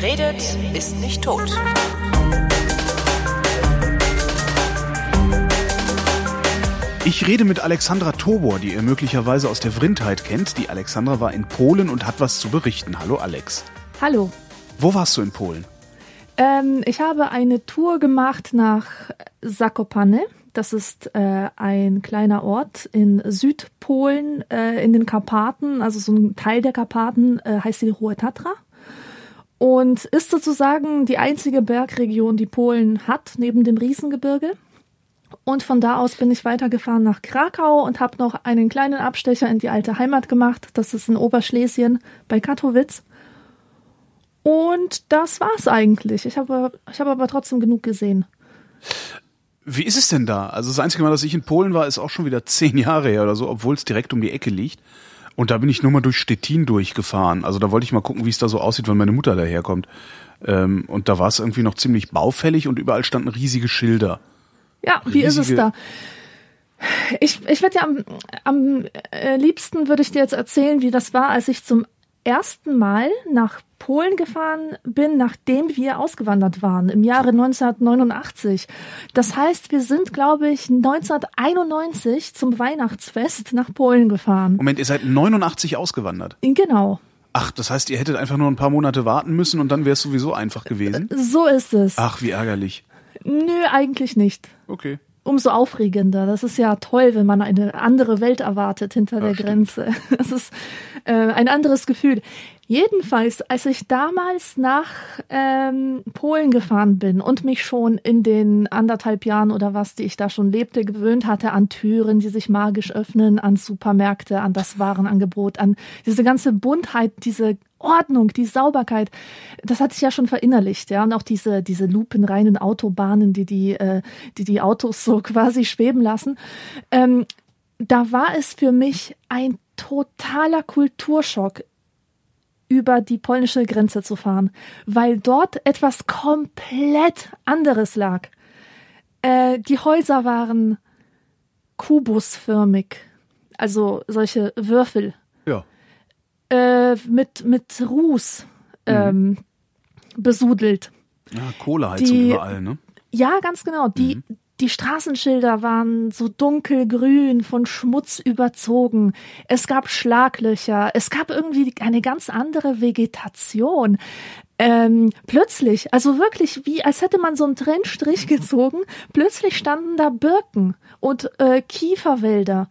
Wer redet, ist nicht tot. Ich rede mit Alexandra Tobor, die ihr möglicherweise aus der Vrindheit kennt. Die Alexandra war in Polen und hat was zu berichten. Hallo Alex. Hallo. Wo warst du in Polen? Ähm, ich habe eine Tour gemacht nach Zakopane. Das ist äh, ein kleiner Ort in Südpolen, äh, in den Karpaten, also so ein Teil der Karpaten äh, heißt die Hohe Tatra und ist sozusagen die einzige Bergregion, die Polen hat, neben dem Riesengebirge. Und von da aus bin ich weitergefahren nach Krakau und habe noch einen kleinen Abstecher in die alte Heimat gemacht. Das ist in Oberschlesien bei Katowice. Und das war's eigentlich. Ich habe ich hab aber trotzdem genug gesehen. Wie ist es denn da? Also das einzige Mal, dass ich in Polen war, ist auch schon wieder zehn Jahre her oder so, obwohl es direkt um die Ecke liegt. Und da bin ich nur mal durch Stettin durchgefahren. Also da wollte ich mal gucken, wie es da so aussieht, wenn meine Mutter daherkommt. Ähm, und da war es irgendwie noch ziemlich baufällig und überall standen riesige Schilder. Ja, wie ist es da? Ich, ich würde ja am, am äh, liebsten würde ich dir jetzt erzählen, wie das war, als ich zum ersten Mal nach Polen gefahren bin, nachdem wir ausgewandert waren, im Jahre 1989. Das heißt, wir sind, glaube ich, 1991 zum Weihnachtsfest nach Polen gefahren. Moment, ihr seid 89 ausgewandert? Genau. Ach, das heißt, ihr hättet einfach nur ein paar Monate warten müssen und dann wäre es sowieso einfach gewesen? So ist es. Ach, wie ärgerlich. Nö, eigentlich nicht. Okay umso aufregender. Das ist ja toll, wenn man eine andere Welt erwartet hinter der stimmt. Grenze. Das ist äh, ein anderes Gefühl. Jedenfalls, als ich damals nach ähm, Polen gefahren bin und mich schon in den anderthalb Jahren oder was, die ich da schon lebte, gewöhnt hatte an Türen, die sich magisch öffnen, an Supermärkte, an das Warenangebot, an diese ganze Buntheit, diese Ordnung, die Sauberkeit, das hatte ich ja schon verinnerlicht, ja, und auch diese diese lupenreinen Autobahnen, die die äh, die die Autos so quasi schweben lassen. Ähm, da war es für mich ein totaler Kulturschock über die polnische Grenze zu fahren, weil dort etwas komplett anderes lag. Äh, die Häuser waren kubusförmig, also solche Würfel. Äh, mit, mit Ruß ähm, mhm. besudelt. Ja, Kohleheizung die, überall, ne? Ja, ganz genau. Die, mhm. Die Straßenschilder waren so dunkelgrün, von Schmutz überzogen. Es gab Schlaglöcher. Es gab irgendwie eine ganz andere Vegetation. Ähm, plötzlich, also wirklich wie, als hätte man so einen Trennstrich gezogen, plötzlich standen da Birken und äh, Kieferwälder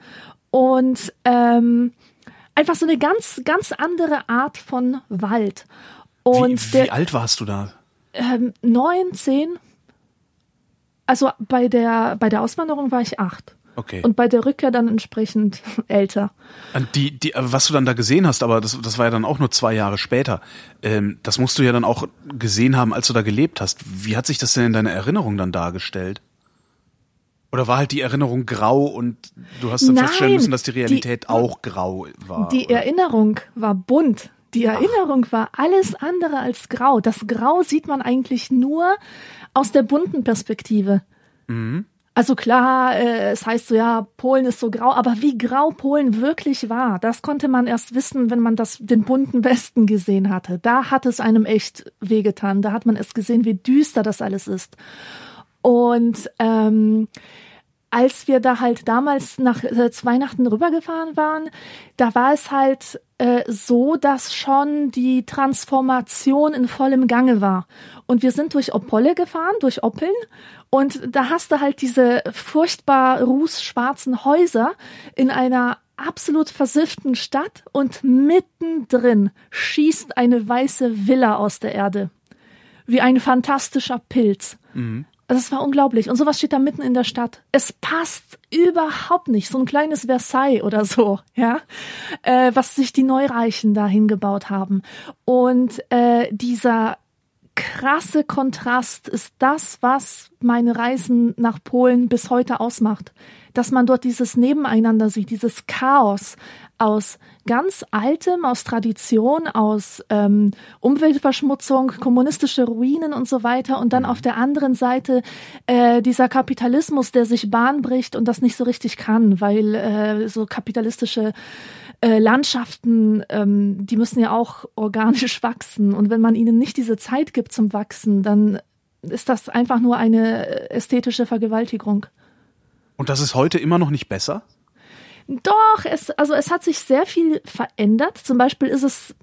und ähm, einfach so eine ganz, ganz andere Art von Wald. Und wie, wie der, alt warst du da? Ähm, neun, zehn. Also bei der, bei der Auswanderung war ich acht. Okay. Und bei der Rückkehr dann entsprechend älter. Die, die, was du dann da gesehen hast, aber das, das war ja dann auch nur zwei Jahre später. Ähm, das musst du ja dann auch gesehen haben, als du da gelebt hast. Wie hat sich das denn in deiner Erinnerung dann dargestellt? Oder war halt die Erinnerung grau und du hast dann Nein, feststellen müssen, dass die Realität die, auch grau war? Die oder? Erinnerung war bunt. Die Erinnerung Ach. war alles andere als grau. Das Grau sieht man eigentlich nur aus der bunten Perspektive. Mhm. Also klar, äh, es heißt so, ja, Polen ist so grau, aber wie grau Polen wirklich war, das konnte man erst wissen, wenn man das, den bunten Westen gesehen hatte. Da hat es einem echt wehgetan. Da hat man es gesehen, wie düster das alles ist. Und ähm, als wir da halt damals nach äh, Weihnachten rübergefahren waren, da war es halt äh, so, dass schon die Transformation in vollem Gange war. Und wir sind durch Opolle gefahren, durch Oppeln. Und da hast du halt diese furchtbar rußschwarzen Häuser in einer absolut versifften Stadt und mittendrin schießt eine weiße Villa aus der Erde. Wie ein fantastischer Pilz. Mhm. Also es war unglaublich. Und sowas steht da mitten in der Stadt. Es passt überhaupt nicht. So ein kleines Versailles oder so, ja, äh, was sich die Neureichen da hingebaut haben. Und äh, dieser krasse Kontrast ist das, was meine Reisen nach Polen bis heute ausmacht. Dass man dort dieses Nebeneinander sieht, dieses Chaos aus ganz Altem, aus Tradition, aus ähm, Umweltverschmutzung, kommunistische Ruinen und so weiter und dann mhm. auf der anderen Seite äh, dieser Kapitalismus, der sich Bahn bricht und das nicht so richtig kann, weil äh, so kapitalistische äh, Landschaften, ähm, die müssen ja auch organisch wachsen. Und wenn man ihnen nicht diese Zeit gibt zum Wachsen, dann ist das einfach nur eine ästhetische Vergewaltigung. Und das ist heute immer noch nicht besser? Doch, es, also es hat sich sehr viel verändert. Zum Beispiel ist es,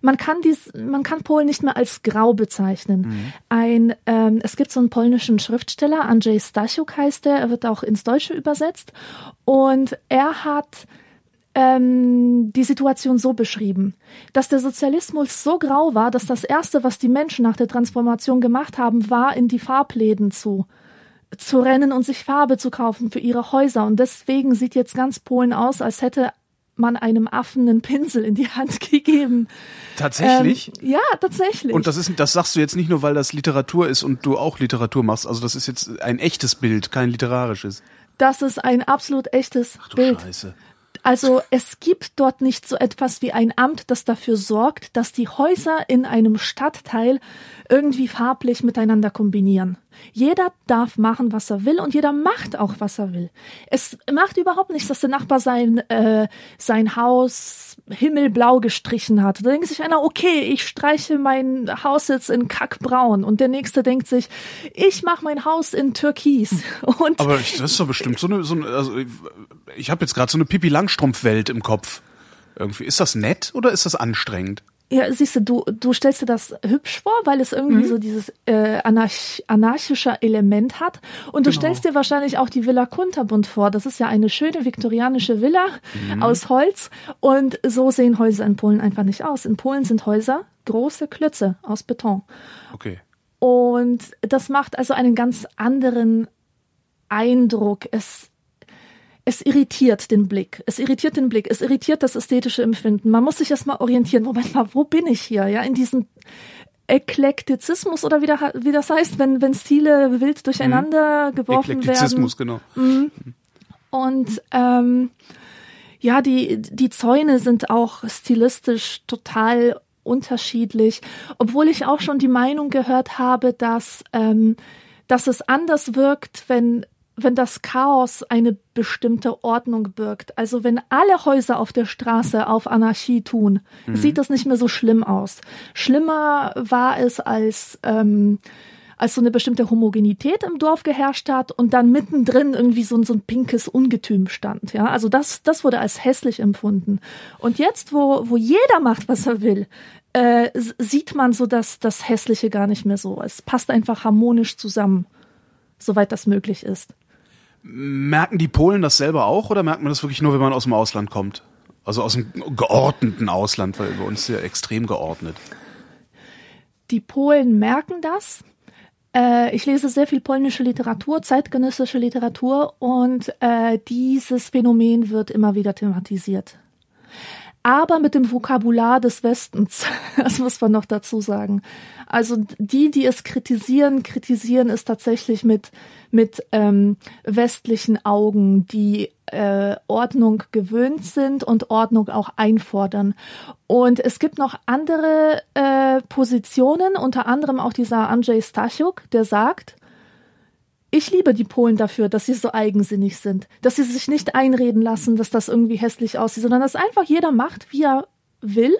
man kann dies, man kann Polen nicht mehr als grau bezeichnen. Mhm. Ein, ähm, es gibt so einen polnischen Schriftsteller, Andrzej Stasiuk heißt er, er wird auch ins Deutsche übersetzt. Und er hat ähm, die Situation so beschrieben, dass der Sozialismus so grau war, dass das Erste, was die Menschen nach der Transformation gemacht haben, war, in die Farbläden zu zu rennen und sich Farbe zu kaufen für ihre Häuser. Und deswegen sieht jetzt ganz Polen aus, als hätte man einem Affen einen Pinsel in die Hand gegeben. Tatsächlich? Ähm, ja, tatsächlich. Und das ist, das sagst du jetzt nicht nur, weil das Literatur ist und du auch Literatur machst. Also das ist jetzt ein echtes Bild, kein literarisches. Das ist ein absolut echtes Ach, du Bild. Scheiße. Also es gibt dort nicht so etwas wie ein Amt, das dafür sorgt, dass die Häuser in einem Stadtteil irgendwie farblich miteinander kombinieren. Jeder darf machen, was er will und jeder macht auch, was er will. Es macht überhaupt nichts, dass der Nachbar sein, äh, sein Haus himmelblau gestrichen hat. Da denkt sich einer, okay, ich streiche mein Haus jetzt in kackbraun und der nächste denkt sich, ich mache mein Haus in türkis. Und Aber das ist doch bestimmt so eine, so eine also ich habe jetzt gerade so eine Pipi Langstrumpf-Welt im Kopf. Irgendwie ist das nett oder ist das anstrengend? Ja, siehst du, du, du stellst dir das hübsch vor, weil es irgendwie mhm. so dieses äh, anarch anarchische Element hat. Und du genau. stellst dir wahrscheinlich auch die Villa Kunterbund vor. Das ist ja eine schöne viktorianische Villa mhm. aus Holz. Und so sehen Häuser in Polen einfach nicht aus. In Polen sind Häuser große Klötze aus Beton. Okay. Und das macht also einen ganz anderen Eindruck. Es es irritiert den Blick. Es irritiert den Blick. Es irritiert das ästhetische Empfinden. Man muss sich erstmal orientieren. Moment mal, wo bin ich hier? Ja, in diesem Eklektizismus oder wie, da, wie das heißt, wenn, wenn Stile wild durcheinander mhm. geworfen Eklektizismus, werden. genau. Mhm. Und ähm, ja, die, die Zäune sind auch stilistisch total unterschiedlich, obwohl ich auch schon die Meinung gehört habe, dass, ähm, dass es anders wirkt, wenn wenn das Chaos eine bestimmte Ordnung birgt. Also wenn alle Häuser auf der Straße auf Anarchie tun, mhm. sieht das nicht mehr so schlimm aus. Schlimmer war es, als ähm, als so eine bestimmte Homogenität im Dorf geherrscht hat und dann mittendrin irgendwie so, so ein pinkes Ungetüm stand. Ja, also das, das wurde als hässlich empfunden. Und jetzt, wo, wo jeder macht, was er will, äh, sieht man so dass das Hässliche gar nicht mehr so. Es passt einfach harmonisch zusammen, soweit das möglich ist. Merken die Polen das selber auch oder merkt man das wirklich nur, wenn man aus dem Ausland kommt? Also aus dem geordneten Ausland, weil bei uns ist ja extrem geordnet. Die Polen merken das. Äh, ich lese sehr viel polnische Literatur, zeitgenössische Literatur und äh, dieses Phänomen wird immer wieder thematisiert aber mit dem Vokabular des Westens. Das muss man noch dazu sagen. Also die, die es kritisieren, kritisieren es tatsächlich mit, mit ähm, westlichen Augen, die äh, Ordnung gewöhnt sind und Ordnung auch einfordern. Und es gibt noch andere äh, Positionen, unter anderem auch dieser Andrzej Stasiuk, der sagt, ich liebe die Polen dafür, dass sie so eigensinnig sind, dass sie sich nicht einreden lassen, dass das irgendwie hässlich aussieht, sondern dass einfach jeder macht, wie er will.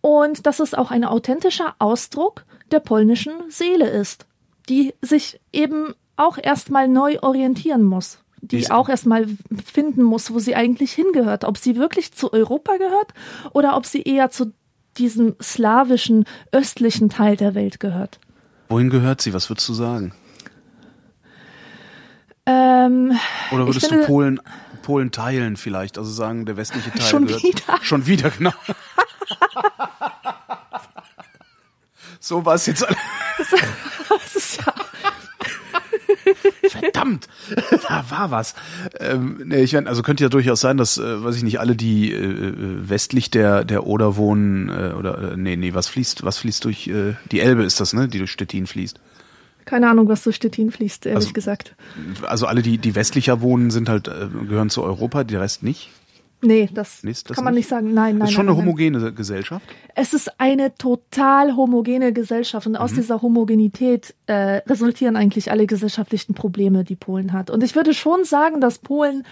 Und dass es auch ein authentischer Ausdruck der polnischen Seele ist, die sich eben auch erstmal neu orientieren muss, die auch erstmal finden muss, wo sie eigentlich hingehört, ob sie wirklich zu Europa gehört oder ob sie eher zu diesem slawischen, östlichen Teil der Welt gehört. Wohin gehört sie? Was würdest du sagen? Ähm, Oder würdest finde, du Polen, Polen teilen vielleicht? Also sagen, der westliche Teil schon gehört. Wieder. Schon wieder, genau. so war es jetzt. das ist ja Verdammt, da war was. Ähm, nee, ich meine, also könnte ja durchaus sein, dass, äh, weiß ich nicht, alle, die äh, westlich der der Oder wohnen äh, oder äh, nee, nee, was fließt, was fließt durch äh, die Elbe ist das, ne, die durch Stettin fließt. Keine Ahnung, was durch Stettin fließt, ehrlich also, gesagt. Also alle, die, die westlicher wohnen, sind halt, äh, gehören zu Europa, der Rest nicht? Nee, das, nee, das kann man nicht sagen. Nein, nein. Ist schon nein, eine homogene nein. Gesellschaft? Es ist eine total homogene Gesellschaft und aus mhm. dieser Homogenität äh, resultieren eigentlich alle gesellschaftlichen Probleme, die Polen hat. Und ich würde schon sagen, dass Polen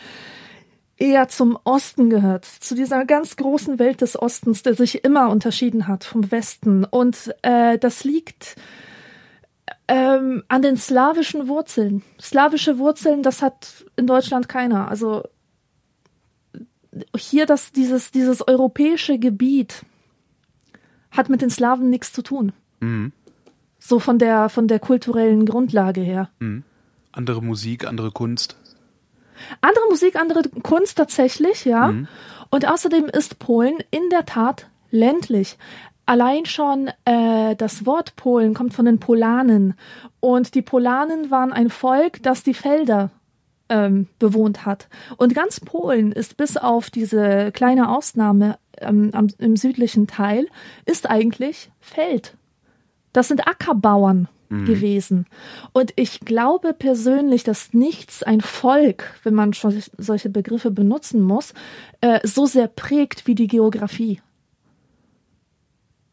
eher zum Osten gehört, zu dieser ganz großen Welt des Ostens, der sich immer unterschieden hat vom Westen. Und äh, das liegt ähm, an den slawischen Wurzeln. Slawische Wurzeln, das hat in Deutschland keiner. Also hier das, dieses, dieses europäische Gebiet hat mit den Slawen nichts zu tun. Mhm. So von der, von der kulturellen Grundlage her. Mhm. Andere Musik, andere Kunst. Andere Musik, andere Kunst tatsächlich, ja. Mhm. Und außerdem ist Polen in der Tat ländlich. Allein schon äh, das Wort Polen kommt von den Polanen. Und die Polanen waren ein Volk, das die Felder ähm, bewohnt hat. Und ganz Polen ist bis auf diese kleine Ausnahme ähm, am, im südlichen Teil, ist eigentlich Feld. Das sind Ackerbauern mhm. gewesen. Und ich glaube persönlich, dass nichts ein Volk, wenn man schon solche Begriffe benutzen muss, äh, so sehr prägt wie die Geografie.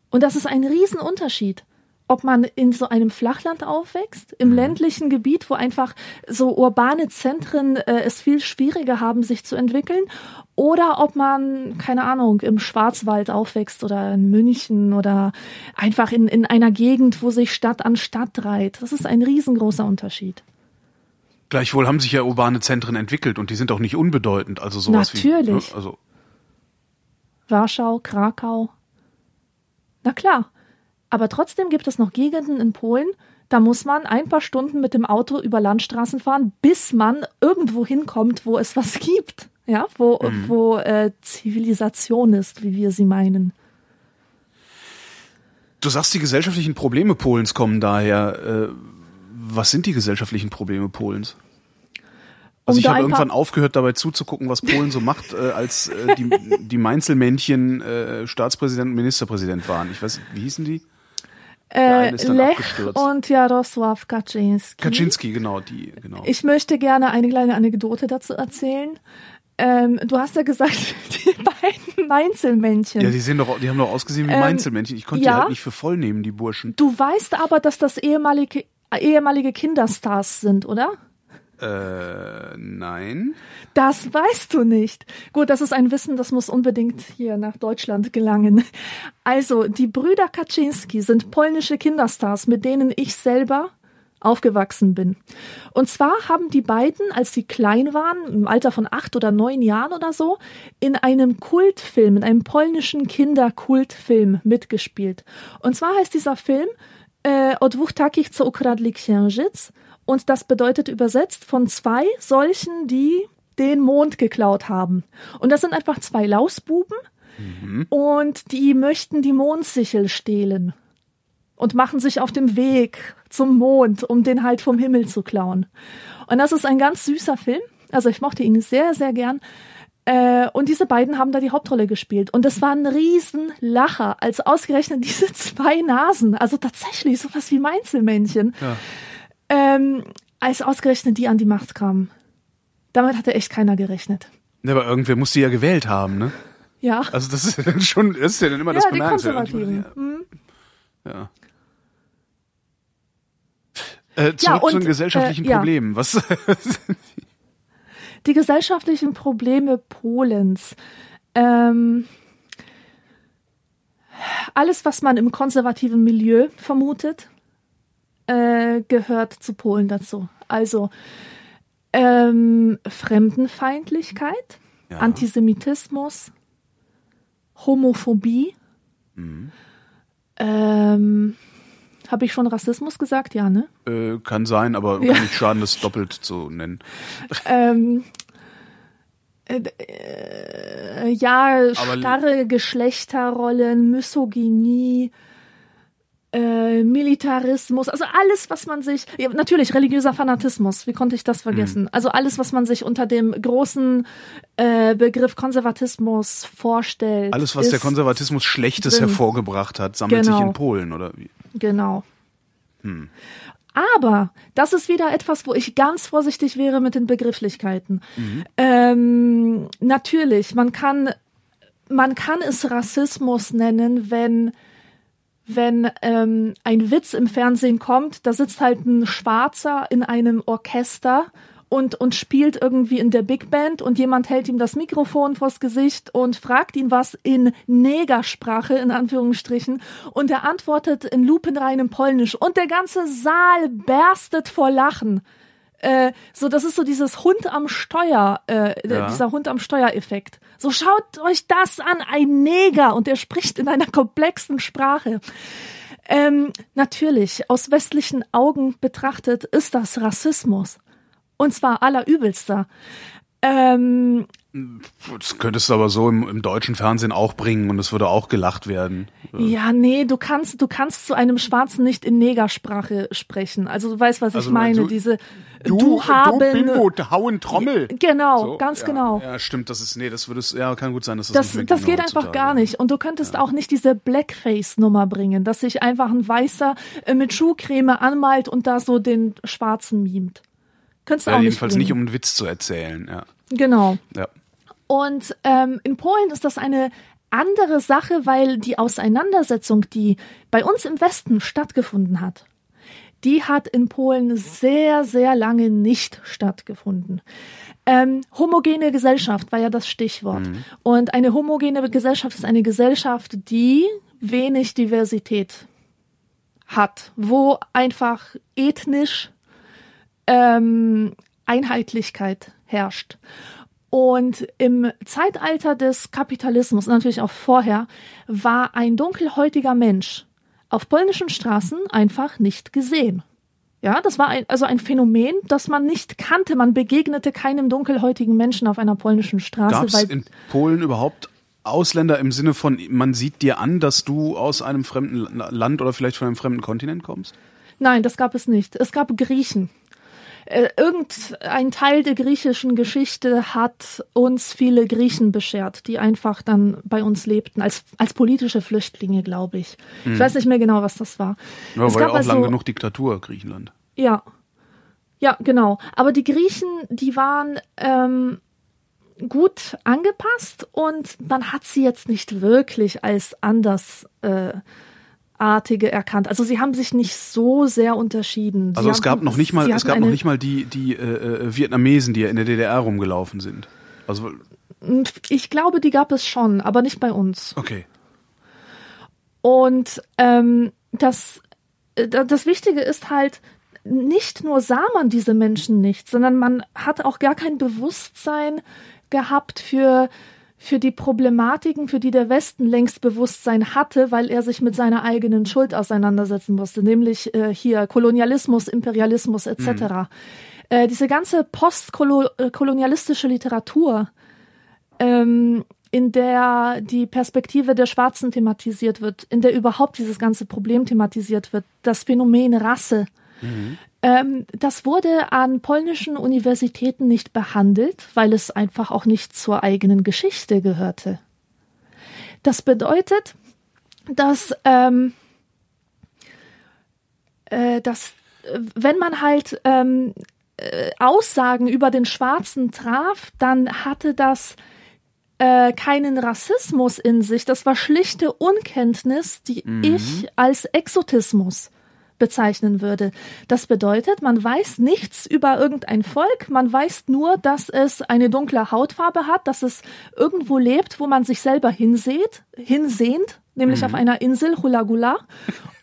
Und das ist ein Riesenunterschied ob man in so einem Flachland aufwächst, im mhm. ländlichen Gebiet, wo einfach so urbane Zentren äh, es viel schwieriger haben, sich zu entwickeln, oder ob man, keine Ahnung, im Schwarzwald aufwächst oder in München oder einfach in, in einer Gegend, wo sich Stadt an Stadt reiht. Das ist ein riesengroßer Unterschied. Gleichwohl haben sich ja urbane Zentren entwickelt und die sind auch nicht unbedeutend. Also sowas Natürlich. wie. Ne, also Warschau, Krakau. Na klar. Aber trotzdem gibt es noch Gegenden in Polen, da muss man ein paar Stunden mit dem Auto über Landstraßen fahren, bis man irgendwo hinkommt, wo es was gibt. Ja, wo, mhm. wo äh, Zivilisation ist, wie wir sie meinen. Du sagst, die gesellschaftlichen Probleme Polens kommen daher. Äh, was sind die gesellschaftlichen Probleme Polens? Also um ich habe irgendwann aufgehört, dabei zuzugucken, was Polen so macht, äh, als äh, die, die Mainzelmännchen äh, Staatspräsident und Ministerpräsident waren. Ich weiß, wie hießen die? Äh, Lech und Jarosław Kaczynski. Kaczynski, genau, die, genau. Ich möchte gerne eine kleine Anekdote dazu erzählen. Ähm, du hast ja gesagt, die beiden Mainzelmännchen. Ja, die sehen doch, die haben doch ausgesehen wie ähm, Mainzelmännchen. Ich konnte ja, die halt nicht für voll nehmen, die Burschen. Du weißt aber, dass das ehemalige, ehemalige Kinderstars sind, oder? Äh, nein. Das weißt du nicht. Gut, das ist ein Wissen, das muss unbedingt hier nach Deutschland gelangen. Also, die Brüder Kaczynski sind polnische Kinderstars, mit denen ich selber aufgewachsen bin. Und zwar haben die beiden, als sie klein waren, im Alter von acht oder neun Jahren oder so, in einem Kultfilm, in einem polnischen Kinderkultfilm mitgespielt. Und zwar heißt dieser Film äh, Od dwóch takich, co ukradli księżyc. Und das bedeutet übersetzt von zwei solchen, die den Mond geklaut haben. Und das sind einfach zwei Lausbuben mhm. und die möchten die Mondsichel stehlen und machen sich auf dem Weg zum Mond, um den halt vom Himmel zu klauen. Und das ist ein ganz süßer Film. Also ich mochte ihn sehr, sehr gern. Äh, und diese beiden haben da die Hauptrolle gespielt. Und es war ein Riesenlacher, als ausgerechnet diese zwei Nasen, also tatsächlich sowas wie Meinzelmännchen, ja ähm, als ausgerechnet die an die Macht kamen. Damit hatte echt keiner gerechnet. Ja, aber irgendwer musste ja gewählt haben, ne? Ja. Also das ist ja dann schon, das ist ja dann immer ja, das Bemerkenswerte. Mhm. Ja. Äh, zurück ja, und, zu den gesellschaftlichen äh, Problemen. Ja. Was? die gesellschaftlichen Probleme Polens. Ähm, alles, was man im konservativen Milieu vermutet, äh, gehört zu Polen dazu. Also ähm, Fremdenfeindlichkeit, ja. Antisemitismus, Homophobie. Mhm. Ähm, Habe ich schon Rassismus gesagt? Ja, ne? Äh, kann sein, aber ja. kann nicht schaden, das doppelt zu nennen. Ähm, äh, äh, ja, starre Geschlechterrollen, Misogynie, äh, Militarismus, also alles, was man sich, ja, natürlich religiöser Fanatismus, wie konnte ich das vergessen? Mhm. Also alles, was man sich unter dem großen äh, Begriff Konservatismus vorstellt. Alles, was der Konservatismus Schlechtes drin. hervorgebracht hat, sammelt genau. sich in Polen, oder wie? Genau. Hm. Aber das ist wieder etwas, wo ich ganz vorsichtig wäre mit den Begrifflichkeiten. Mhm. Ähm, natürlich, man kann, man kann es Rassismus nennen, wenn wenn ähm, ein Witz im Fernsehen kommt, da sitzt halt ein Schwarzer in einem Orchester und, und spielt irgendwie in der Big Band und jemand hält ihm das Mikrofon vors Gesicht und fragt ihn was in Negersprache, in Anführungsstrichen, und er antwortet in lupenreinem Polnisch und der ganze Saal berstet vor Lachen. Äh, so, das ist so dieses Hund am Steuer, äh, Ja. dieser Hund am Steuereffekt. So schaut euch das an, ein Neger und der spricht in einer komplexen Sprache. Ähm, natürlich, aus westlichen Augen betrachtet ist das Rassismus. Und zwar allerübelster. Ähm, Das könntest du aber so im, im deutschen Fernsehen auch bringen und es würde auch gelacht werden. ja, nee, du kannst, du kannst zu einem Schwarzen nicht in Negersprache sprechen. Also du weißt, was Also, ich meine. du- Diese, du, haben, hauen Trommel. genau, So, ganz ja, genau. Ja, stimmt, das ist, nee, das würde es, ja, kann gut sein, dass das, Das, nicht das geht einfach gar nicht. Und du könntest auch nicht diese Blackface-Nummer bringen, dass sich einfach ein Weißer äh, mit Schuhcreme anmalt und da so den Schwarzen mimt. Könntest du Ja, auch nicht jedenfalls bringen. nicht, um einen Witz zu erzählen, ja. Genau. ja. Und ähm, in Polen ist das eine andere Sache, weil die Auseinandersetzung, die bei uns im Westen stattgefunden hat, die hat in Polen sehr, sehr lange nicht stattgefunden. Ähm, homogene Gesellschaft war ja das Stichwort. Und eine homogene Gesellschaft ist eine Gesellschaft, die wenig Diversität hat, wo einfach ethnisch ähm, Einheitlichkeit herrscht. Und im Zeitalter des Kapitalismus, natürlich auch vorher, war ein dunkelhäutiger Mensch auf polnischen Straßen einfach nicht gesehen. Ja, das war ein, also ein Phänomen, das man nicht kannte. Man begegnete keinem dunkelhäutigen Menschen auf einer polnischen Straße, Gab es in Polen überhaupt Ausländer im Sinne von, man sieht dir an, dass du aus einem fremden Land oder vielleicht von einem fremden Kontinent kommst? Nein, das gab es nicht. Es gab Griechen. Äh, irgendein Teil der griechischen Geschichte hat uns viele Griechen beschert, die einfach dann bei uns lebten, als, als politische Flüchtlinge, glaube ich. Ich weiß nicht mehr genau, was das war. Ja, es war ja auch also- lang genug Diktatur, Griechenland. Ja. Ja, genau. Aber die Griechen, die waren ähm, gut angepasst und man hat sie jetzt nicht wirklich als anders äh, Artige erkannt. Also sie haben sich nicht so sehr unterschieden. Sie Also es gab noch nicht mal, es gab noch nicht mal die, die äh, äh, Vietnamesen, die ja in der DDR rumgelaufen sind. Also, Ich glaube, die gab es schon, aber nicht bei uns. okay. Und ähm, das, äh, da- das Wichtige ist halt, nicht nur sah man diese Menschen nicht, sondern man hat auch gar kein Bewusstsein gehabt für, für die Problematiken, für die der Westen längst Bewusstsein hatte, weil er sich mit seiner eigenen Schuld auseinandersetzen musste, nämlich äh, hier Kolonialismus, Imperialismus etc. Äh, diese ganze postkolonialistische Literatur, ähm, in der die Perspektive der Schwarzen thematisiert wird, in der überhaupt dieses ganze Problem thematisiert wird, das Phänomen Rasse. Ähm, das wurde an polnischen Universitäten nicht behandelt, weil es einfach auch nicht zur eigenen Geschichte gehörte. Das bedeutet, dass, ähm, äh, dass äh, wenn man halt ähm, äh, Aussagen über den Schwarzen traf, dann hatte das äh, keinen Rassismus in sich. Das war schlichte Unkenntnis, die ich als Exotismus bezeichnen würde. Das bedeutet, man weiß nichts über irgendein Volk, man weiß nur, dass es eine dunkle Hautfarbe hat, dass es irgendwo lebt, wo man sich selber hinseht, hinsehnt, nämlich auf einer Insel, Hula Gula.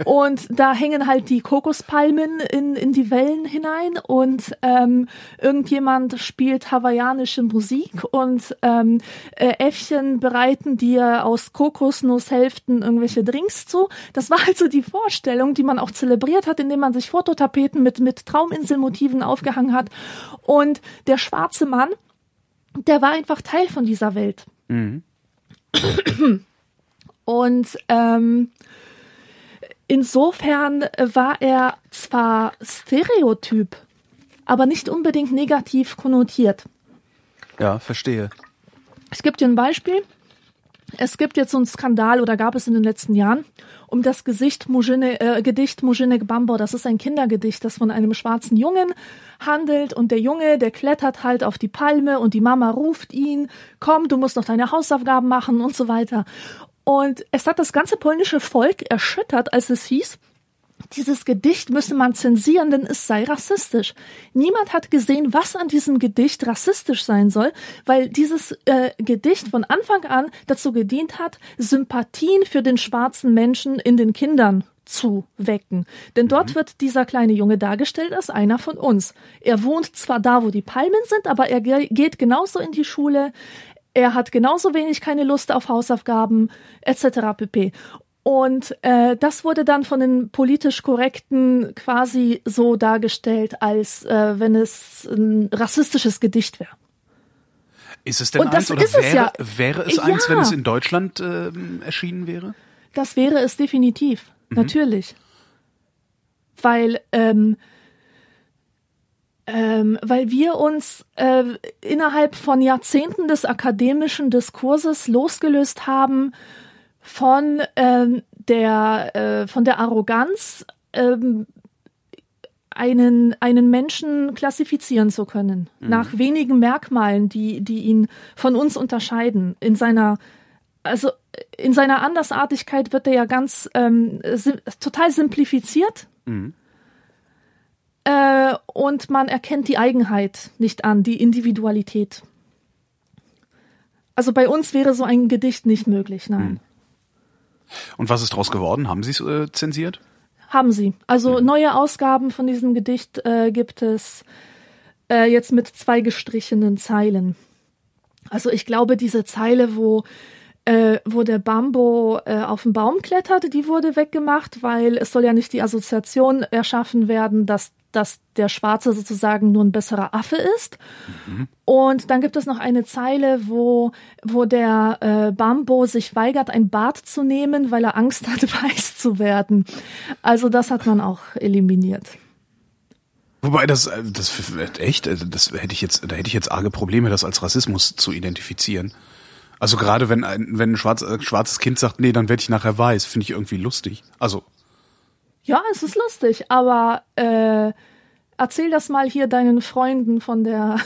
Und da hängen halt die Kokospalmen in, in die Wellen hinein und ähm, irgendjemand spielt hawaiianische Musik und ähm, äh, Äffchen bereiten dir aus Kokosnusshälften irgendwelche Drinks zu. Das war also die Vorstellung, die man auch zelebriert hat, indem man sich Fototapeten mit, mit Trauminselmotiven aufgehangen hat. Und der schwarze Mann, der war einfach Teil von dieser Welt. Und ähm, insofern war er zwar Stereotyp, aber nicht unbedingt negativ konnotiert. Ja, verstehe. Ich gebe dir ein Beispiel. Es gibt jetzt so einen Skandal oder gab es in den letzten Jahren um das Gesicht Mujine, äh, Gedicht Mujinek Bambo. Das ist ein Kindergedicht, das von einem schwarzen Jungen handelt und der Junge, der klettert halt auf die Palme und die Mama ruft ihn, komm, du musst noch deine Hausaufgaben machen und so weiter. Und es hat das ganze polnische Volk erschüttert, als es hieß, dieses Gedicht müsse man zensieren, denn es sei rassistisch. Niemand hat gesehen, was an diesem Gedicht rassistisch sein soll, weil dieses äh, Gedicht von Anfang an dazu gedient hat, Sympathien für den schwarzen Menschen in den Kindern zu wecken. Denn dort mhm. wird dieser kleine Junge dargestellt als einer von uns. Er wohnt zwar da, wo die Palmen sind, aber er geht genauso in die Schule. Er hat genauso wenig keine Lust auf Hausaufgaben etc. pp. Und äh, das wurde dann von den politisch Korrekten quasi so dargestellt, als äh, wenn es ein rassistisches Gedicht wäre. Ist es denn Und eins oder wäre es, ja. wäre es ja. eins, wenn es in Deutschland äh, erschienen wäre? Das wäre es definitiv, mhm. natürlich. Weil ähm, ähm, weil wir uns äh, innerhalb von Jahrzehnten des akademischen Diskurses losgelöst haben von ähm, der äh, von der Arroganz ähm, einen einen Menschen klassifizieren zu können mhm. nach wenigen Merkmalen, die die ihn von uns unterscheiden in seiner also in seiner Andersartigkeit wird er ja ganz ähm, total simplifiziert. Mhm. Äh, und man erkennt die Eigenheit nicht an, die Individualität. Also bei uns wäre so ein Gedicht nicht möglich, nein. Mhm. Und was ist daraus geworden? Haben Sie es äh, zensiert? Haben sie. Also mhm. neue Ausgaben von diesem Gedicht äh, gibt es äh, jetzt mit zwei gestrichenen Zeilen. Also ich glaube, diese Zeile, wo äh, wo der Bambo äh, auf den Baum klettert, die wurde weggemacht, weil es soll ja nicht die Assoziation erschaffen werden, dass dass der Schwarze sozusagen nur ein besserer Affe ist. Mhm. Und dann gibt es noch eine Zeile, wo, wo der äh, Bambo sich weigert, ein Bad zu nehmen, weil er Angst hat, weiß zu werden. Also das hat man auch eliminiert. Wobei das, äh, das echt, äh, das hätte ich jetzt, da hätte ich jetzt arge Probleme, das als Rassismus zu identifizieren. Also gerade wenn ein, wenn ein schwarz, äh, schwarzes Kind sagt, nee, dann werde ich nachher weiß, finde ich irgendwie lustig. Also ja, es ist lustig, aber äh, erzähl das mal hier deinen Freunden von der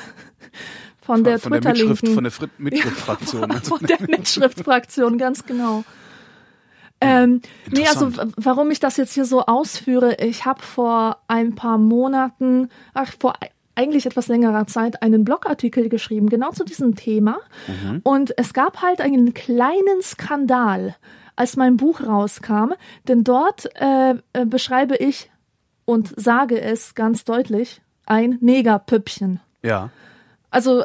von, der von Twitter der Mitschrift, von der Mitschriftfraktion. Ja, von, von der Mitschriftfraktion, ganz genau. Ähm, nee, also warum ich das jetzt hier so ausführe, ich habe vor ein paar Monaten, ach, vor eigentlich etwas längerer Zeit einen Blogartikel geschrieben, genau zu diesem Thema. Mhm. Und es gab halt einen kleinen Skandal als mein Buch rauskam, denn dort äh, äh, beschreibe ich und sage es ganz deutlich, ein Negerpüppchen. Ja. Also,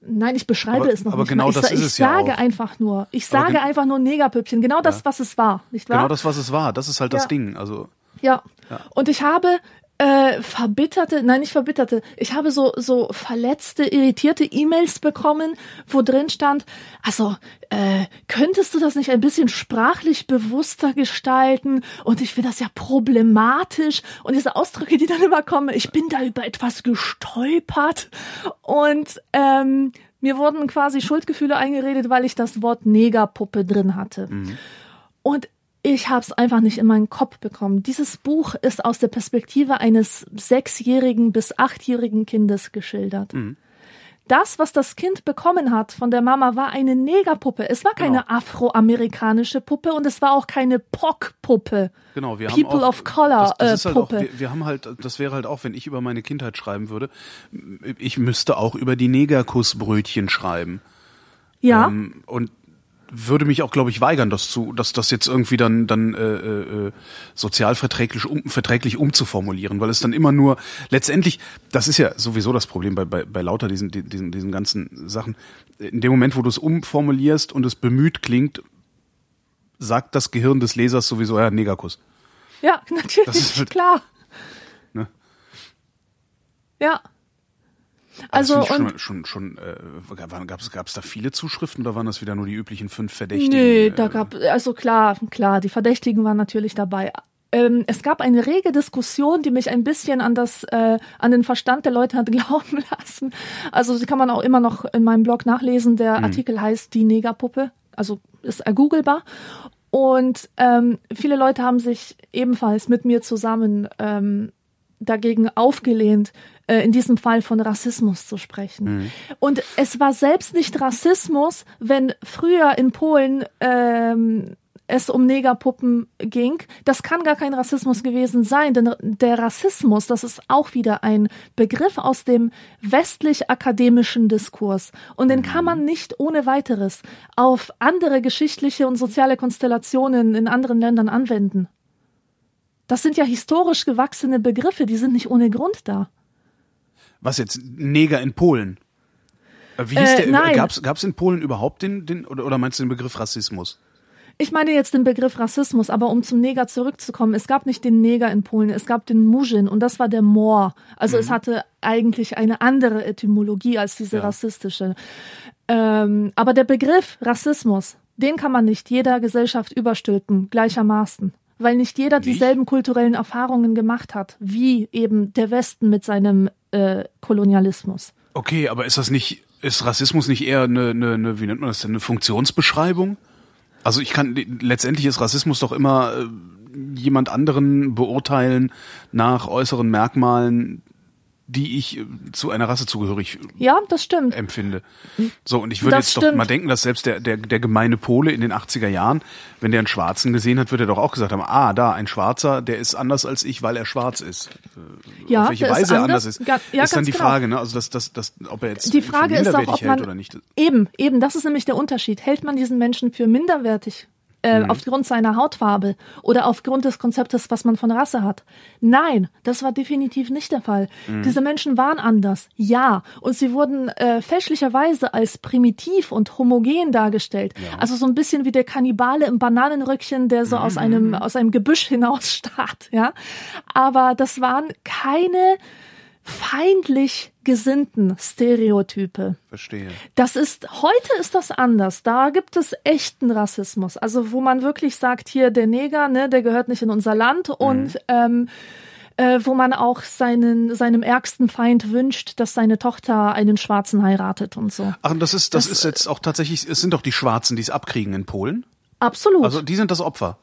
nein, ich beschreibe aber, es noch aber nicht. genau mal. das ich, ist ich sage ja einfach nur, ich sage einfach nur Negerpüppchen. Genau das, ja. was es war, nicht wahr? Genau das, was es war. Das ist halt das Ding. Also. Ja. ja. Und ich habe äh, verbitterte, nein, nicht verbitterte. Ich habe so so verletzte, irritierte E-Mails bekommen, wo drin stand, also äh, könntest du das nicht ein bisschen sprachlich bewusster gestalten? Und ich finde das ja problematisch. Und diese Ausdrücke, die dann immer kommen, ich bin da über etwas gestolpert. Und ähm, mir wurden quasi Schuldgefühle eingeredet, weil ich das Wort Negerpuppe drin hatte. Mhm. Und ich habe es einfach nicht in meinen Kopf bekommen. Dieses Buch ist aus der Perspektive eines sechsjährigen bis achtjährigen Kindes geschildert. Mhm. Das, was das Kind bekommen hat von der Mama, war eine Negerpuppe. Es war keine genau. afroamerikanische Puppe und es war auch keine POC-Puppe. Genau, wir People haben auch, of Color das, das äh, halt Puppe. Auch, wir, wir, haben halt, das wäre halt auch, wenn ich über meine Kindheit schreiben würde, ich müsste auch über die Negerkussbrötchen schreiben. Ja. Ähm, und würde mich auch, glaube ich, weigern, das zu, dass das jetzt irgendwie dann dann äh, äh, sozialverträglich um, verträglich umzuformulieren, weil es dann immer nur letztendlich, das ist ja sowieso das Problem bei bei, bei lauter diesen diesen diesen ganzen Sachen. In dem Moment, wo du es umformulierst und es bemüht klingt, sagt das Gehirn des Lesers sowieso ja Negakus. Ja, natürlich, halt, klar. Ne? Ja. Also, und schon, schon, schon äh, gab es da viele Zuschriften oder waren das wieder nur die üblichen fünf Verdächtigen? Nee, da gab also klar, klar, die Verdächtigen waren natürlich dabei. Ähm, es gab eine rege Diskussion, die mich ein bisschen an das, äh, an den Verstand der Leute hat glauben lassen. Also die kann man auch immer noch in meinem Blog nachlesen. Der mhm. Artikel heißt Die Negerpuppe, also ist ergoogelbar. Und ähm, viele Leute haben sich ebenfalls mit mir zusammen ähm, dagegen aufgelehnt, äh, in diesem Fall von Rassismus zu sprechen. Mhm. Und es war selbst nicht Rassismus, wenn früher in Polen ähm, es um Negerpuppen ging. Das kann gar kein Rassismus gewesen sein, denn der Rassismus, das ist auch wieder ein Begriff aus dem westlich-akademischen Diskurs. Und den kann man nicht ohne weiteres auf andere geschichtliche und soziale Konstellationen in anderen Ländern anwenden. Das sind ja historisch gewachsene Begriffe, die sind nicht ohne Grund da. Was jetzt? Neger in Polen? Äh, Wie hieß Äh, der? Gab's, gab's in Polen überhaupt den, den oder, oder meinst du den Begriff Rassismus? Ich meine jetzt den Begriff Rassismus, aber um zum Neger zurückzukommen, es gab nicht den Neger in Polen, es gab den Murzin und das war der Moor. Also es hatte eigentlich eine andere Etymologie als diese Ja. rassistische. Ähm, aber der Begriff Rassismus, den kann man nicht jeder Gesellschaft überstülpen, gleichermaßen. Weil nicht jeder Nicht? dieselben kulturellen Erfahrungen gemacht hat, wie eben der Westen mit seinem äh, Kolonialismus. Okay, aber ist das nicht, ist Rassismus nicht eher eine, eine, eine wie nennt man das denn, eine Funktionsbeschreibung? Also ich kann, letztendlich ist Rassismus doch immer äh, jemand anderen beurteilen nach äußeren Merkmalen, die ich äh, zu einer Rasse zugehörig Ja, das stimmt. empfinde. So, und ich würde Das jetzt doch stimmt. mal denken, dass selbst der, der, der gemeine Pole in den 80er Jahren, wenn der einen Schwarzen gesehen hat, wird er doch auch gesagt haben, ah, da, ein Schwarzer, der ist anders als ich, weil er schwarz ist. Ja, Auf welche Weise er anders. ist, Ga- ja, ist dann die genau. Frage, ne? Also, dass, dass, dass, ob er jetzt Die für Frage ist auch, minderwertig ob hält man oder nicht. eben, eben, das ist nämlich der Unterschied. Hält man diesen Menschen für minderwertig äh, Mhm. aufgrund seiner Hautfarbe oder aufgrund des Konzeptes, was man von Rasse hat? Nein, das war definitiv nicht der Fall. Mhm. Diese Menschen waren anders, ja, und sie wurden äh, fälschlicherweise als primitiv und homogen dargestellt. Also so ein bisschen wie der Kannibale im Bananenröckchen, der so Mhm. aus einem aus einem Gebüsch hinaus starrt, ja. Aber das waren keine feindlich gesinnten Stereotype. Verstehe. Das ist, heute ist das anders. Da gibt es echten Rassismus. Also, wo man wirklich sagt, hier, der Neger, ne, der gehört nicht in unser Land und, ähm, äh, wo man auch seinen, seinem ärgsten Feind wünscht, dass seine Tochter einen Schwarzen heiratet und so. Ach, und das ist, das, Das- ist jetzt auch tatsächlich, es sind doch die Schwarzen, die es abkriegen in Polen. Absolut. Also, die sind das Opfer.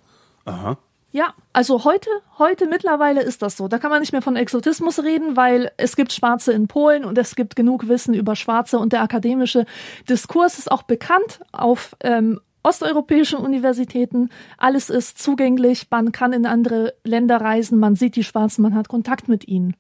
Aha. Ja, also heute, heute mittlerweile ist das so. Da kann man nicht mehr von Exotismus reden, weil es gibt Schwarze in Polen und es gibt genug Wissen über Schwarze und der akademische Diskurs ist auch bekannt auf ähm, osteuropäischen Universitäten. Alles ist zugänglich, man kann in andere Länder reisen, man sieht die Schwarzen, man hat Kontakt mit ihnen.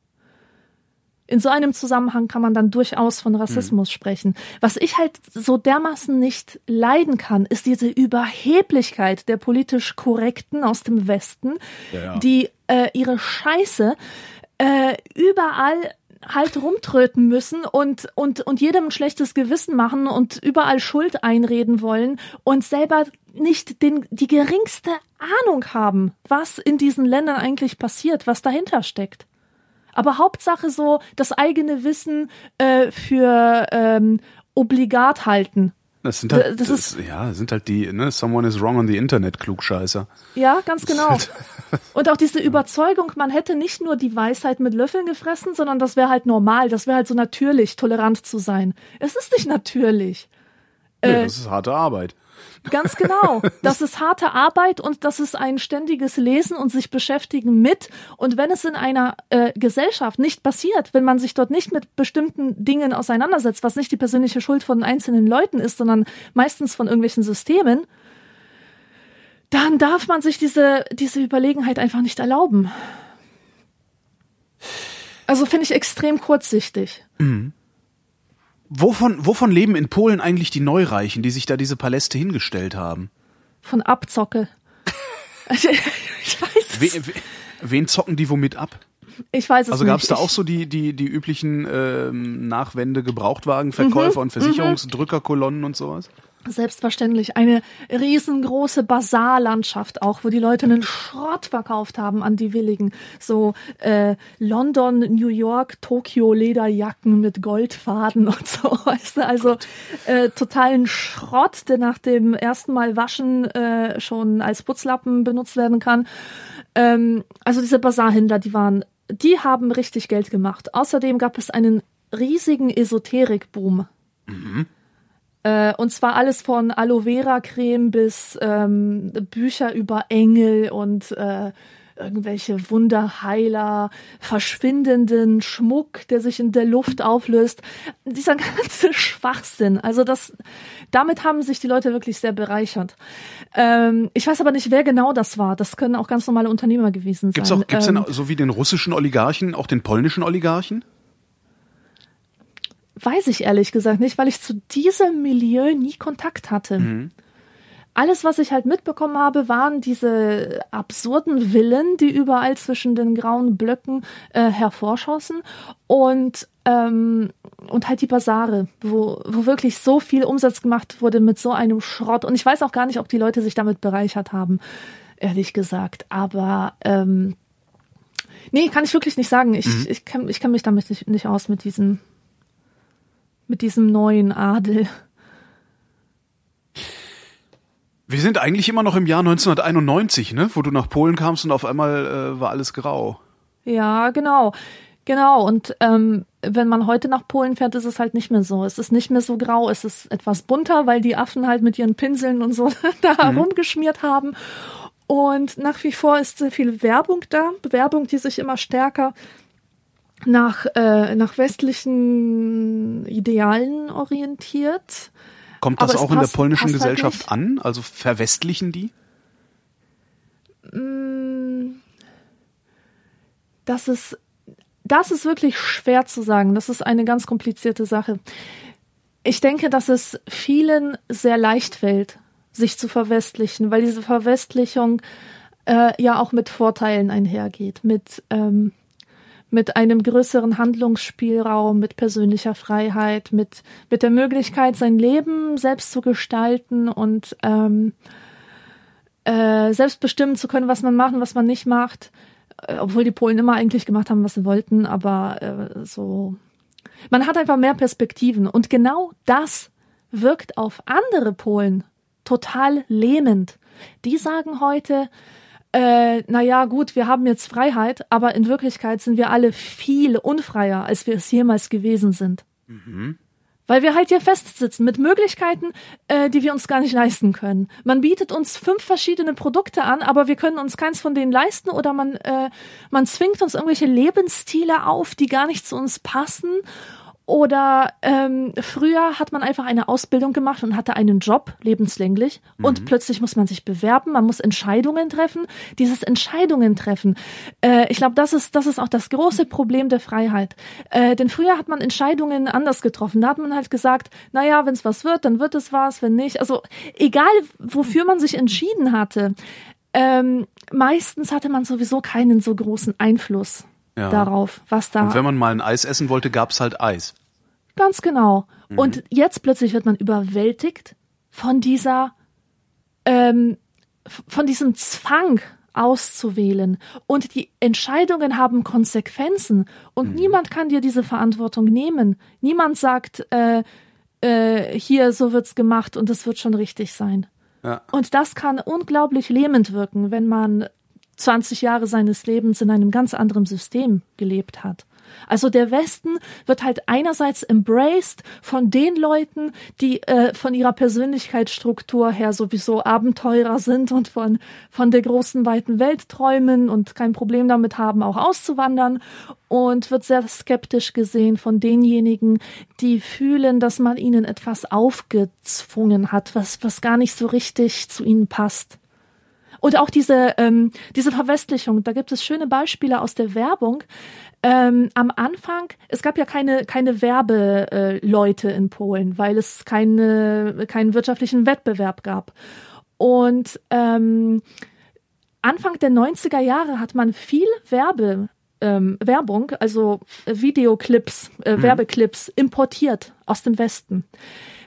In so einem Zusammenhang kann man dann durchaus von Rassismus sprechen. Was ich halt so dermaßen nicht leiden kann, ist diese Überheblichkeit der politisch Korrekten aus dem Westen, Ja, ja. die äh, ihre Scheiße äh, überall halt rumtröten müssen und, und, und jedem ein schlechtes Gewissen machen und überall Schuld einreden wollen und selber nicht den, die geringste Ahnung haben, was in diesen Ländern eigentlich passiert, was dahinter steckt. Aber Hauptsache so das eigene Wissen äh, für ähm, obligat halten. Das sind halt, Das das ist- ja, sind halt die, ne, someone is wrong on the Internet, Klugscheißer. Ja, ganz genau. Und auch diese Überzeugung, man hätte nicht nur die Weisheit mit Löffeln gefressen, sondern das wäre halt normal, das wäre halt so natürlich, tolerant zu sein. Es ist nicht natürlich. Nö, Äh, das ist harte Arbeit. Ganz genau. Das ist harte Arbeit und das ist ein ständiges Lesen und sich beschäftigen mit. Und wenn es in einer äh, Gesellschaft nicht passiert, wenn man sich dort nicht mit bestimmten Dingen auseinandersetzt, was nicht die persönliche Schuld von einzelnen Leuten ist, sondern meistens von irgendwelchen Systemen, dann darf man sich diese, diese Überlegenheit einfach nicht erlauben. Also finde ich extrem kurzsichtig. Wovon, wovon leben in Polen eigentlich die Neureichen, die sich da diese Paläste hingestellt haben? Von Abzocke. ich, ich weiß We, es. we, wen zocken die womit ab? Ich weiß es Also gab es da auch so die, die, die üblichen ähm, Nachwände, Gebrauchtwagenverkäufer Mhm, und Versicherungsdrückerkolonnen und sowas? Selbstverständlich. Eine riesengroße Basarlandschaft auch, wo die Leute einen Schrott verkauft haben an die Willigen. So äh, London, New York, Tokio Lederjacken mit Goldfaden und so. Weißt du? Also äh, totalen Schrott, der nach dem ersten Mal waschen äh, schon als Putzlappen benutzt werden kann. Ähm, also diese Basarhändler, die waren, die haben richtig Geld gemacht. Außerdem gab es einen riesigen Esoterikboom. Äh, und zwar alles von Aloe Vera Creme bis ähm, Bücher über Engel und äh, irgendwelche Wunderheiler, verschwindenden Schmuck, der sich in der Luft auflöst. Dieser ganze Schwachsinn. Also das, damit haben sich die Leute wirklich sehr bereichert. Ähm, ich weiß aber nicht, wer genau das war. Das können auch ganz normale Unternehmer gewesen sein. Gibt's auch, gibt's ähm, denn so wie den russischen Oligarchen auch den polnischen Oligarchen? Weiß ich ehrlich gesagt nicht, weil ich zu diesem Milieu nie Kontakt hatte. Mhm. Alles, was ich halt mitbekommen habe, waren diese absurden Villen, die überall zwischen den grauen Blöcken äh, hervorschossen und ähm, und halt die Basare, wo, wo wirklich so viel Umsatz gemacht wurde mit so einem Schrott. Und ich weiß auch gar nicht, ob die Leute sich damit bereichert haben, ehrlich gesagt. Aber ähm, nee, kann ich wirklich nicht sagen. Ich, Mhm. ich kenne ich kenn mich damit nicht, nicht aus mit diesem mit diesem neuen Adel. Wir sind eigentlich immer noch im Jahr 1991, ne? Wo du nach Polen kamst und auf einmal äh, war alles grau. Ja, genau. Genau. Und ähm, wenn man heute nach Polen fährt, ist es halt nicht mehr so. Es ist nicht mehr so grau, es ist etwas bunter, weil die Affen halt mit ihren Pinseln und so da herumgeschmiert haben. Und nach wie vor ist sehr viel Werbung da, Werbung, die sich immer stärker nach, äh, nach westlichen Idealen orientiert. Kommt das auch in der passt- polnischen passt halt Gesellschaft nicht. an? Also verwestlichen die? Das ist, das ist wirklich schwer zu sagen. Das ist eine ganz komplizierte Sache. Ich denke, dass es vielen sehr leicht fällt, sich zu verwestlichen, weil diese Verwestlichung äh, ja auch mit Vorteilen einhergeht, mit ähm, mit einem größeren Handlungsspielraum, mit persönlicher Freiheit, mit mit der Möglichkeit, sein Leben selbst zu gestalten und ähm, äh, selbst bestimmen zu können, was man macht und was man nicht macht äh, obwohl die Polen immer eigentlich gemacht haben, was sie wollten, aber äh, so. Man hat einfach mehr Perspektiven und genau das wirkt auf andere Polen total lähmend. Die sagen heute, äh, naja, gut, wir haben jetzt Freiheit, aber in Wirklichkeit sind wir alle viel unfreier, als wir es jemals gewesen sind. Weil wir halt hier festsitzen mit Möglichkeiten, äh, die wir uns gar nicht leisten können. Man bietet uns fünf verschiedene Produkte an, aber wir können uns keins von denen leisten oder man, äh, man zwingt uns irgendwelche Lebensstile auf, die gar nicht zu uns passen. Oder ähm, früher hat man einfach eine Ausbildung gemacht und hatte einen Job, lebenslänglich, und plötzlich muss man sich bewerben, man muss Entscheidungen treffen. Dieses Entscheidungen treffen, äh, ich glaube, das ist, das ist auch das große Problem der Freiheit. Äh, denn früher hat man Entscheidungen anders getroffen. Da hat man halt gesagt, naja, wenn es was wird, dann wird es was, wenn nicht. Also egal, wofür man sich entschieden hatte, ähm, meistens hatte man sowieso keinen so großen Einfluss Ja. darauf, was da Und wenn man mal ein Eis essen wollte, gab's halt Eis. Ganz genau. Und jetzt plötzlich wird man überwältigt von dieser, ähm, von diesem Zwang auszuwählen. Und die Entscheidungen haben Konsequenzen. Und niemand kann dir diese Verantwortung nehmen. Niemand sagt, äh, äh, hier, so wird's gemacht und es wird schon richtig sein. Ja. Und das kann unglaublich lähmend wirken, wenn man 20 Jahre seines Lebens in einem ganz anderen System gelebt hat. Also der Westen wird halt einerseits embraced von den Leuten, die äh, von ihrer Persönlichkeitsstruktur her sowieso Abenteurer sind und von, von der großen weiten Welt träumen und kein Problem damit haben, auch auszuwandern und wird sehr skeptisch gesehen von denjenigen, die fühlen, dass man ihnen etwas aufgezwungen hat, was, was gar nicht so richtig zu ihnen passt. Und auch diese, ähm, diese Verwestlichung, da gibt es schöne Beispiele aus der Werbung. Ähm, am Anfang, es gab ja keine, keine Werbeleute Leute in Polen, weil es keine, keinen wirtschaftlichen Wettbewerb gab. Und ähm, Anfang der 90er Jahre hat man viel Werbe, ähm, Werbung, also äh, Videoclips, äh, Werbeclips importiert aus dem Westen.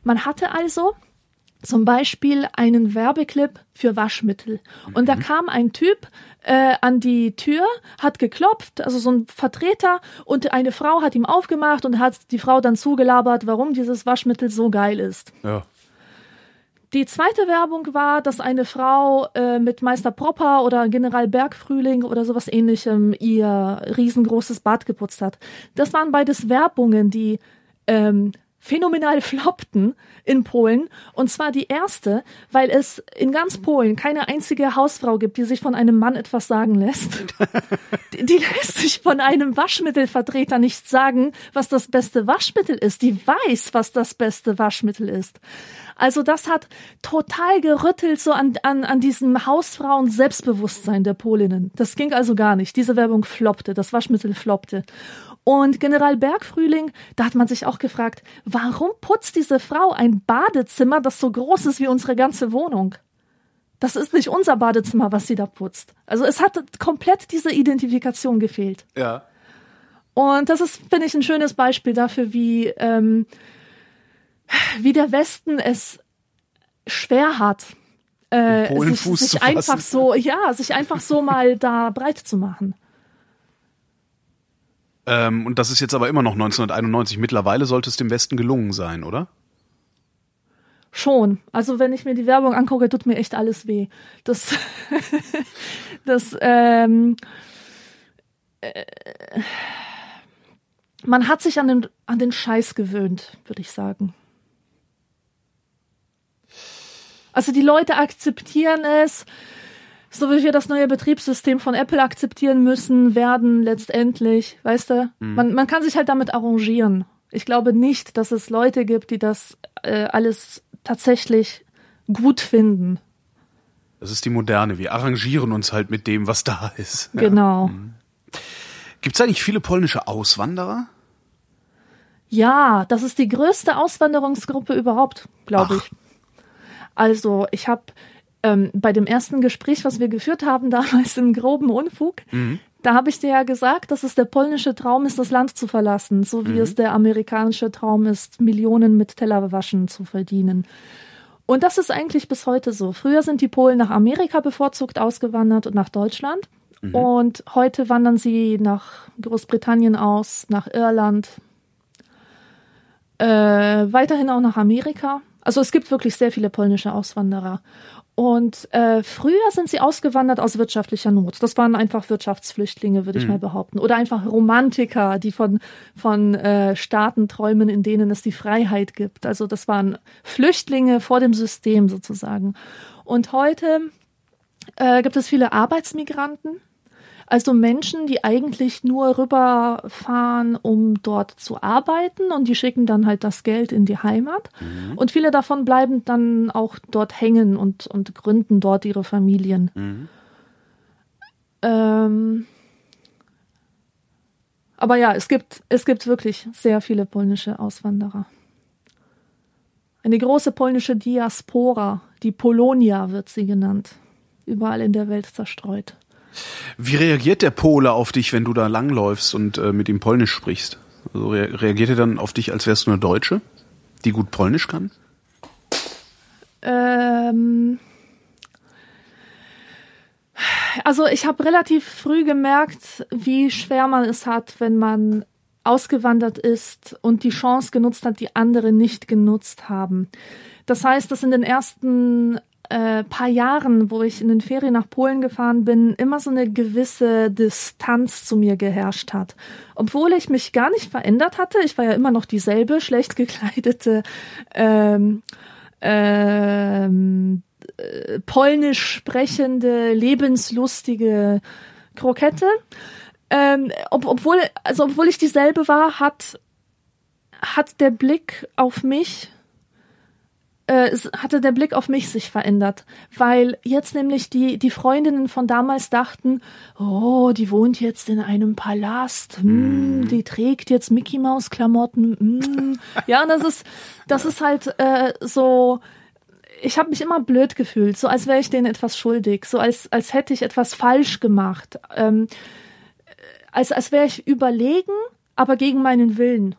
Man hatte also zum Beispiel einen Werbeclip für Waschmittel. Und da kam ein Typ äh, an die Tür, hat geklopft, also so ein Vertreter, und eine Frau hat ihm aufgemacht und hat die Frau dann zugelabert, warum dieses Waschmittel so geil ist. Ja. Die zweite Werbung war, dass eine Frau äh, mit Meister Propper oder General Bergfrühling oder sowas ähnlichem ihr riesengroßes Bad geputzt hat. Das waren beides Werbungen, die ähm, phänomenal floppten in Polen. Und zwar die erste, weil es in ganz Polen keine einzige Hausfrau gibt, die sich von einem Mann etwas sagen lässt. die, die lässt sich von einem Waschmittelvertreter nicht sagen, was das beste Waschmittel ist. Die weiß, was das beste Waschmittel ist. Also das hat total gerüttelt so an, an, an diesem Hausfrauen Selbstbewusstsein der Polinnen. Das ging also gar nicht. Diese Werbung floppte, das Waschmittel floppte. Und General Bergfrühling, da hat man sich auch gefragt, warum putzt diese Frau ein Badezimmer, das so groß ist wie unsere ganze Wohnung? Das ist nicht unser Badezimmer, was sie da putzt. Also es hat komplett diese Identifikation gefehlt. Ja. Und das ist, finde ich, ein schönes Beispiel dafür, wie, ähm, wie der Westen es schwer hat, äh, sich, sich einfach so, ja, sich einfach so mal da breit zu machen. Ähm, und das ist jetzt aber immer noch 1991. Mittlerweile sollte es dem Westen gelungen sein, oder? Schon. Also wenn ich mir die Werbung angucke, tut mir echt alles weh. Das, das, ähm, äh, man hat sich an den, an den Scheiß gewöhnt, würde ich sagen. Also die Leute akzeptieren es, so wie wir das neue Betriebssystem von Apple akzeptieren müssen, werden letztendlich, weißt du, mhm. man, man kann sich halt damit arrangieren. Ich glaube nicht, dass es Leute gibt, die das äh, alles tatsächlich gut finden. Das ist die Moderne. Wir arrangieren uns halt mit dem, was da ist. Genau. Ja. Mhm. Gibt es eigentlich viele polnische Auswanderer? Ja, das ist die größte Auswanderungsgruppe überhaupt, glaube ich. Also ich habe ähm, bei dem ersten Gespräch, was wir geführt haben, damals im groben Unfug, mhm. da habe ich dir ja gesagt, dass es der polnische Traum ist, das Land zu verlassen, so wie mhm. es der amerikanische Traum ist, Millionen mit Tellerwaschen zu verdienen. Und das ist eigentlich bis heute so. Früher sind die Polen nach Amerika bevorzugt ausgewandert und nach Deutschland. Mhm. Und heute wandern sie nach Großbritannien aus, nach Irland, äh, weiterhin auch nach Amerika. Also es gibt wirklich sehr viele polnische Auswanderer. Und äh, früher sind sie ausgewandert aus wirtschaftlicher Not. Das waren einfach Wirtschaftsflüchtlinge, würde ich mhm. mal behaupten. Oder einfach Romantiker, die von, von äh, Staaten träumen, in denen es die Freiheit gibt. Also das waren Flüchtlinge vor dem System sozusagen. Und heute äh, gibt es viele Arbeitsmigranten, also Menschen, die eigentlich nur rüberfahren, um dort zu arbeiten und die schicken dann halt das Geld in die Heimat. Mhm. Und viele davon bleiben dann auch dort hängen und, und gründen dort ihre Familien. Mhm. Ähm, aber ja, es gibt, es gibt wirklich sehr viele polnische Auswanderer. Eine große polnische Diaspora, die Polonia wird sie genannt, überall in der Welt zerstreut. Wie reagiert der Pole auf dich, wenn du da langläufst und äh, mit ihm Polnisch sprichst? Also re reagiert er dann auf dich, als wärst du eine Deutsche, die gut Polnisch kann? Ähm also ich habe relativ früh gemerkt, wie schwer man es hat, wenn man ausgewandert ist und die Chance genutzt hat, die andere nicht genutzt haben. Das heißt, dass in den ersten äh, paar Jahren, wo ich in den Ferien nach Polen gefahren bin, immer so eine gewisse Distanz zu mir geherrscht hat. Obwohl ich mich gar nicht verändert hatte. Ich war ja immer noch dieselbe schlecht gekleidete ähm, ähm, äh, polnisch sprechende, lebenslustige Krokette. Ähm, ob, obwohl, also obwohl ich dieselbe war, hat, hat der Blick auf mich äh, hatte der Blick auf mich sich verändert, weil jetzt nämlich die, die Freundinnen von damals dachten, oh, die wohnt jetzt in einem Palast, mm, die trägt jetzt Mickey Maus Klamotten, mm. ja, das ist, das ist halt äh, so, ich habe mich immer blöd gefühlt, so als wäre ich denen etwas schuldig, so als, als hätte ich etwas falsch gemacht, ähm, als, als wäre ich überlegen, aber gegen meinen Willen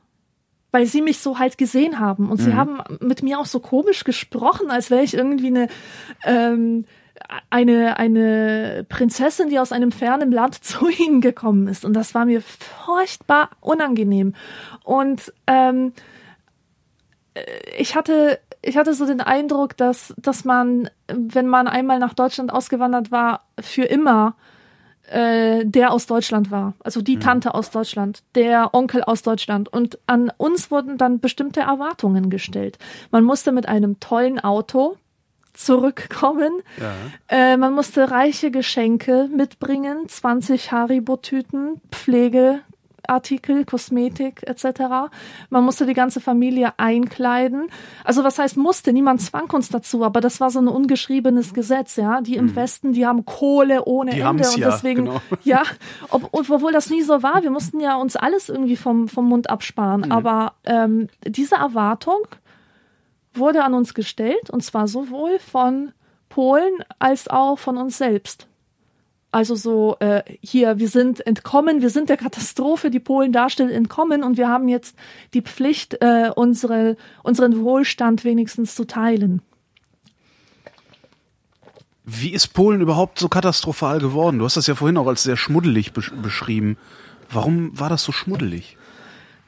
weil sie mich so halt gesehen haben. Und mhm. sie haben mit mir auch so komisch gesprochen, als wäre ich irgendwie eine, ähm, eine, eine Prinzessin, die aus einem fernen Land zu ihnen gekommen ist. Und das war mir furchtbar unangenehm. Und ähm, ich hatte, ich hatte so den Eindruck, dass, dass man, wenn man einmal nach Deutschland ausgewandert war, für immer äh, der aus Deutschland war, also die Tante aus Deutschland, der Onkel aus Deutschland. Und an uns wurden dann bestimmte Erwartungen gestellt. Man musste mit einem tollen Auto zurückkommen. Ja. Äh, man musste reiche Geschenke mitbringen, 20 Haribo-Tüten, Pflegeartikel, Kosmetik etc. Man musste die ganze Familie einkleiden. Also was heißt musste? Niemand zwang uns dazu, aber das war so ein ungeschriebenes Gesetz, ja. Die im Westen, die haben Kohle ohne Die Ende und ja, deswegen, genau. ja, ob, obwohl das nie so war, wir mussten ja uns alles irgendwie vom, vom Mund absparen. Aber ähm, diese Erwartung wurde an uns gestellt, und zwar sowohl von Polen als auch von uns selbst. Also so, äh, hier, wir sind entkommen, wir sind der Katastrophe, die Polen darstellen, entkommen und wir haben jetzt die Pflicht, äh, unsere, unseren Wohlstand wenigstens zu teilen. Wie ist Polen überhaupt so katastrophal geworden? Du hast das ja vorhin auch als sehr schmuddelig besch beschrieben. Warum war das so schmuddelig?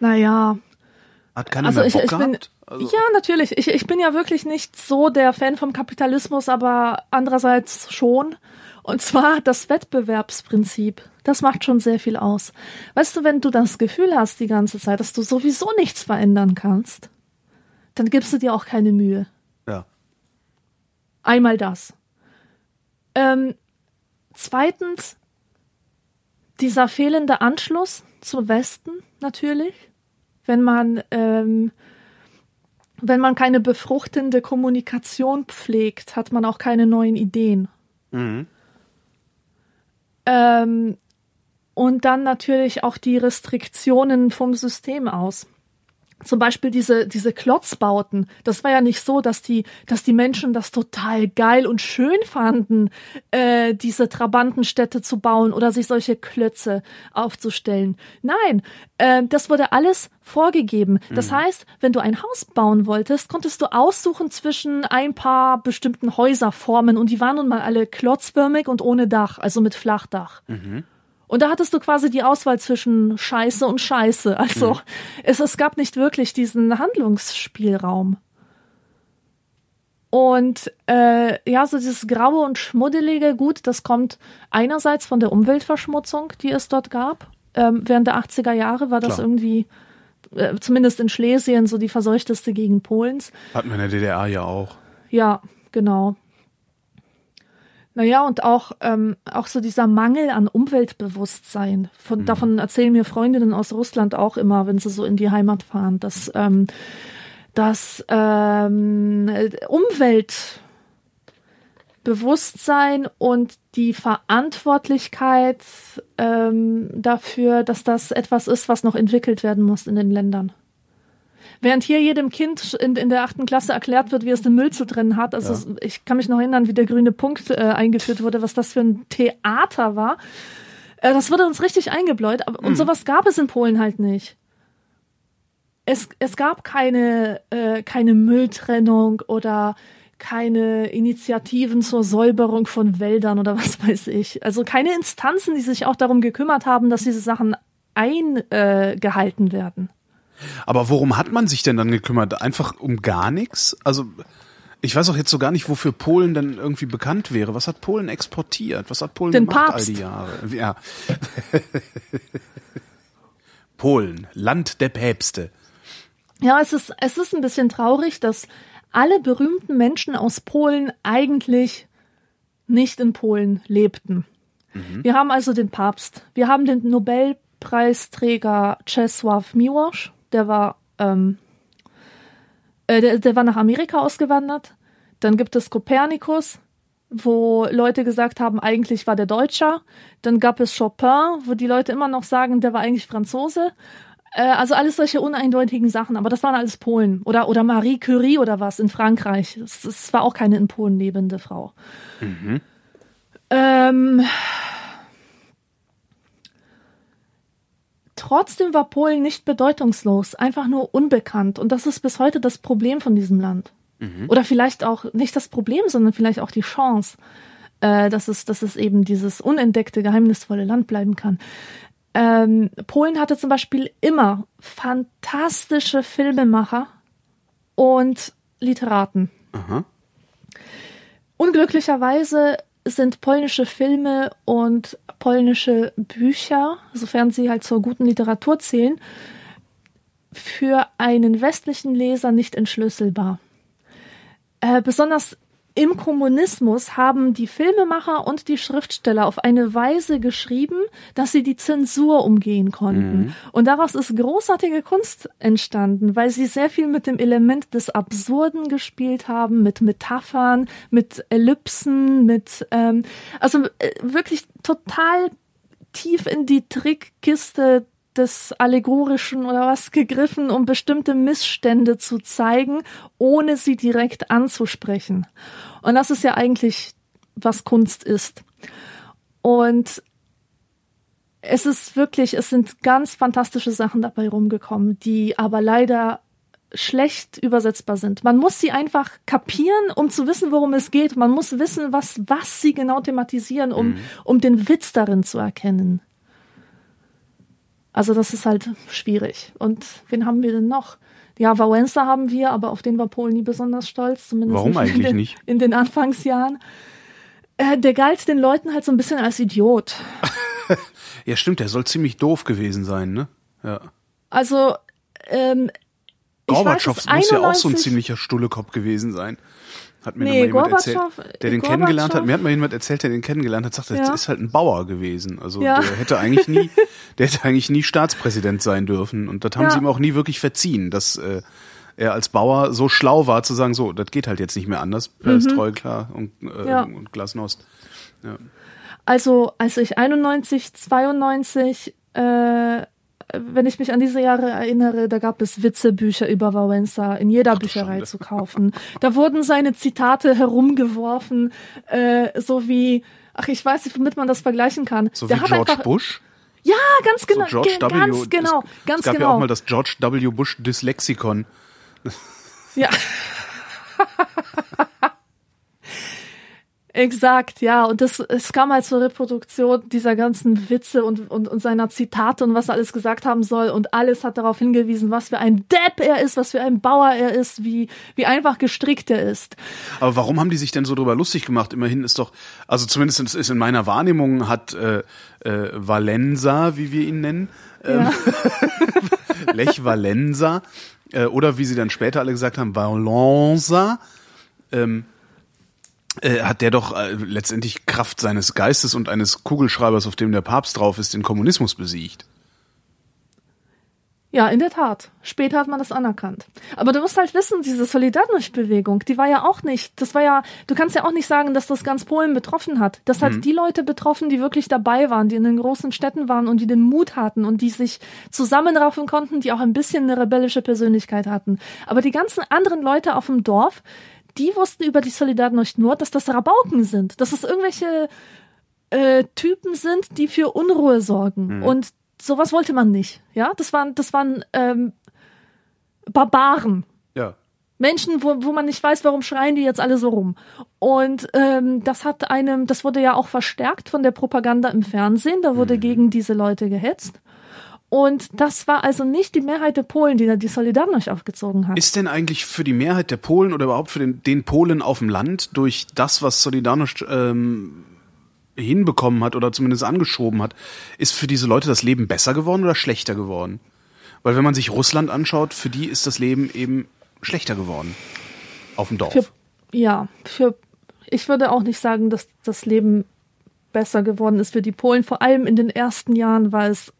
Naja, Hat keiner Also mehr ich, Bock ich bin, gehabt? Also, ja, natürlich. Ich, ich bin ja wirklich nicht so der Fan vom Kapitalismus, aber andererseits schon. Und zwar das Wettbewerbsprinzip. Das macht schon sehr viel aus. Weißt du, wenn du das Gefühl hast die ganze Zeit, dass du sowieso nichts verändern kannst, dann gibst du dir auch keine Mühe. ja. Einmal das. Ähm, zweitens, dieser fehlende Anschluss zum Westen natürlich. Wenn man, ähm, wenn man keine befruchtende Kommunikation pflegt, hat man auch keine neuen Ideen. Mhm. Ähm, und dann natürlich auch die Restriktionen vom System aus. Zum Beispiel diese, diese Klotzbauten. Das war ja nicht so, dass die, dass die Menschen das total geil und schön fanden, äh, diese Trabantenstädte zu bauen oder sich solche Klötze aufzustellen. Nein, äh, das wurde alles vorgegeben. Das heißt, wenn du ein Haus bauen wolltest, konntest du aussuchen zwischen ein paar bestimmten Häuserformen und die waren nun mal alle klotzförmig und ohne Dach, also mit Flachdach. Und da hattest du quasi die Auswahl zwischen Scheiße und Scheiße. Also es, es gab nicht wirklich diesen Handlungsspielraum. Und äh, ja, so dieses Graue und Schmuddelige, gut, das kommt einerseits von der Umweltverschmutzung, die es dort gab. Ähm, während der 80er Jahre war das Klar. irgendwie, äh, zumindest in Schlesien, so die verseuchteste Gegend Polens. Hatten wir in der DDR ja auch. Ja, genau. Naja, und auch, ähm, auch so dieser Mangel an Umweltbewusstsein. Von, Davon erzählen mir Freundinnen aus Russland auch immer, wenn sie so in die Heimat fahren, dass, ähm, dass ähm, Umweltbewusstsein und die Verantwortlichkeit ähm, dafür, dass das etwas ist, was noch entwickelt werden muss in den Ländern. Während hier jedem Kind in, in der achten Klasse erklärt wird, wie es den Müll zu trennen hat. Also ich kann mich noch erinnern, wie der grüne Punkt äh, eingeführt wurde, was das für ein Theater war. Äh, das wurde uns richtig eingebläut. Aber, Und sowas gab es in Polen halt nicht. Es, es gab keine, äh, keine Mülltrennung oder keine Initiativen zur Säuberung von Wäldern oder was weiß ich. Also keine Instanzen, die sich auch darum gekümmert haben, dass diese Sachen eingehalten werden. Aber worum hat man sich denn dann gekümmert? Einfach um gar nichts? Also ich weiß auch jetzt so gar nicht, wofür Polen denn irgendwie bekannt wäre. Was hat Polen exportiert? Was hat Polen Den gemacht Papst. all die Jahre? Ja. Polen, Land der Päpste. Ja, es ist, es ist ein bisschen traurig, dass alle berühmten Menschen aus Polen eigentlich nicht in Polen lebten. Wir haben also den Papst, wir haben den Nobelpreisträger Czesław Miłosz, der war, ähm, äh, der, der war nach Amerika ausgewandert. Dann gibt es Kopernikus, wo Leute gesagt haben, eigentlich war der Deutscher. Dann gab es Chopin, wo die Leute immer noch sagen, der war eigentlich Franzose. Äh, also alles solche uneindeutigen Sachen, aber das waren alles Polen. Oder, oder Marie Curie oder was in Frankreich. Es, war auch keine in Polen lebende Frau. Ähm, trotzdem war Polen nicht bedeutungslos, einfach nur unbekannt. Und das ist bis heute das Problem von diesem Land. Oder vielleicht auch nicht das Problem, sondern vielleicht auch die Chance, äh, dass, es, dass es eben dieses unentdeckte, geheimnisvolle Land bleiben kann. Ähm, Polen hatte zum Beispiel immer fantastische Filmemacher und Literaten. Aha. Unglücklicherweise sind polnische Filme und polnische Bücher, sofern sie halt zur guten Literatur zählen, für einen westlichen Leser nicht entschlüsselbar. Äh, besonders im Kommunismus haben die Filmemacher und die Schriftsteller auf eine Weise geschrieben, dass sie die Zensur umgehen konnten. Mhm. Und daraus ist großartige Kunst entstanden, weil sie sehr viel mit dem Element des Absurden gespielt haben, mit Metaphern, mit Ellipsen, mit ähm, also äh, wirklich total tief in die Trickkiste des Allegorischen oder was gegriffen, um bestimmte Missstände zu zeigen, ohne sie direkt anzusprechen. Und das ist ja eigentlich, was Kunst ist. Und es ist wirklich, es sind ganz fantastische Sachen dabei rumgekommen, die aber leider schlecht übersetzbar sind. Man muss sie einfach kapieren, um zu wissen, worum es geht. Man muss wissen, was, was sie genau thematisieren, um, mhm. um den Witz darin zu erkennen. Also das ist halt schwierig. Und wen haben wir denn noch? Ja, Wałęsa haben wir, aber auf den war Polen nie besonders stolz. Zumindest Warum eigentlich in den, nicht? In den Anfangsjahren. Äh, der galt den Leuten halt so ein bisschen als Idiot. ja, stimmt, der soll ziemlich doof gewesen sein, ne? Ja. Also, ähm, Gorbatschow muss ja auch so ein ziemlicher Stullekopf gewesen sein. Hat mir nee, mal jemand erzählt, der den kennengelernt hat. Mir hat mal jemand erzählt, der den kennengelernt hat, sagt, ja. das ist halt ein Bauer gewesen. Also ja. der hätte eigentlich nie, der hätte eigentlich nie Staatspräsident sein dürfen. Und das haben ja. sie ihm auch nie wirklich verziehen, dass äh, er als Bauer so schlau war zu sagen, so, das geht halt jetzt nicht mehr anders. Perestroika mhm. klar und, äh, ja. und Glasnost. Ja. Also als ich 91, 92 äh, wenn ich mich an diese Jahre erinnere, da gab es Witzebücher über Wałęsa in jeder Ach, Bücherei zu kaufen. Da wurden seine Zitate herumgeworfen, äh, so wie, ach, ich weiß nicht, womit man das vergleichen kann. So Der wie George einfach, Bush? Ja, ganz genau. So George w, ganz genau. Es, ganz es gab genau. ja auch mal das George W. Bush Dyslexikon. Ja. Exakt, ja. Und das, es kam halt zur Reproduktion dieser ganzen Witze und, und, und seiner Zitate und was er alles gesagt haben soll. Und alles hat darauf hingewiesen, was für ein Depp er ist, was für ein Bauer er ist, wie, wie einfach gestrickt er ist. Aber warum haben die sich denn so drüber lustig gemacht? Immerhin ist doch, also zumindest ist in meiner Wahrnehmung hat äh, äh, Valenza, wie wir ihn nennen, ähm, ja. Lech Valenza, äh, oder wie sie dann später alle gesagt haben, Valenza, ähm, äh, hat der doch äh, letztendlich Kraft seines Geistes und eines Kugelschreibers, auf dem der Papst drauf ist, den Kommunismus besiegt. Ja, in der Tat. Später hat man das anerkannt. Aber du musst halt wissen, diese Solidarność-Bewegung, die war ja auch nicht, das war ja, du kannst ja auch nicht sagen, dass das ganz Polen betroffen hat. Das hat mhm. die Leute betroffen, die wirklich dabei waren, die in den großen Städten waren und die den Mut hatten und die sich zusammenraufen konnten, die auch ein bisschen eine rebellische Persönlichkeit hatten. Aber die ganzen anderen Leute auf dem Dorf, die wussten über die Solidarność nur, dass das Rabauken sind, dass es irgendwelche äh, Typen sind, die für Unruhe sorgen. Mhm. Und sowas wollte man nicht. Ja, das waren, das waren ähm, Barbaren. Ja. Menschen, wo, wo man nicht weiß, warum schreien die jetzt alle so rum. Und ähm, das hat einem, das wurde ja auch verstärkt von der Propaganda im Fernsehen. Da wurde mhm. gegen diese Leute gehetzt. Und das war also nicht die Mehrheit der Polen, die da die Solidarność aufgezogen hat. Ist denn eigentlich für die Mehrheit der Polen oder überhaupt für den, den Polen auf dem Land durch das, was Solidarność ähm, hinbekommen hat oder zumindest angeschoben hat, ist für diese Leute das Leben besser geworden oder schlechter geworden? Weil wenn man sich Russland anschaut, für die ist das Leben eben schlechter geworden. Auf dem Dorf. Für, ja, für, ich würde auch nicht sagen, dass das Leben besser geworden ist für die Polen. Vor allem in den ersten Jahren war es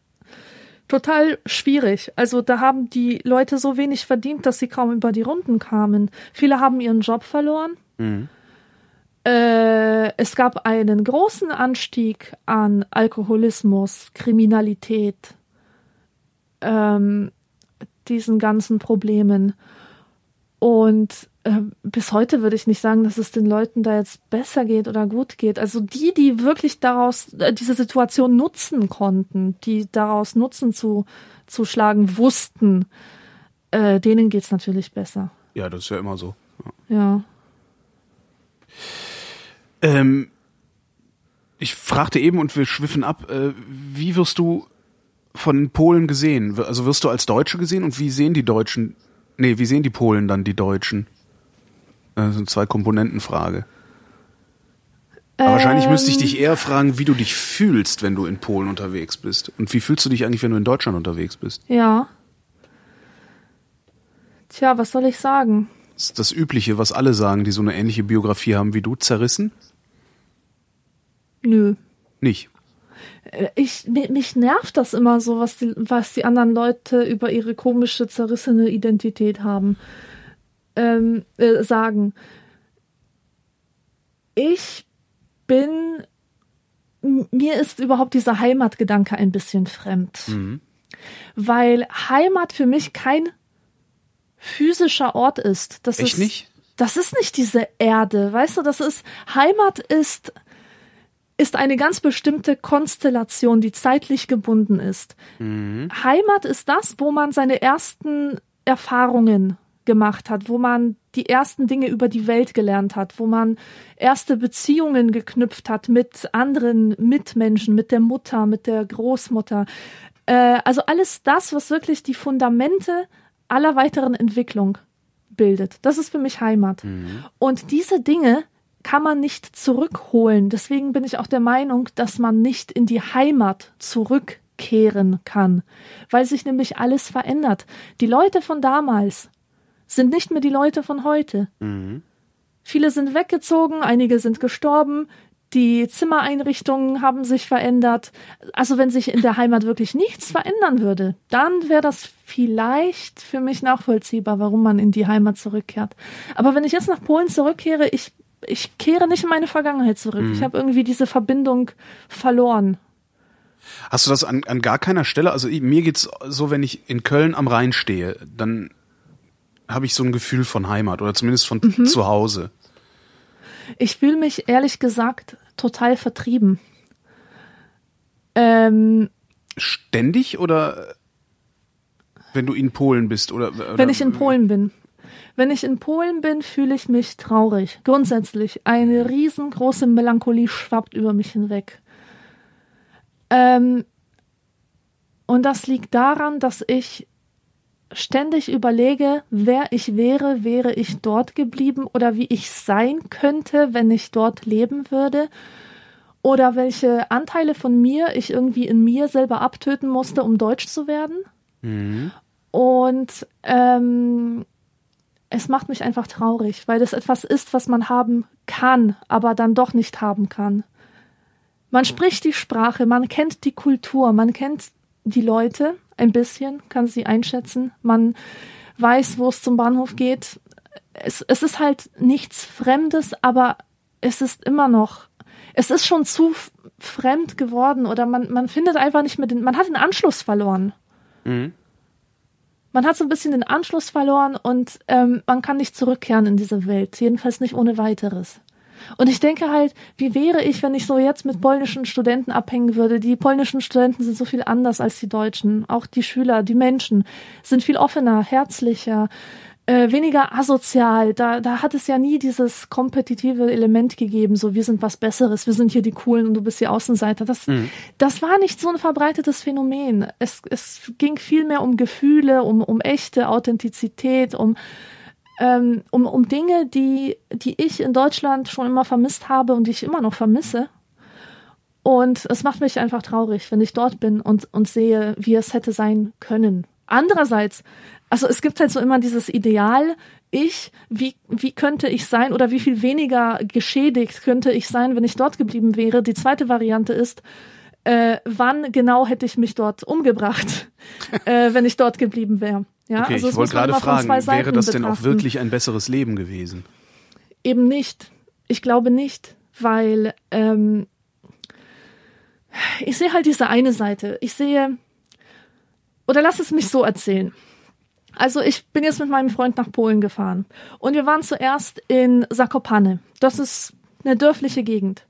total schwierig. Also da haben die Leute so wenig verdient, dass sie kaum über die Runden kamen. Viele haben ihren Job verloren. Mhm. Äh, es gab einen großen Anstieg an Alkoholismus, Kriminalität, ähm, diesen ganzen Problemen. Und äh, bis heute würde ich nicht sagen, dass es den Leuten da jetzt besser geht oder gut geht. Also die, die wirklich daraus äh, diese Situation nutzen konnten, die daraus Nutzen zu, zu schlagen wussten, äh, denen geht's natürlich besser. Ja, das ist ja immer so. Ja. ja. Ähm, ich fragte eben und wir schwiffen ab, äh, wie wirst du von Polen gesehen? Also wirst du als Deutsche gesehen und wie sehen die Deutschen, nee, wie sehen die Polen dann die Deutschen? Das sind zwei Komponentenfrage. Aber wahrscheinlich Ähm, müsste ich dich eher fragen, wie du dich fühlst, wenn du in Polen unterwegs bist. Und wie fühlst du dich eigentlich, wenn du in Deutschland unterwegs bist? Ja. Tja, was soll ich sagen? Ist das Übliche, was alle sagen, die so eine ähnliche Biografie haben wie du, zerrissen? Nö. Nicht. Äh, Ich, mi- mich nervt das immer so, was die, was die anderen Leute über ihre komische, zerrissene Identität haben, ähm, äh, sagen. Ich bin, mir ist überhaupt dieser Heimatgedanke ein bisschen fremd. Weil Heimat für mich kein physischer Ort ist. Das Echt ist, nicht? Das ist nicht diese Erde, weißt du, das ist, Heimat ist, ist eine ganz bestimmte Konstellation, die zeitlich gebunden ist. Heimat ist das, wo man seine ersten Erfahrungen gemacht hat, wo man die ersten Dinge über die Welt gelernt hat, wo man erste Beziehungen geknüpft hat mit anderen Mitmenschen, mit der Mutter, mit der Großmutter. Äh, also alles das, was wirklich die Fundamente aller weiteren Entwicklung bildet. Das ist für mich Heimat. Und diese Dinge kann man nicht zurückholen. Deswegen bin ich auch der Meinung, dass man nicht in die Heimat zurückkehren kann, weil sich nämlich alles verändert. Die Leute von damals sind nicht mehr die Leute von heute. Viele sind weggezogen, einige sind gestorben, die Zimmereinrichtungen haben sich verändert. Also wenn sich in der Heimat wirklich nichts verändern würde, dann wäre das vielleicht für mich nachvollziehbar, warum man in die Heimat zurückkehrt. Aber wenn ich jetzt nach Polen zurückkehre, ich, ich kehre nicht in meine Vergangenheit zurück. Ich habe irgendwie diese Verbindung verloren. Hast du das an, an gar keiner Stelle? Also mir geht's so, wenn ich in Köln am Rhein stehe, dann habe ich so ein Gefühl von Heimat oder zumindest von Mhm. zu Hause. Ich fühle mich ehrlich gesagt total vertrieben. Ähm, Ständig oder wenn du in Polen bist oder, oder wenn ich in Polen bin. Wenn ich in Polen bin, fühle ich mich traurig. Grundsätzlich. Eine riesengroße Melancholie schwappt über mich hinweg. Ähm, und das liegt daran, dass ich ständig überlege, wer ich wäre, wäre ich dort geblieben oder wie ich sein könnte, wenn ich dort leben würde. Oder welche Anteile von mir ich irgendwie in mir selber abtöten musste, um deutsch zu werden. Und ähm, es macht mich einfach traurig, weil es etwas ist, was man haben kann, aber dann doch nicht haben kann. Man spricht die Sprache, man kennt die Kultur, man kennt die Leute ein bisschen, kann sie einschätzen, man weiß, wo es zum Bahnhof geht. Es, es ist halt nichts Fremdes, aber es ist immer noch, es ist schon zu fremd geworden oder man, man findet einfach nicht mehr den, man hat den Anschluss verloren. Man hat so ein bisschen den Anschluss verloren und ähm, man kann nicht zurückkehren in diese Welt, jedenfalls nicht ohne weiteres. Und ich denke halt, wie wäre ich, wenn ich so jetzt mit polnischen Studenten abhängen würde? Die polnischen Studenten sind so viel anders als die Deutschen. Auch die Schüler, die Menschen sind viel offener, herzlicher, äh, weniger asozial. Da, da hat es ja nie dieses kompetitive Element gegeben, so wir sind was Besseres, wir sind hier die Coolen und du bist die Außenseiter. Das, das war nicht so ein verbreitetes Phänomen. Es, es ging viel mehr um Gefühle, um, um echte Authentizität, um ähm, um, um Dinge, die, die ich in Deutschland schon immer vermisst habe und die ich immer noch vermisse. Und es macht mich einfach traurig, wenn ich dort bin und, und sehe, wie es hätte sein können. Andererseits, also es gibt halt so immer dieses Ideal, ich, wie, wie könnte ich sein oder wie viel weniger geschädigt könnte ich sein, wenn ich dort geblieben wäre. Die zweite Variante ist, äh, wann genau hätte ich mich dort umgebracht, äh, wenn ich dort geblieben wäre. Ja, Okay, also ich wollte gerade fragen, zwei Seiten wäre das denn auch wirklich ein besseres Leben gewesen? Eben nicht. Ich glaube nicht, weil ähm, ich sehe halt diese eine Seite. Ich sehe, oder lass es mich so erzählen. Also ich bin jetzt mit meinem Freund nach Polen gefahren und wir waren zuerst in Zakopane. Das ist eine dörfliche Gegend.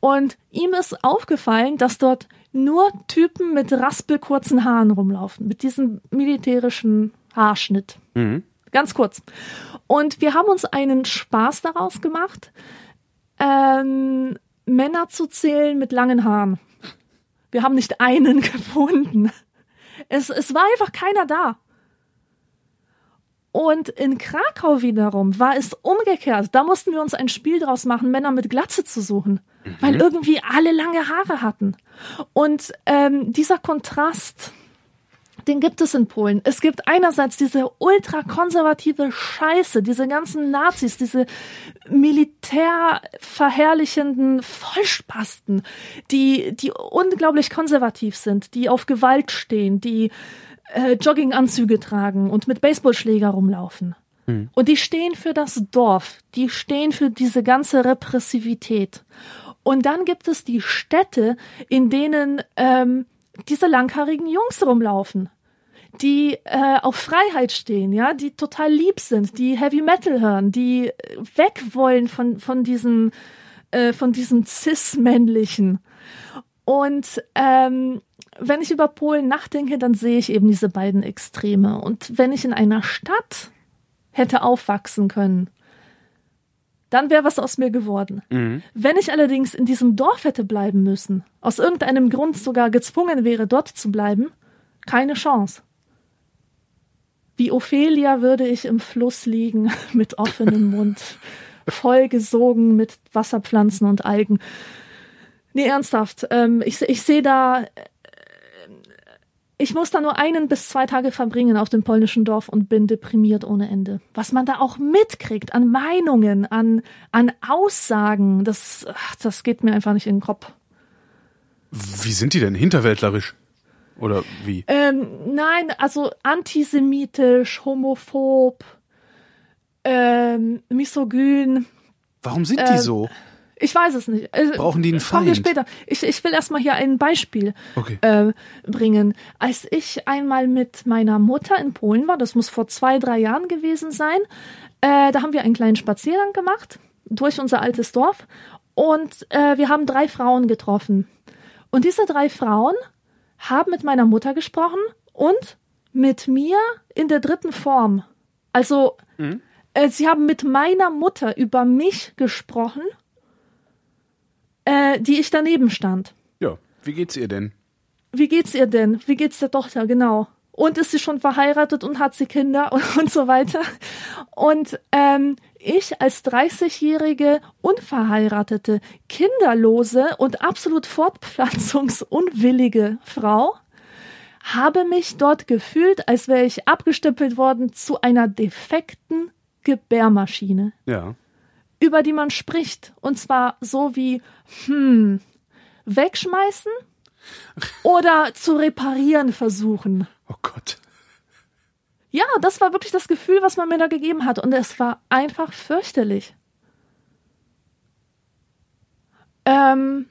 Und ihm ist aufgefallen, dass dort nur Typen mit raspelkurzen Haaren rumlaufen, mit diesem militärischen Haarschnitt. Ganz kurz. Und wir haben uns einen Spaß daraus gemacht, ähm, Männer zu zählen mit langen Haaren. Wir haben nicht einen gefunden. Es, es war einfach keiner da. Und in Krakau wiederum war es umgekehrt. Da mussten wir uns ein Spiel draus machen, Männer mit Glatze zu suchen, mhm. weil irgendwie alle lange Haare hatten. Und ähm, dieser Kontrast, den gibt es in Polen. Es gibt einerseits diese ultrakonservative Scheiße, diese ganzen Nazis, diese militärverherrlichenden Vollspasten, die, die unglaublich konservativ sind, die auf Gewalt stehen, die äh, Jogginganzüge tragen und mit Baseballschläger rumlaufen. Hm. Und die stehen für das Dorf, die stehen für diese ganze Repressivität. Und dann gibt es die Städte, in denen ähm, diese langhaarigen Jungs rumlaufen die äh, auf Freiheit stehen, ja, die total lieb sind, die Heavy Metal hören, die weg wollen von von diesem äh, von diesem cis-männlichen. Und ähm, wenn ich über Polen nachdenke, dann sehe ich eben diese beiden Extreme. Und wenn ich in einer Stadt hätte aufwachsen können, dann wäre was aus mir geworden. Mhm. Wenn ich allerdings in diesem Dorf hätte bleiben müssen, aus irgendeinem Grund sogar gezwungen wäre, dort zu bleiben, keine Chance. Wie Ophelia würde ich im Fluss liegen, mit offenem Mund, vollgesogen mit Wasserpflanzen und Algen. Nee, ernsthaft. Ähm, ich ich sehe da, ich muss da nur einen bis zwei Tage verbringen auf dem polnischen Dorf und bin deprimiert ohne Ende. Was man da auch mitkriegt an Meinungen, an, an Aussagen, das, ach, das geht mir einfach nicht in den Kopf. Wie sind die denn hinterwäldlerisch? Oder wie? Ähm, nein, also antisemitisch, homophob, ähm, misogyn. Warum sind die äh, so? Ich weiß es nicht. Äh, Brauchen die einen Feind? Kommen wir später. Ich, ich will erstmal hier ein Beispiel okay. äh, bringen. Als ich einmal mit meiner Mutter in Polen war, das muss vor zwei, drei Jahren gewesen sein, äh, da haben wir einen kleinen Spaziergang gemacht durch unser altes Dorf und äh, wir haben drei Frauen getroffen. Und diese drei Frauen haben mit meiner Mutter gesprochen und mit mir in der dritten Form. Also, mhm. äh, sie haben mit meiner Mutter über mich gesprochen, äh, die ich daneben stand. Ja, wie geht's ihr denn? Wie geht's ihr denn? Wie geht's der Tochter, genau? Und ist sie schon verheiratet und hat sie Kinder und, und so weiter? Und ähm, ich als 30-jährige, unverheiratete, kinderlose und absolut fortpflanzungsunwillige Frau habe mich dort gefühlt, als wäre ich abgestempelt worden zu einer defekten Gebärmaschine. Ja. Über die man spricht. Und zwar so wie, hm, wegschmeißen oder zu reparieren versuchen. Oh Gott. Ja, das war wirklich das Gefühl, was man mir da gegeben hat. Und es war einfach fürchterlich. Ähm,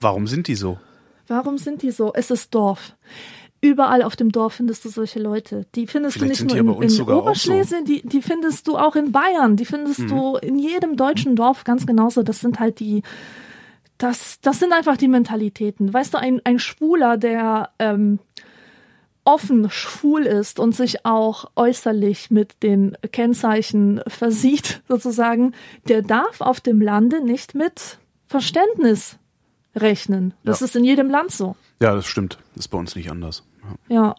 warum sind die so? Warum sind die so? Es ist Dorf. Überall auf dem Dorf findest du solche Leute. Die findest Vielleicht du nicht nur in, in Oberschlesien, so. die, die findest du auch in Bayern, die findest mhm. du in jedem deutschen Dorf ganz genauso. Das sind halt die, das, das sind einfach die Mentalitäten. Weißt du, ein, ein Schwuler, der ähm, offen schwul ist und sich auch äußerlich mit den Kennzeichen versieht, sozusagen, der darf auf dem Lande nicht mit Verständnis rechnen. Das ja. ist in jedem Land so. Ja, das stimmt. Das ist bei uns nicht anders. Ja.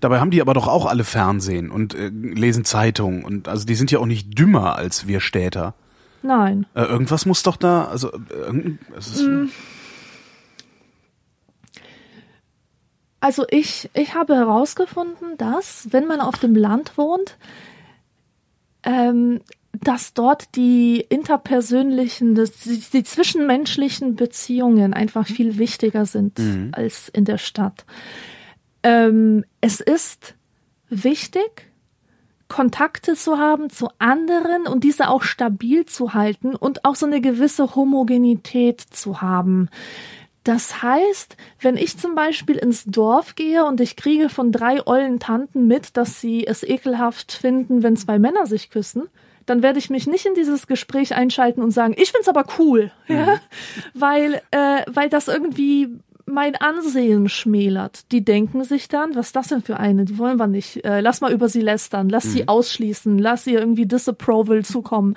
Dabei haben die aber doch auch alle Fernsehen und äh, lesen Zeitungen und also die sind ja auch nicht dümmer als wir Städter. Nein. Äh, irgendwas muss doch da, also äh, mm. Also ich, ich habe herausgefunden, dass, wenn man auf dem Land wohnt, ähm, dass dort die interpersönlichen, die, die, zwischenmenschlichen Beziehungen einfach viel wichtiger sind mhm. als in der Stadt. Ähm, es ist wichtig, Kontakte zu haben zu anderen und diese auch stabil zu halten und auch so eine gewisse Homogenität zu haben. Das heißt, wenn ich zum Beispiel ins Dorf gehe und ich kriege von drei ollen Tanten mit, dass sie es ekelhaft finden, wenn zwei Männer sich küssen, dann werde ich mich nicht in dieses Gespräch einschalten und sagen, ich find's aber cool, mhm. ja? weil äh, weil das irgendwie mein Ansehen schmälert. Die denken sich dann, was ist das denn für eine? Die wollen wir nicht. Äh, lass mal über sie lästern, lass mhm. sie ausschließen, lass ihr irgendwie Disapproval zukommen.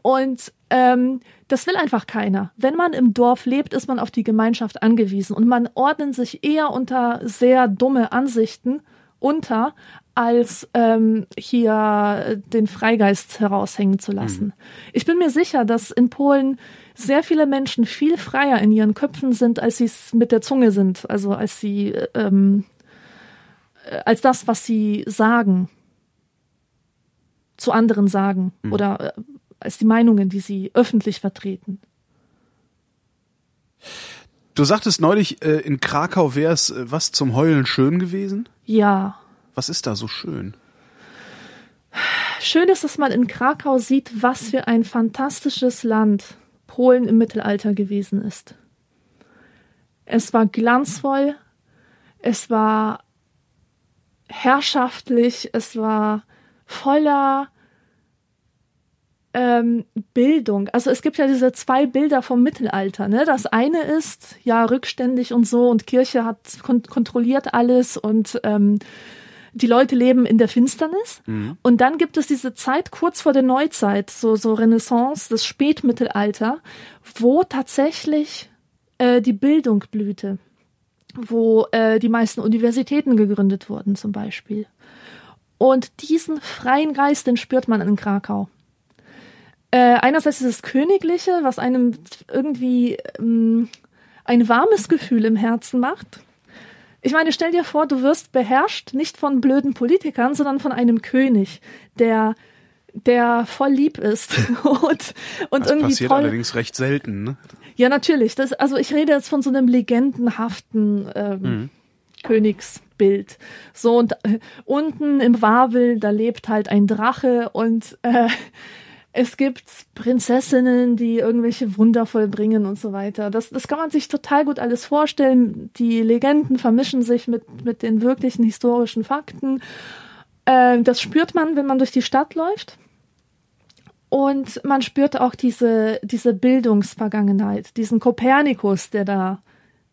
Und ähm, das will einfach keiner. Wenn man im Dorf lebt, ist man auf die Gemeinschaft angewiesen und man ordnet sich eher unter sehr dumme Ansichten unter, als ähm, hier den Freigeist heraushängen zu lassen. Mhm. Ich bin mir sicher, dass in Polen sehr viele Menschen viel freier in ihren Köpfen sind, als sie es mit der Zunge sind, also als sie ähm, äh, als das, was sie sagen, zu anderen sagen mhm. oder äh, als die Meinungen, die sie öffentlich vertreten. Du sagtest neulich, äh, in Krakau wäre es äh, was zum Heulen schön gewesen? Ja. Was ist da so schön? Schön ist, dass man in Krakau sieht, was für ein fantastisches Land Polen im Mittelalter gewesen ist. Es war glanzvoll, es war herrschaftlich, es war voller ähm, Bildung. Also es gibt ja diese zwei Bilder vom Mittelalter. Ne? Das eine ist ja rückständig und so und Kirche hat kon kontrolliert alles und ähm, die Leute leben in der Finsternis. Mhm. Und dann gibt es diese Zeit kurz vor der Neuzeit, so, so Renaissance, das Spätmittelalter, wo tatsächlich äh, die Bildung blühte, wo äh, die meisten Universitäten gegründet wurden zum Beispiel. Und diesen freien Geist, den spürt man in Krakau. Äh, einerseits ist es Königliche, was einem irgendwie ähm, ein warmes Gefühl im Herzen macht. Ich meine, stell dir vor, du wirst beherrscht nicht von blöden Politikern, sondern von einem König, der der voll lieb ist und und das irgendwie passiert toll. allerdings recht selten. Ne? Ja, natürlich. Das, also ich rede jetzt von so einem legendenhaften ähm, mhm. Königsbild. So und äh, unten im Wawel, da lebt halt ein Drache und äh, es gibt Prinzessinnen, die irgendwelche Wunder vollbringen und so weiter. Das, das kann man sich total gut alles vorstellen. Die Legenden vermischen sich mit, mit den wirklichen historischen Fakten. Äh, das spürt man, wenn man durch die Stadt läuft. Und man spürt auch diese, diese Bildungsvergangenheit, diesen Kopernikus, der da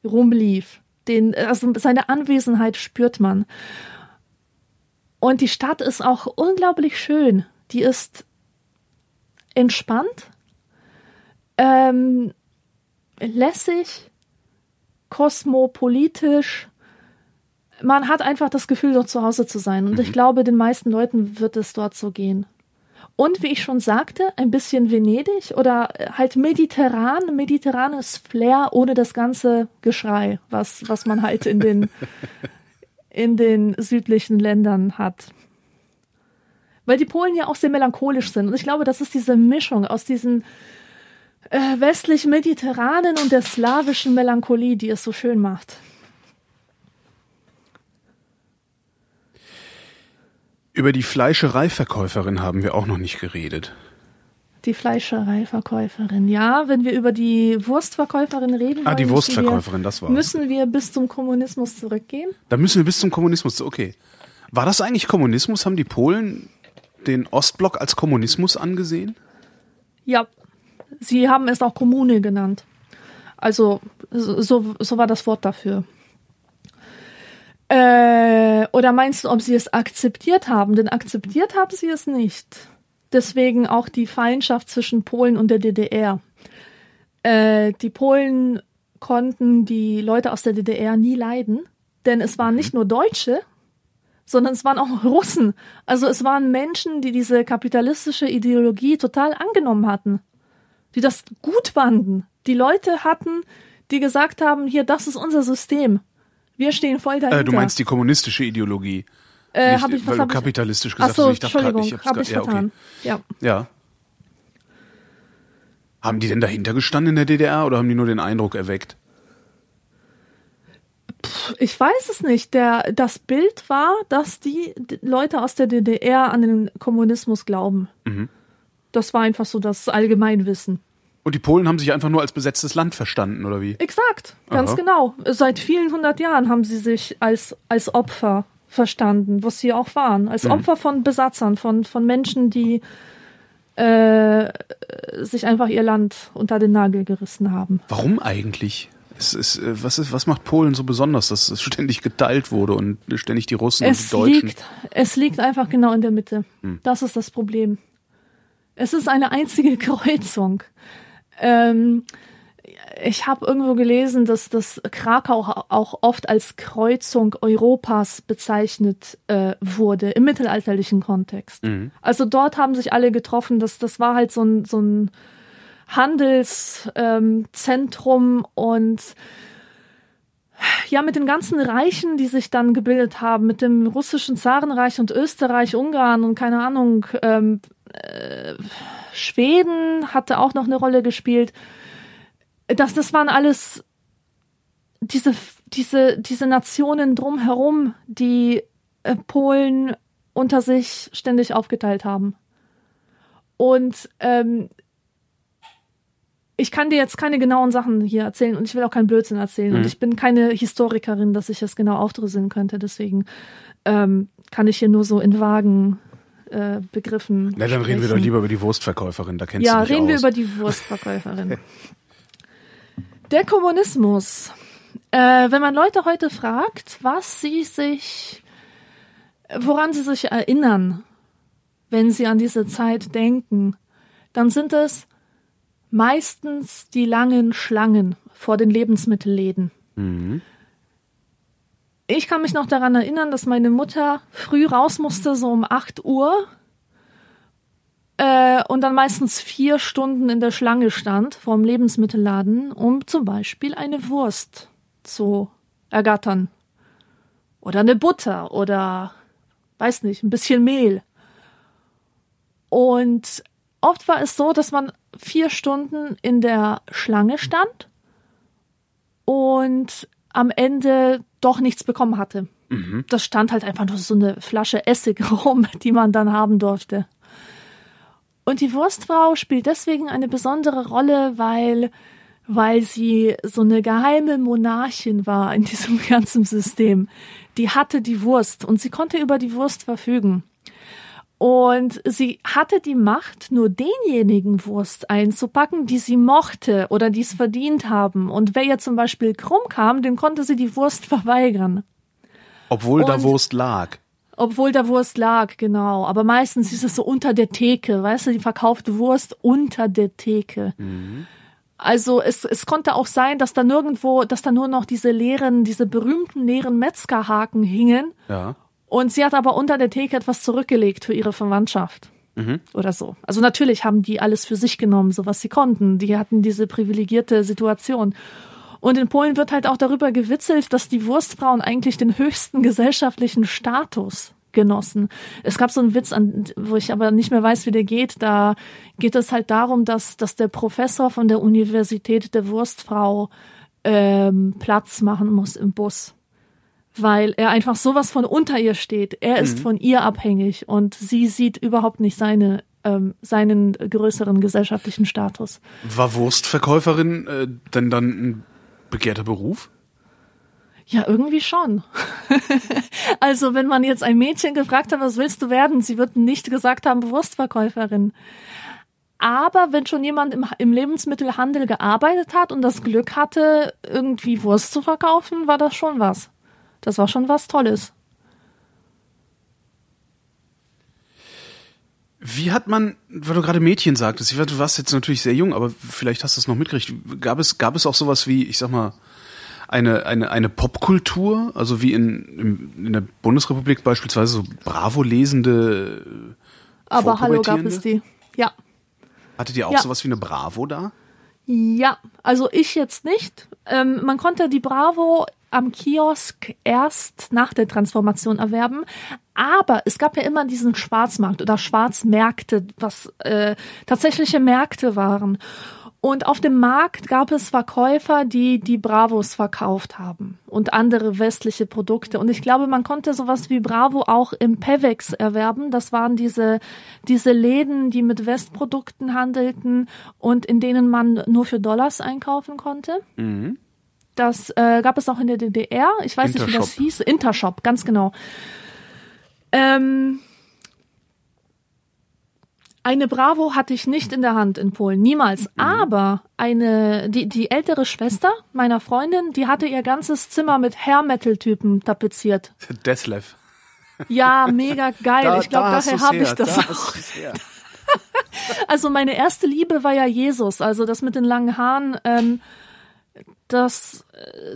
rumlief. Den, also seine Anwesenheit spürt man. Und die Stadt ist auch unglaublich schön. Die ist entspannt, ähm, lässig, kosmopolitisch. Man hat einfach das Gefühl, dort zu Hause zu sein. Und mhm. ich glaube, den meisten Leuten wird es dort so gehen. Und wie ich schon sagte, ein bisschen Venedig oder halt mediterran, mediterranes Flair ohne das ganze Geschrei, was, was man halt in den, in den südlichen Ländern hat weil die Polen ja auch sehr melancholisch sind. Und ich glaube, das ist diese Mischung aus diesem äh, westlich-mediterranen und der slawischen Melancholie, die es so schön macht. Über die Fleischereiverkäuferin haben wir auch noch nicht geredet. Die Fleischereiverkäuferin, ja, wenn wir über die Wurstverkäuferin reden. Ah, die Wurstverkäuferin, wir, das war. Müssen wir bis zum Kommunismus zurückgehen? Da müssen wir bis zum Kommunismus, okay. War das eigentlich Kommunismus? Haben die Polen den Ostblock als Kommunismus angesehen? Ja, sie haben es auch Kommune genannt. Also so, so war das Wort dafür. Äh, oder meinst du, ob sie es akzeptiert haben? Denn akzeptiert haben sie es nicht. Deswegen auch die Feindschaft zwischen Polen und der DDR. Äh, die Polen konnten die Leute aus der DDR nie leiden, denn es waren nicht nur Deutsche, sondern es waren auch Russen. Also es waren Menschen, die diese kapitalistische Ideologie total angenommen hatten, die das gut fanden. Die Leute hatten, die gesagt haben, hier, das ist unser System. Wir stehen voll dahinter. Äh, du meinst die kommunistische Ideologie. Äh, Nicht, hab ich, weil du kapitalistisch gesagt hast. So, ich dachte Entschuldigung, grad, ich hab ich vertan. Ja, okay. ja. ja. Haben die denn dahinter gestanden in der DDR oder haben die nur den Eindruck erweckt? Ich weiß es nicht. Der, das Bild war, dass die Leute aus der DDR an den Kommunismus glauben. Mhm. Das war einfach so das Allgemeinwissen. Und die Polen haben sich einfach nur als besetztes Land verstanden, oder wie? Exakt, ganz Aha. genau. Seit vielen hundert Jahren haben sie sich als, als Opfer verstanden, was sie auch waren. Als mhm. Opfer von Besatzern, von, von Menschen, die äh, sich einfach ihr Land unter den Nagel gerissen haben. Warum eigentlich? Es ist, äh, was, ist, was macht Polen so besonders, dass es ständig geteilt wurde und ständig die Russen es und die Deutschen? Liegt, es liegt einfach genau in der Mitte. Hm. Das ist das Problem. Es ist eine einzige Kreuzung. Ähm, ich habe irgendwo gelesen, dass das Krakau auch oft als Kreuzung Europas bezeichnet äh, wurde im mittelalterlichen Kontext. Mhm. Also dort haben sich alle getroffen. Das, das war halt so ein, so ein Handelszentrum ähm, und ja, mit den ganzen Reichen, die sich dann gebildet haben, mit dem russischen Zarenreich und Österreich, Ungarn und keine Ahnung, ähm, äh, Schweden hatte auch noch eine Rolle gespielt das, das waren alles diese, diese, diese Nationen drumherum, die äh, Polen unter sich ständig aufgeteilt haben. Und ähm, ich kann dir jetzt keine genauen Sachen hier erzählen und ich will auch keinen Blödsinn erzählen. Mhm. Und ich bin keine Historikerin, dass ich das genau aufdrüsseln könnte. Deswegen ähm, kann ich hier nur so in vagen äh, Begriffen. Na, dann reden wir doch lieber über die Wurstverkäuferin. Da kennst ja, du dich reden aus. wir über die Wurstverkäuferin. Der Kommunismus. Äh, wenn man Leute heute fragt, was sie sich, woran sie sich erinnern, wenn sie an diese Zeit denken, dann sind es meistens die langen Schlangen vor den Lebensmittelläden. Mhm. Ich kann mich noch daran erinnern, dass meine Mutter früh raus musste, so um 8 Uhr, äh, und dann meistens vier Stunden in der Schlange stand vorm Lebensmittelladen, um zum Beispiel eine Wurst zu ergattern. Oder eine Butter oder weiß nicht, ein bisschen Mehl. Und oft war es so, dass man vier Stunden in der Schlange stand und am Ende doch nichts bekommen hatte. Mhm. Das stand halt einfach nur so eine Flasche Essig rum, die man dann haben durfte. Und die Wurstfrau spielt deswegen eine besondere Rolle, weil, weil sie so eine geheime Monarchin war in diesem ganzen System. Die hatte die Wurst und sie konnte über die Wurst verfügen. Und sie hatte die Macht, nur denjenigen Wurst einzupacken, die sie mochte oder die es verdient haben. Und wer ihr zum Beispiel krumm kam, dem konnte sie die Wurst verweigern. Obwohl und da Wurst lag. Obwohl da Wurst lag, genau. Aber meistens ist es so unter der Theke, weißt du, die verkaufte Wurst unter der Theke. Mhm. Also es, es konnte auch sein, dass da nirgendwo, dass da nur noch diese leeren, diese berühmten leeren Metzgerhaken hingen. Ja. Und sie hat aber unter der Theke etwas zurückgelegt für ihre Verwandtschaft. Mhm. Oder so. Also natürlich haben die alles für sich genommen, so was sie konnten. Die hatten diese privilegierte Situation. Und in Polen wird halt auch darüber gewitzelt, dass die Wurstfrauen eigentlich den höchsten gesellschaftlichen Status genossen. Es gab so einen Witz, an, wo ich aber nicht mehr weiß, wie der geht. Da geht es halt darum, dass, dass der Professor von der Universität der Wurstfrau ähm, Platz machen muss im Bus. Weil er einfach sowas von unter ihr steht. Er ist mhm. von ihr abhängig und sie sieht überhaupt nicht seine ähm, seinen größeren gesellschaftlichen Status. War Wurstverkäuferin äh, denn dann ein begehrter Beruf? Ja, irgendwie schon. also wenn man jetzt ein Mädchen gefragt hat, was willst du werden, sie wird nicht gesagt haben, Wurstverkäuferin. Aber wenn schon jemand im, im, Lebensmittelhandel gearbeitet hat und das Glück hatte, irgendwie Wurst zu verkaufen, war das schon was. Das war schon was Tolles. Wie hat man, weil du gerade Mädchen sagtest, ich du warst jetzt natürlich sehr jung, aber vielleicht hast du es noch mitgekriegt. Gab es, gab es auch sowas wie, ich sag mal, eine, eine, eine Popkultur, also wie in, in, in der Bundesrepublik beispielsweise so Bravo-lesende Aber hallo gab es die, ja. Hattet ihr auch ja. sowas wie eine Bravo da? Ja, also ich jetzt nicht. Ähm, man konnte die Bravo am Kiosk erst nach der Transformation erwerben. Aber es gab ja immer diesen Schwarzmarkt oder Schwarzmärkte, was äh, tatsächliche Märkte waren. Und auf dem Markt gab es Verkäufer, die die Bravos verkauft haben und andere westliche Produkte. Und ich glaube, man konnte sowas wie Bravo auch im Pevex erwerben. Das waren diese, diese Läden, die mit Westprodukten handelten und in denen man nur für Dollars einkaufen konnte. Mhm. Das äh, gab es auch in der DDR. Ich weiß nicht, wie das hieß. Intershop, ganz genau. Ähm, eine Bravo hatte ich nicht in der Hand in Polen, niemals. Mhm. Aber eine, die, die ältere Schwester meiner Freundin, die hatte ihr ganzes Zimmer mit Hair Metal Typen tapeziert. Deathlev. Ja, mega geil. Da, ich glaube, da daher habe ich das da auch. Also meine erste Liebe war ja Jesus, also das mit den langen Haaren. Ähm, das,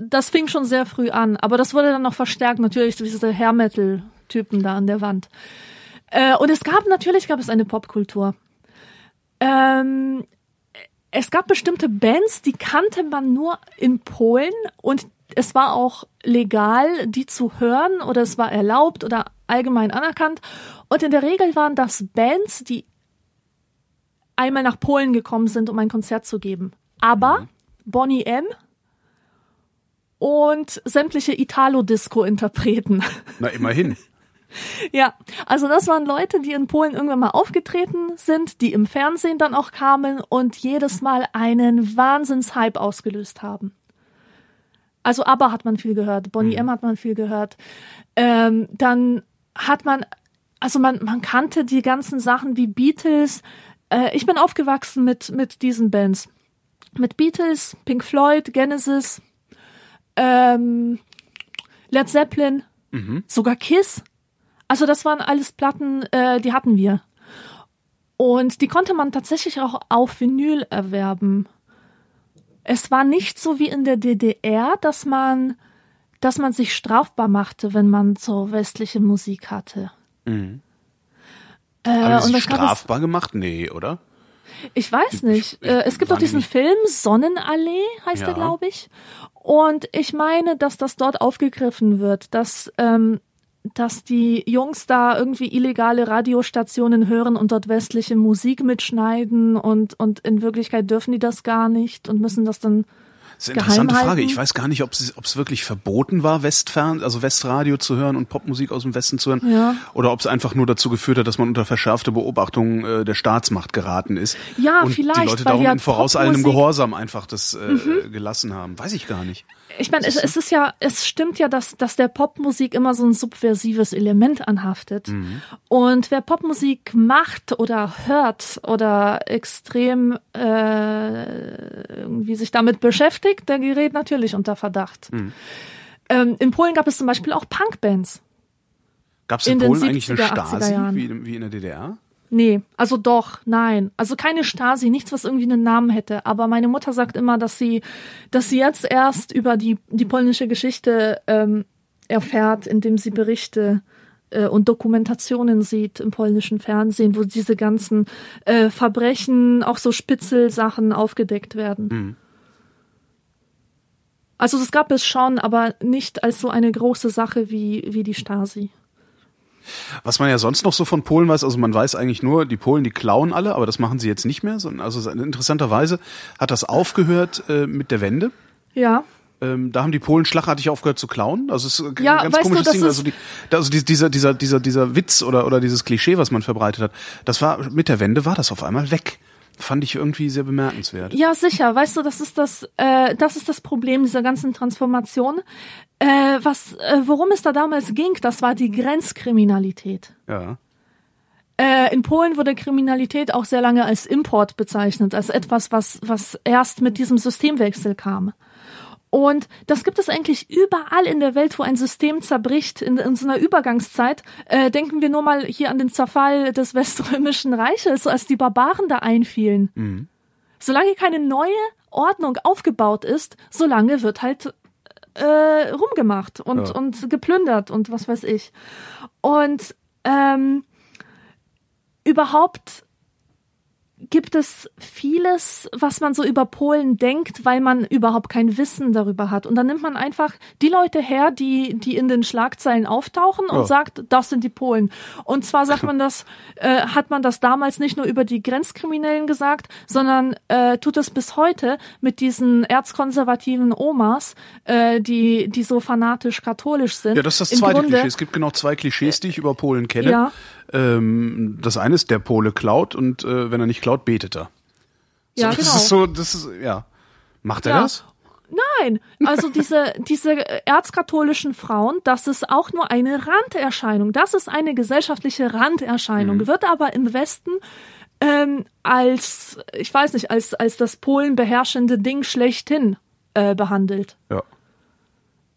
das fing schon sehr früh an, aber das wurde dann noch verstärkt natürlich durch diese Hair Metal Typen da an der Wand. Äh, und es gab natürlich gab es eine Popkultur. Ähm, es gab bestimmte Bands, die kannte man nur in Polen und es war auch legal, die zu hören oder es war erlaubt oder allgemein anerkannt. Und in der Regel waren das Bands, die einmal nach Polen gekommen sind, um ein Konzert zu geben. Aber mhm. Bonnie M und sämtliche Italo-Disco-Interpreten. Na, immerhin. Ja, also das waren Leute, die in Polen irgendwann mal aufgetreten sind, die im Fernsehen dann auch kamen und jedes Mal einen Wahnsinnshype ausgelöst haben. Also ABBA hat man viel gehört, Bonnie mhm. M hat man viel gehört. Ähm, dann hat man, also man, man kannte die ganzen Sachen wie Beatles. Äh, ich bin aufgewachsen mit, mit diesen Bands. Mit Beatles, Pink Floyd, Genesis, ähm, Led Zeppelin, mhm. sogar Kiss. Also das waren alles Platten, äh, die hatten wir. Und die konnte man tatsächlich auch auf Vinyl erwerben. Es war nicht so wie in der DDR, dass man, dass man sich strafbar machte, wenn man so westliche Musik hatte. Mhm. Äh, Aber und strafbar es, gemacht? Nee, oder? Ich weiß nicht. Ich, äh, es gibt doch diesen Film Sonnenallee, heißt ja. er, glaube ich. Und ich meine, dass das dort aufgegriffen wird, dass ähm, dass die Jungs da irgendwie illegale Radiostationen hören und dort westliche Musik mitschneiden und, und in Wirklichkeit dürfen die das gar nicht und müssen das dann das ist eine interessante Frage. Ich weiß gar nicht, ob es wirklich verboten war, Westfern, also Westradio zu hören und Popmusik aus dem Westen zu hören, ja. oder ob es einfach nur dazu geführt hat, dass man unter verschärfte Beobachtung äh, der Staatsmacht geraten ist. Ja, und vielleicht. Die Leute darum in vorauseilendem Gehorsam einfach das äh, mhm. gelassen haben. Weiß ich gar nicht. Ich meine, es, es, ist ja, es stimmt ja, dass, dass der Popmusik immer so ein subversives Element anhaftet. Mhm. Und wer Popmusik macht oder hört oder extrem äh, irgendwie sich damit beschäftigt, der gerät natürlich unter Verdacht. Mhm. Ähm, in Polen gab es zum Beispiel auch Punkbands. Gab es in, in Polen eigentlich eine Stasi wie, wie in der DDR? Nee, also doch, nein. Also keine Stasi, nichts, was irgendwie einen Namen hätte. Aber meine Mutter sagt immer, dass sie, dass sie jetzt erst über die, die polnische Geschichte ähm, erfährt, indem sie Berichte äh, und Dokumentationen sieht im polnischen Fernsehen, wo diese ganzen äh, Verbrechen, auch so Spitzelsachen aufgedeckt werden. Mhm. Also das gab es schon, aber nicht als so eine große Sache wie, wie die Stasi. Was man ja sonst noch so von Polen weiß, also man weiß eigentlich nur, die Polen, die klauen alle, aber das machen sie jetzt nicht mehr. Also interessanterweise hat das aufgehört äh, mit der Wende. Ja. Ähm, da haben die Polen schlagartig aufgehört zu klauen. Also es ist ein ja, ganz komisches du, Ding. Also, die, also die, dieser, dieser, dieser, dieser Witz oder, oder dieses Klischee, was man verbreitet hat, das war mit der Wende war das auf einmal weg fand ich irgendwie sehr bemerkenswert. Ja, sicher. Weißt du, das ist das, äh, das ist das Problem dieser ganzen Transformation. Äh, was, äh, worum es da damals ging, das war die Grenzkriminalität. Ja. Äh, in Polen wurde Kriminalität auch sehr lange als Import bezeichnet, als etwas, was, was erst mit diesem Systemwechsel kam. Und das gibt es eigentlich überall in der Welt, wo ein System zerbricht in, in so einer Übergangszeit. Äh, denken wir nur mal hier an den Zerfall des Weströmischen Reiches, als die Barbaren da einfielen. Mhm. Solange keine neue Ordnung aufgebaut ist, solange wird halt äh, rumgemacht und, ja. und geplündert und was weiß ich. Und ähm, überhaupt gibt es vieles, was man so über Polen denkt, weil man überhaupt kein Wissen darüber hat. Und dann nimmt man einfach die Leute her, die, die in den Schlagzeilen auftauchen und ja. sagt, das sind die Polen. Und zwar sagt man das, äh, hat man das damals nicht nur über die Grenzkriminellen gesagt, sondern äh, tut es bis heute mit diesen erzkonservativen Omas, äh, die, die so fanatisch katholisch sind. Ja, das ist das zweite Grunde, Klischee. Es gibt genau zwei Klischees, die ich über Polen kenne. Ja. Ähm, das eine ist, der Pole klaut und äh, wenn er nicht klaut, betet er. So, ja, genau. Das ist so, das ist, ja. Macht er ja. das? Nein, also diese, diese erzkatholischen Frauen, das ist auch nur eine Randerscheinung. Das ist eine gesellschaftliche Randerscheinung, mhm. wird aber im Westen ähm, als, ich weiß nicht, als, als das Polen beherrschende Ding schlechthin äh, behandelt. Ja.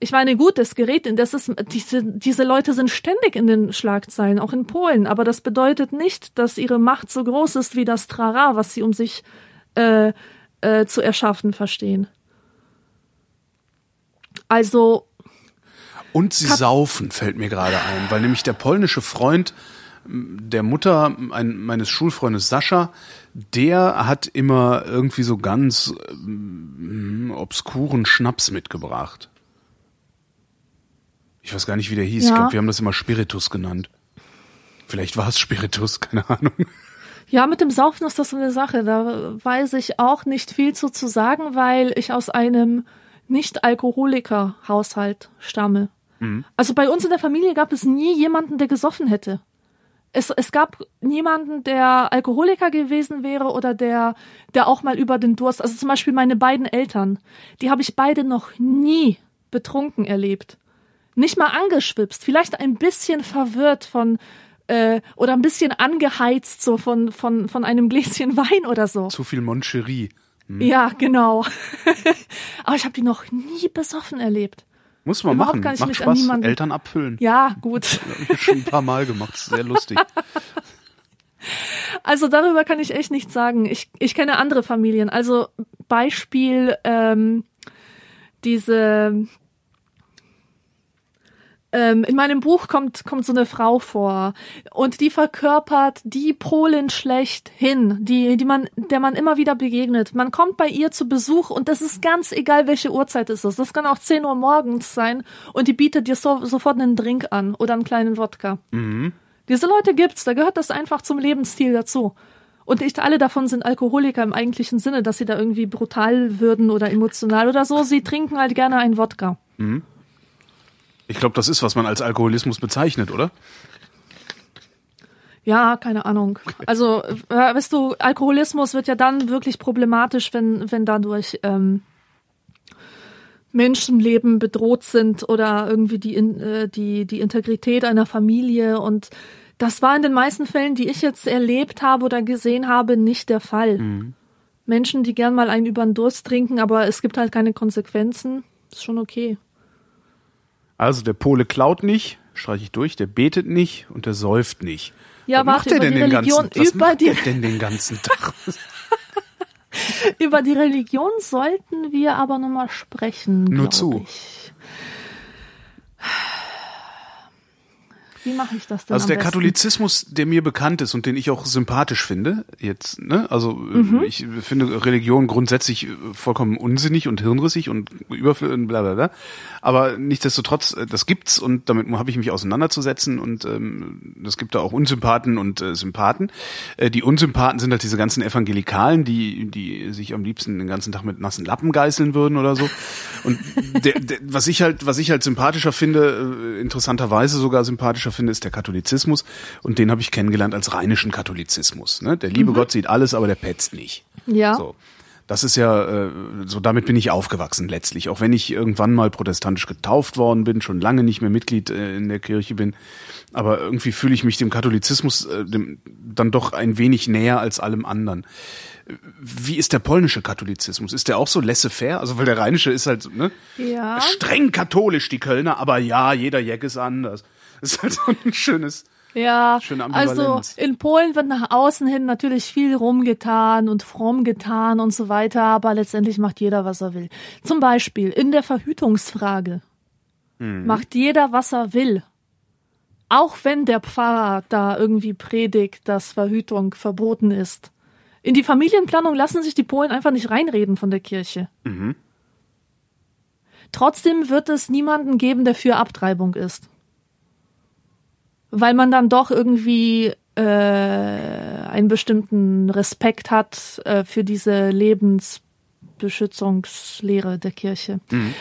Ich meine, gut, das Gerät, das ist, diese, diese Leute sind ständig in den Schlagzeilen, auch in Polen, aber das bedeutet nicht, dass ihre Macht so groß ist wie das Trara, was sie um sich äh, äh, zu erschaffen verstehen. Also. Und sie saufen, fällt mir gerade ein, weil nämlich der polnische Freund der Mutter ein, meines Schulfreundes Sascha, der hat immer irgendwie so ganz ähm, obskuren Schnaps mitgebracht. Ich weiß gar nicht, wie der hieß. Ja. Ich glaube, wir haben das immer Spiritus genannt. Vielleicht war es Spiritus, keine Ahnung. Ja, mit dem Saufen ist das so eine Sache. Da weiß ich auch nicht viel zu, zu sagen, weil ich aus einem Nicht-Alkoholiker-Haushalt stamme. Mhm. Also bei uns in der Familie gab es nie jemanden, der gesoffen hätte. Es, es gab niemanden, der Alkoholiker gewesen wäre oder der, der auch mal über den Durst, also zum Beispiel meine beiden Eltern, die habe ich beide noch nie betrunken erlebt. Nicht mal angeschwipst, vielleicht ein bisschen verwirrt von, äh, oder ein bisschen angeheizt so von, von, von einem Gläschen Wein oder so. Zu viel Moncherie. Hm. Ja, genau. Aber ich habe die noch nie besoffen erlebt. Muss man machen. Macht Spaß. Eltern abfüllen. Ja, gut. Habe ich schon ein paar Mal gemacht. Sehr lustig. Also darüber kann ich echt nichts sagen. Ich, ich kenne andere Familien. Also Beispiel ähm, diese ähm, in meinem Buch kommt, kommt so eine Frau vor und die verkörpert die Polin schlechthin, die, die man, der man immer wieder begegnet. Man kommt bei ihr zu Besuch und das ist ganz egal, welche Uhrzeit es ist. Das kann auch 10 Uhr morgens sein und die bietet dir so, sofort einen Drink an oder einen kleinen Wodka. Mhm. Diese Leute gibt's, da gehört das einfach zum Lebensstil dazu. Und nicht alle davon sind Alkoholiker im eigentlichen Sinne, dass sie da irgendwie brutal würden oder emotional oder so. Sie trinken halt gerne einen Wodka. Mhm. Ich glaube, das ist, was man als Alkoholismus bezeichnet, oder? Ja, keine Ahnung. Also, äh, weißt du, Alkoholismus wird ja dann wirklich problematisch, wenn, wenn dadurch ähm, Menschenleben bedroht sind oder irgendwie die, äh, die, die Integrität einer Familie. Und das war in den meisten Fällen, die ich jetzt erlebt habe oder gesehen habe, nicht der Fall. Mhm. Menschen, die gern mal einen über den Durst trinken, aber es gibt halt keine Konsequenzen, ist schon okay. Also der Pole klaut nicht, streiche ich durch, der betet nicht und der säuft nicht. Ja, was warte, macht er denn den Religion, ganzen, was macht denn den ganzen Tag? über die Religion sollten wir aber nochmal sprechen. Nur zu. Ich. Wie mache ich das denn? Also der besten? Katholizismus, der mir bekannt ist und den ich auch sympathisch finde, jetzt, ne? Also mhm. ich finde Religion grundsätzlich vollkommen unsinnig und hirnrissig und überflüssig und bla bla bla. Aber nichtsdestotrotz, äh, das gibt's und damit habe ich mich auseinanderzusetzen und ähm, es gibt da auch Unsympathen und äh, Sympathen. Äh, die Unsympathen sind halt diese ganzen Evangelikalen, die, die sich am liebsten den ganzen Tag mit nassen Lappen geißeln würden oder so. Und der, der, was ich halt, was ich halt sympathischer finde, äh, interessanterweise sogar sympathischer finde, ist der Katholizismus. Und den habe ich kennengelernt als rheinischen Katholizismus. Ne? Der liebe mhm. Gott sieht alles, aber der petzt nicht. Ja. So. Das ist ja, äh, so damit bin ich aufgewachsen letztlich. Auch wenn ich irgendwann mal protestantisch getauft worden bin, schon lange nicht mehr Mitglied äh, in der Kirche bin. Aber irgendwie fühle ich mich dem Katholizismus äh, dem, dann doch ein wenig näher als allem anderen. Wie ist der polnische Katholizismus? Ist der auch so laissez-faire? Also, weil der rheinische ist halt ne? ja. streng katholisch, die Kölner, aber ja, jeder Jack ist anders. Das ist halt so ein schönes, ja, also in Polen wird nach außen hin natürlich viel rumgetan und fromm getan und so weiter, aber letztendlich macht jeder, was er will. Zum Beispiel in der Verhütungsfrage mhm. macht jeder, was er will. Auch wenn der Pfarrer da irgendwie predigt, dass Verhütung verboten ist. In die Familienplanung lassen sich die Polen einfach nicht reinreden von der Kirche. Mhm. Trotzdem wird es niemanden geben, der für Abtreibung ist weil man dann doch irgendwie äh, einen bestimmten Respekt hat äh, für diese Lebensbeschützungslehre der Kirche. Mhm.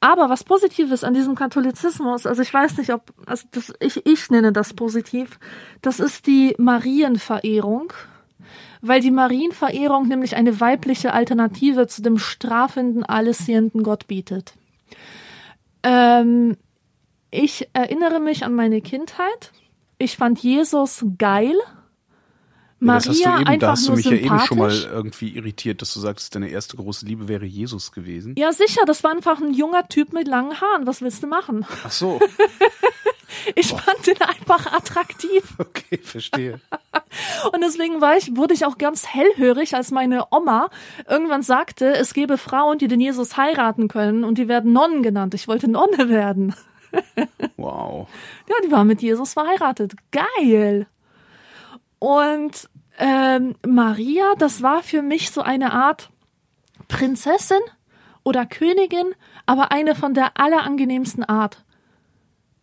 Aber was Positives an diesem Katholizismus, also ich weiß nicht, ob, also das, ich, ich nenne das positiv, das ist die Marienverehrung, weil die Marienverehrung nämlich eine weibliche Alternative zu dem strafenden, allessehenden Gott bietet. Ähm, ich erinnere mich an meine Kindheit. Ich fand Jesus geil, Ja, das hast du Maria eben, da einfach hast du mich ja eben schon mal irgendwie irritiert, dass du sagst, deine erste große Liebe wäre Jesus gewesen. Ja, sicher, das war einfach ein junger Typ mit langen Haaren. Was willst du machen? Ach so, Ich fand den einfach attraktiv. okay, verstehe. Und deswegen war ich, wurde ich auch ganz hellhörig, als meine Oma irgendwann sagte, es gebe Frauen, die den Jesus heiraten können und die werden Nonnen genannt. Ich wollte Nonne werden. Wow. Ja, die war mit Jesus verheiratet. Geil. Und ähm, Maria, das war für mich so eine Art Prinzessin oder Königin, aber eine von der allerangenehmsten Art.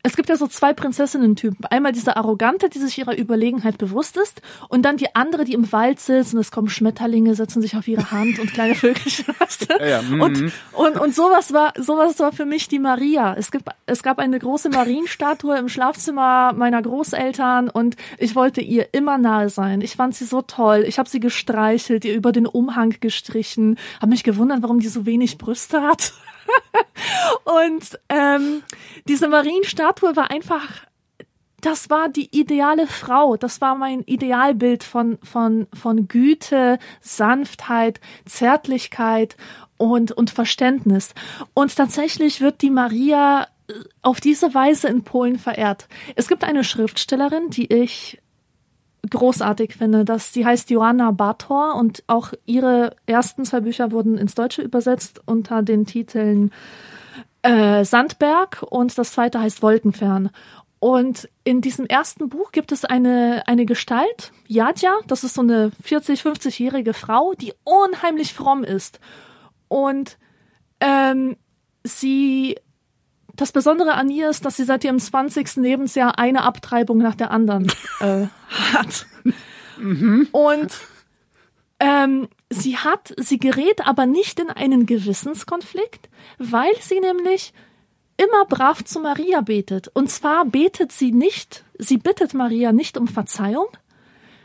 Es gibt ja so zwei Prinzessinnen-Typen. Einmal diese Arrogante, die sich ihrer Überlegenheit bewusst ist, und dann die andere, die im Wald sitzt und es kommen Schmetterlinge, setzen sich auf ihre Hand und kleine Vögelchen. Ja, ja, mhm. und, und, und sowas war, sowas war für mich die Maria. Es gibt, es gab eine große Marienstatue im Schlafzimmer meiner Großeltern und ich wollte ihr immer nahe sein. Ich fand sie so toll. Ich habe sie gestreichelt, ihr über den Umhang gestrichen, habe mich gewundert, warum die so wenig Brüste hat. Und ähm, diese Marienstatue war einfach, das war die ideale Frau. Das war mein Idealbild von, von, von Güte, Sanftheit, Zärtlichkeit und, und Verständnis. Und tatsächlich wird die Maria äh, auf diese Weise in Polen verehrt. Es gibt eine Schriftstellerin, die ich großartig finde. Das, die heißt Joanna Bator und auch ihre ersten zwei Bücher wurden ins Deutsche übersetzt unter den Titeln äh, Sandberg und das zweite heißt Wolkenfern. Und in diesem ersten Buch gibt es eine, eine Gestalt, Jadja, das ist so eine 40, 50-jährige Frau, die unheimlich fromm ist. Und ähm, sie das Besondere an ihr ist, dass sie seit ihrem 20. Lebensjahr eine Abtreibung nach der anderen äh, hat. Und ähm, sie hat, sie gerät aber nicht in einen Gewissenskonflikt, weil sie nämlich immer brav zu Maria betet. Und zwar betet sie nicht, sie bittet Maria nicht um Verzeihung,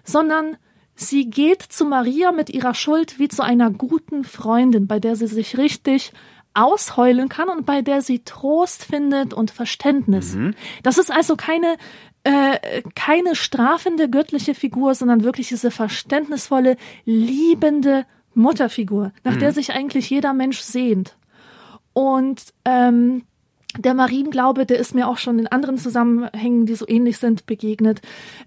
sondern sie geht zu Maria mit ihrer Schuld wie zu einer guten Freundin, bei der sie sich richtig ausheulen kann und bei der sie Trost findet und Verständnis. Das ist also keine äh, keine strafende göttliche Figur, sondern wirklich diese verständnisvolle, liebende Mutterfigur, nach der sich eigentlich jeder Mensch sehnt. Und ähm, der Marienglaube, der ist mir auch schon in anderen Zusammenhängen, die so ähnlich sind, begegnet.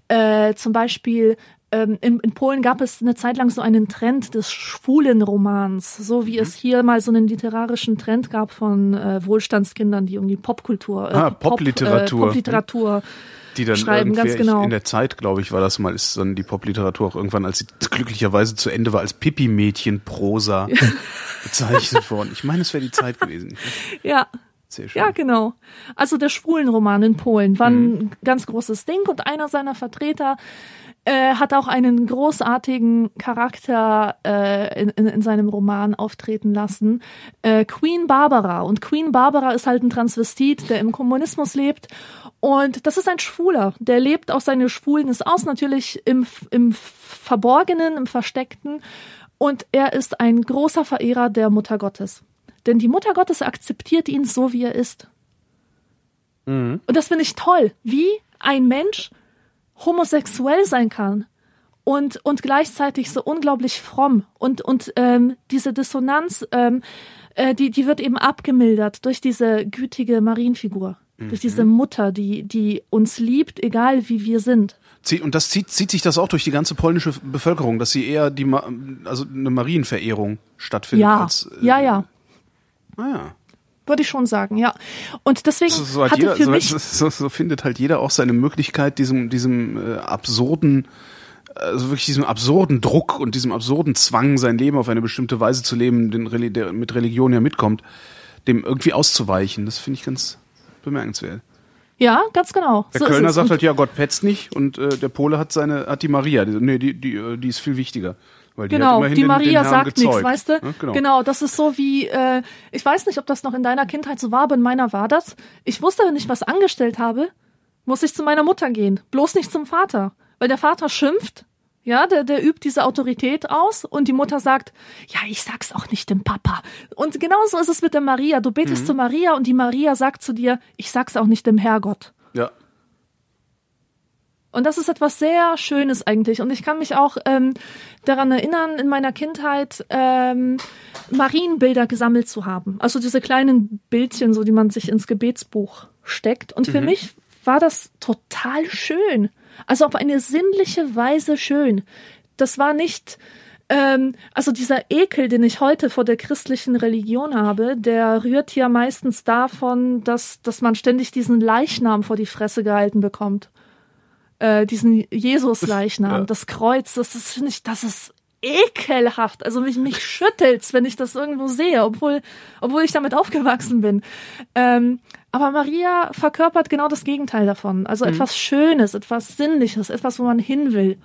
Äh, zum Beispiel ähm, in, in Polen gab es eine Zeit lang so einen Trend des schwulen Romans, so wie es hier mal so einen literarischen Trend gab von äh, Wohlstandskindern, die irgendwie Popkultur, äh, Ah, Pop- Popliteratur. Äh, Popliteratur Die dann schreiben, ganz genau. in der Zeit, glaube ich, war das mal, ist dann die Popliteratur auch irgendwann, als sie glücklicherweise zu Ende war, als Pipi-Mädchen-Prosa bezeichnet worden. Ich meine, es wäre die Zeit gewesen. ja. Sehr schön. Ja, genau. Also der Schwulenroman in Polen war ein ganz großes Ding und einer seiner Vertreter äh, hat auch einen großartigen Charakter äh, in, in, in seinem Roman auftreten lassen. Äh, Queen Barbara. Und Queen Barbara ist halt ein Transvestit, der im Kommunismus lebt. Und das ist ein Schwuler. Der lebt auch seine Schwulnis aus, natürlich im, im Verborgenen, im Versteckten. Und er ist ein großer Verehrer der Mutter Gottes. Denn die Mutter Gottes akzeptiert ihn so, wie er ist. Und das finde ich toll, wie ein Mensch homosexuell sein kann und, und gleichzeitig so unglaublich fromm. Und, und ähm, diese Dissonanz, ähm, äh, die, die wird eben abgemildert durch diese gütige Marienfigur. Durch diese Mutter, die, die uns liebt, egal wie wir sind. Und das zieht, zieht sich das auch durch die ganze polnische Bevölkerung, dass sie eher die, also eine Marienverehrung stattfindet Ja, als, äh, ja, ja. Ah, ja. Würde ich schon sagen, ja. Und deswegen So, so, hat jeder, für so, mich so, so findet halt jeder auch seine Möglichkeit, diesem, diesem äh, absurden, also wirklich diesem absurden Druck und diesem absurden Zwang, sein Leben auf eine bestimmte Weise zu leben, den, der mit Religion ja mitkommt, dem irgendwie auszuweichen. Das finde ich ganz bemerkenswert. Ja, ganz genau. Der So Kölner sagt halt, ja, Gott petzt nicht und äh, der Pole hat seine, hat die Maria. Die, nee, die, die, äh, die ist viel wichtiger. Weil die Genau, die den, Maria den sagt nichts, weißt du? Ja, genau. genau. das ist so wie, äh, ich weiß nicht, ob das noch in deiner Kindheit so war, aber in meiner war das. Ich wusste, wenn ich was angestellt habe, muss ich zu meiner Mutter gehen, bloß nicht zum Vater. Weil der Vater schimpft, ja, der, der übt diese Autorität aus und die Mutter sagt, ja, ich sag's auch nicht dem Papa. Und genauso ist es mit der Maria. Du betest zu Maria und die Maria sagt zu dir, ich sag's auch nicht dem Herrgott. Und das ist etwas sehr Schönes eigentlich. Und ich kann mich auch ähm, daran erinnern, in meiner Kindheit ähm, Marienbilder gesammelt zu haben. Also diese kleinen Bildchen, so die man sich ins Gebetsbuch steckt. Und für mich war das total schön. Also auf eine sinnliche Weise schön. Das war nicht, ähm, also dieser Ekel, den ich heute vor der christlichen Religion habe, der rührt ja meistens davon, dass, dass man ständig diesen Leichnam vor die Fresse gehalten bekommt äh, diesen Jesus-Leichnam, Ja. das Kreuz, das ist, finde ich, das ist ekelhaft. Also mich, mich schüttelt's, wenn ich das irgendwo sehe, obwohl, obwohl ich damit aufgewachsen bin. Ähm, aber Maria verkörpert genau das Gegenteil davon. Also etwas Schönes, etwas Sinnliches, etwas, wo man hin will.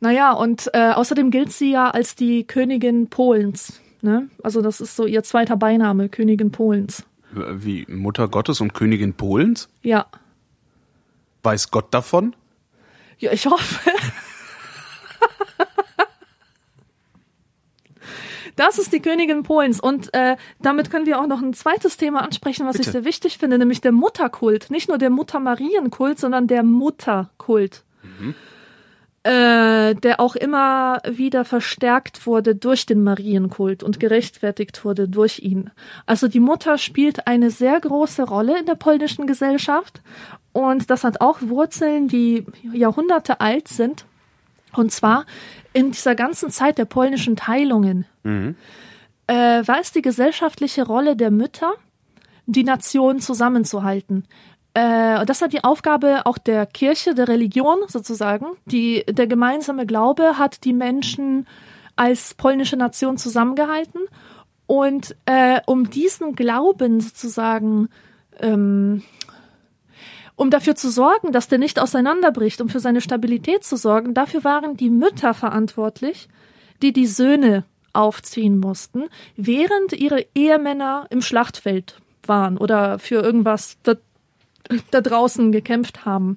Naja, und äh, außerdem gilt sie ja als die Königin Polens. Ne? Also das ist so ihr zweiter Beiname, Königin Polens. Wie Mutter Gottes und Königin Polens? Ja. Weiß Gott davon? Ja, ich hoffe. Das ist die Königin Polens. Und äh, damit können wir auch noch ein zweites Thema ansprechen, was ich Bitte. sehr wichtig finde, nämlich der Mutterkult. Nicht nur der Mutter-Marienkult, sondern der Mutterkult. Äh, der auch immer wieder verstärkt wurde durch den Marienkult und gerechtfertigt wurde durch ihn. Also die Mutter spielt eine sehr große Rolle in der polnischen Gesellschaft und das hat auch Wurzeln, die Jahrhunderte alt sind. Und zwar in dieser ganzen Zeit der polnischen Teilungen äh, war es die gesellschaftliche Rolle der Mütter, die Nation zusammenzuhalten. Äh, das war die Aufgabe auch der Kirche, der Religion sozusagen. Die, der gemeinsame Glaube hat die Menschen als polnische Nation zusammengehalten. Und äh, um diesen Glauben sozusagen ähm, um dafür zu sorgen, dass der nicht auseinanderbricht, um für seine Stabilität zu sorgen, dafür waren die Mütter verantwortlich, die die Söhne aufziehen mussten, während ihre Ehemänner im Schlachtfeld waren oder für irgendwas da, draußen gekämpft haben.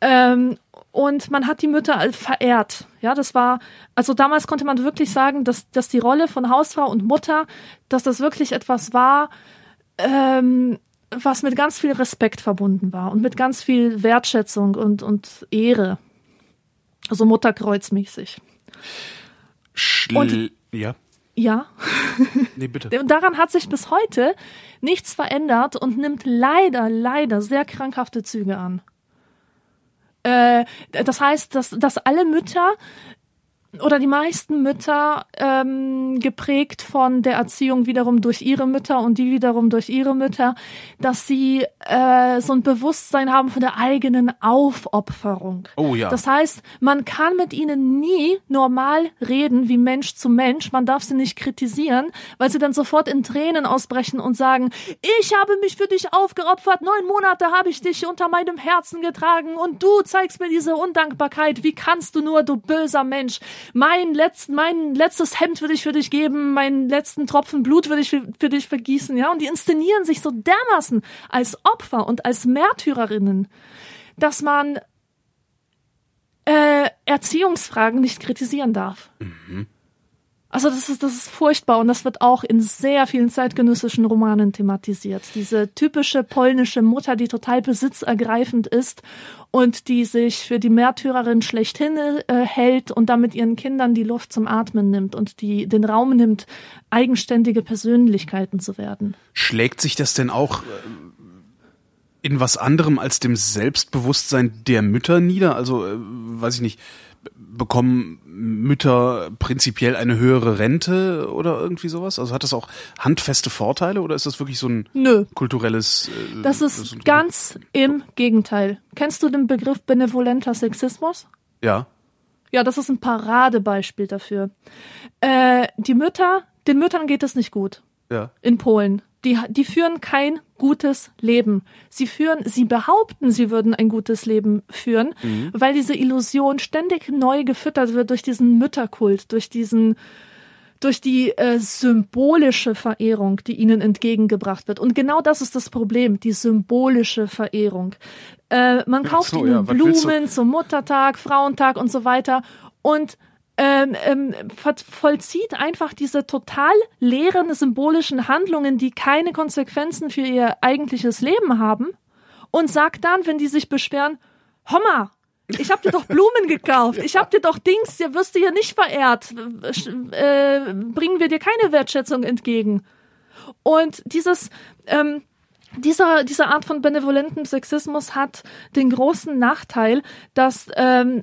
Ähm, und man hat die Mütter als verehrt. Ja, das war, also damals konnte man wirklich sagen, dass, dass die Rolle von Hausfrau und Mutter, dass das wirklich etwas war, ähm, was mit ganz viel Respekt verbunden war und mit ganz viel Wertschätzung und, und Ehre. Also Mutterkreuzmäßig. Schl Und- ja. Ja. Nee, bitte. Und daran hat sich bis heute nichts verändert und nimmt leider, leider sehr krankhafte Züge an. Äh, das heißt, dass, dass alle Mütter oder die meisten Mütter ähm, geprägt von der Erziehung wiederum durch ihre Mütter und die wiederum durch ihre Mütter, dass sie äh, so ein Bewusstsein haben von der eigenen Aufopferung. Oh ja. Das heißt, man kann mit ihnen nie normal reden wie Mensch zu Mensch. Man darf sie nicht kritisieren, weil sie dann sofort in Tränen ausbrechen und sagen, ich habe mich für dich aufgeopfert, neun Monate habe ich dich unter meinem Herzen getragen und du zeigst mir diese Undankbarkeit. Wie kannst du nur, du böser Mensch? Mein, letzt, mein letztes Hemd würde ich für dich geben, meinen letzten Tropfen Blut würde ich für, für dich vergießen, ja? Und die inszenieren sich so dermaßen als Opfer und als Märtyrerinnen, dass man äh, Erziehungsfragen nicht kritisieren darf. Also das ist, das ist furchtbar und das wird auch in sehr vielen zeitgenössischen Romanen thematisiert. Diese typische polnische Mutter, die total besitzergreifend ist und die sich für die Märtyrerin schlechthin äh, hält und damit ihren Kindern die Luft zum Atmen nimmt und die den Raum nimmt, eigenständige Persönlichkeiten zu werden. Schlägt sich das denn auch äh, in was anderem als dem Selbstbewusstsein der Mütter nieder? Also, äh, weiß ich nicht, bekommen Mütter prinzipiell eine höhere Rente oder irgendwie sowas? Also hat das auch handfeste Vorteile oder ist das wirklich so ein Nö. kulturelles? Äh, Das ist ein- ganz im Gegenteil. Kennst du den Begriff benevolenter Sexismus? Ja. Ja, das ist ein Paradebeispiel dafür. Äh, die Mütter, den Müttern geht es nicht gut Ja. in Polen. Die, die führen kein gutes Leben. Sie führen, sie behaupten, sie würden ein gutes Leben führen, weil diese Illusion ständig neu gefüttert wird durch diesen Mütterkult, durch diesen, durch die äh, symbolische Verehrung, die ihnen entgegengebracht wird. Und genau das ist das Problem, die symbolische Verehrung. Äh, man kauft so, ihnen ja? Blumen zum Muttertag, Frauentag und so weiter. Und ähm, ähm, vollzieht einfach diese total leeren symbolischen Handlungen, die keine Konsequenzen für ihr eigentliches Leben haben. und sagt dann, wenn die sich beschweren, Homma, ich hab dir doch Blumen gekauft. Ich hab dir doch Dings, dir wirst du hier nicht verehrt. Äh, bringen wir dir keine Wertschätzung entgegen. Und dieses, ähm, dieser, diese Art von benevolentem Sexismus hat den großen Nachteil, dass, ähm,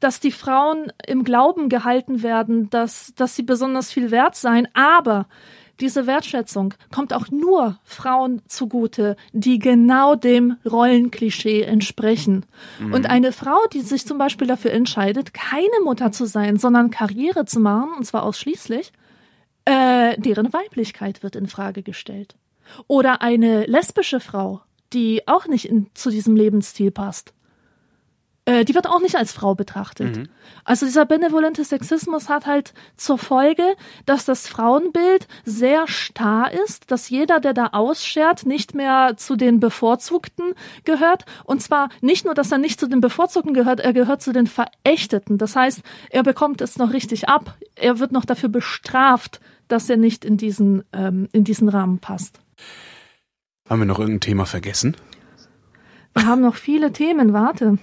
dass die Frauen im Glauben gehalten werden, dass, dass sie besonders viel wert seien, aber diese Wertschätzung kommt auch nur Frauen zugute, die genau dem Rollenklischee entsprechen. Mhm. Und eine Frau, die sich zum Beispiel dafür entscheidet, keine Mutter zu sein, sondern Karriere zu machen, und zwar ausschließlich, äh, deren Weiblichkeit wird in Frage gestellt. Oder eine lesbische Frau, die auch nicht in, zu diesem Lebensstil passt äh, die wird auch nicht als Frau betrachtet. Mhm. Also dieser benevolente Sexismus hat halt zur Folge, dass das Frauenbild sehr starr ist, dass jeder, der da ausschert, nicht mehr zu den Bevorzugten gehört. Und zwar nicht nur, dass er nicht zu den Bevorzugten gehört, er gehört zu den Verächteten. Das heißt, er bekommt es noch richtig ab. Er wird noch dafür bestraft, dass er nicht in diesen, ähm, in diesen Rahmen passt. Haben wir noch irgendein Thema vergessen? Wir haben noch viele Themen, warte.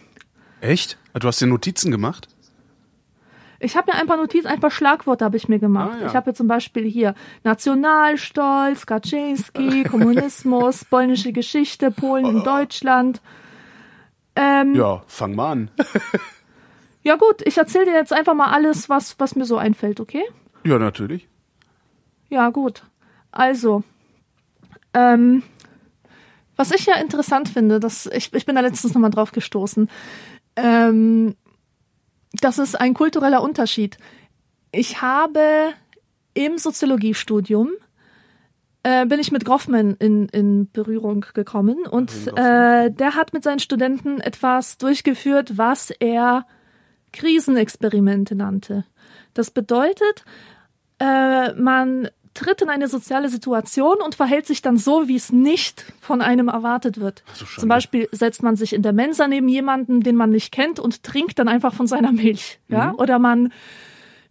Echt? Du hast dir Notizen gemacht? Ich habe mir ein paar Notizen, ein paar Schlagworte habe ich mir gemacht. Ah, ja. Ich habe zum Beispiel hier Nationalstolz, Kaczynski, Kommunismus, polnische Geschichte, Polen in Deutschland. Ähm, ja, fang mal an. ja gut, ich erzähle dir jetzt einfach mal alles, was, was mir so einfällt, okay? Ja, natürlich. Ja, gut. Also, ähm, was ich ja interessant finde, dass ich, ich bin da letztens nochmal drauf gestoßen ähm, das ist ein kultureller Unterschied. Ich habe im Soziologiestudium äh, bin ich mit Groffman in, in Berührung gekommen und äh, der hat mit seinen Studenten etwas durchgeführt, was er Krisenexperimente nannte. Das bedeutet, äh, man tritt in eine soziale Situation und verhält sich dann so, wie es nicht von einem erwartet wird. So Zum Beispiel setzt man sich in der Mensa neben jemanden, den man nicht kennt und trinkt dann einfach von seiner Milch. Ja? Mhm. Oder man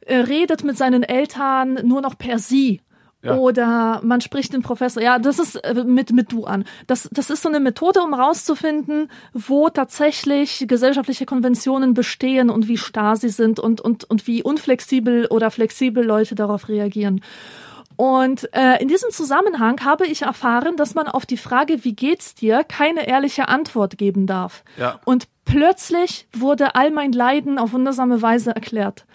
äh, redet mit seinen Eltern nur noch per Sie. Ja. Oder man spricht den Professor, ja, das ist äh, mit, mit du an. Das, das ist so eine Methode, um rauszufinden, wo tatsächlich gesellschaftliche Konventionen bestehen und wie starr sie sind und, und, und wie unflexibel oder flexibel Leute darauf reagieren. Und äh, in diesem Zusammenhang habe ich erfahren, dass man auf die Frage, wie geht's dir, keine ehrliche Antwort geben darf. Ja. Und plötzlich wurde all mein Leiden auf wundersame Weise erklärt.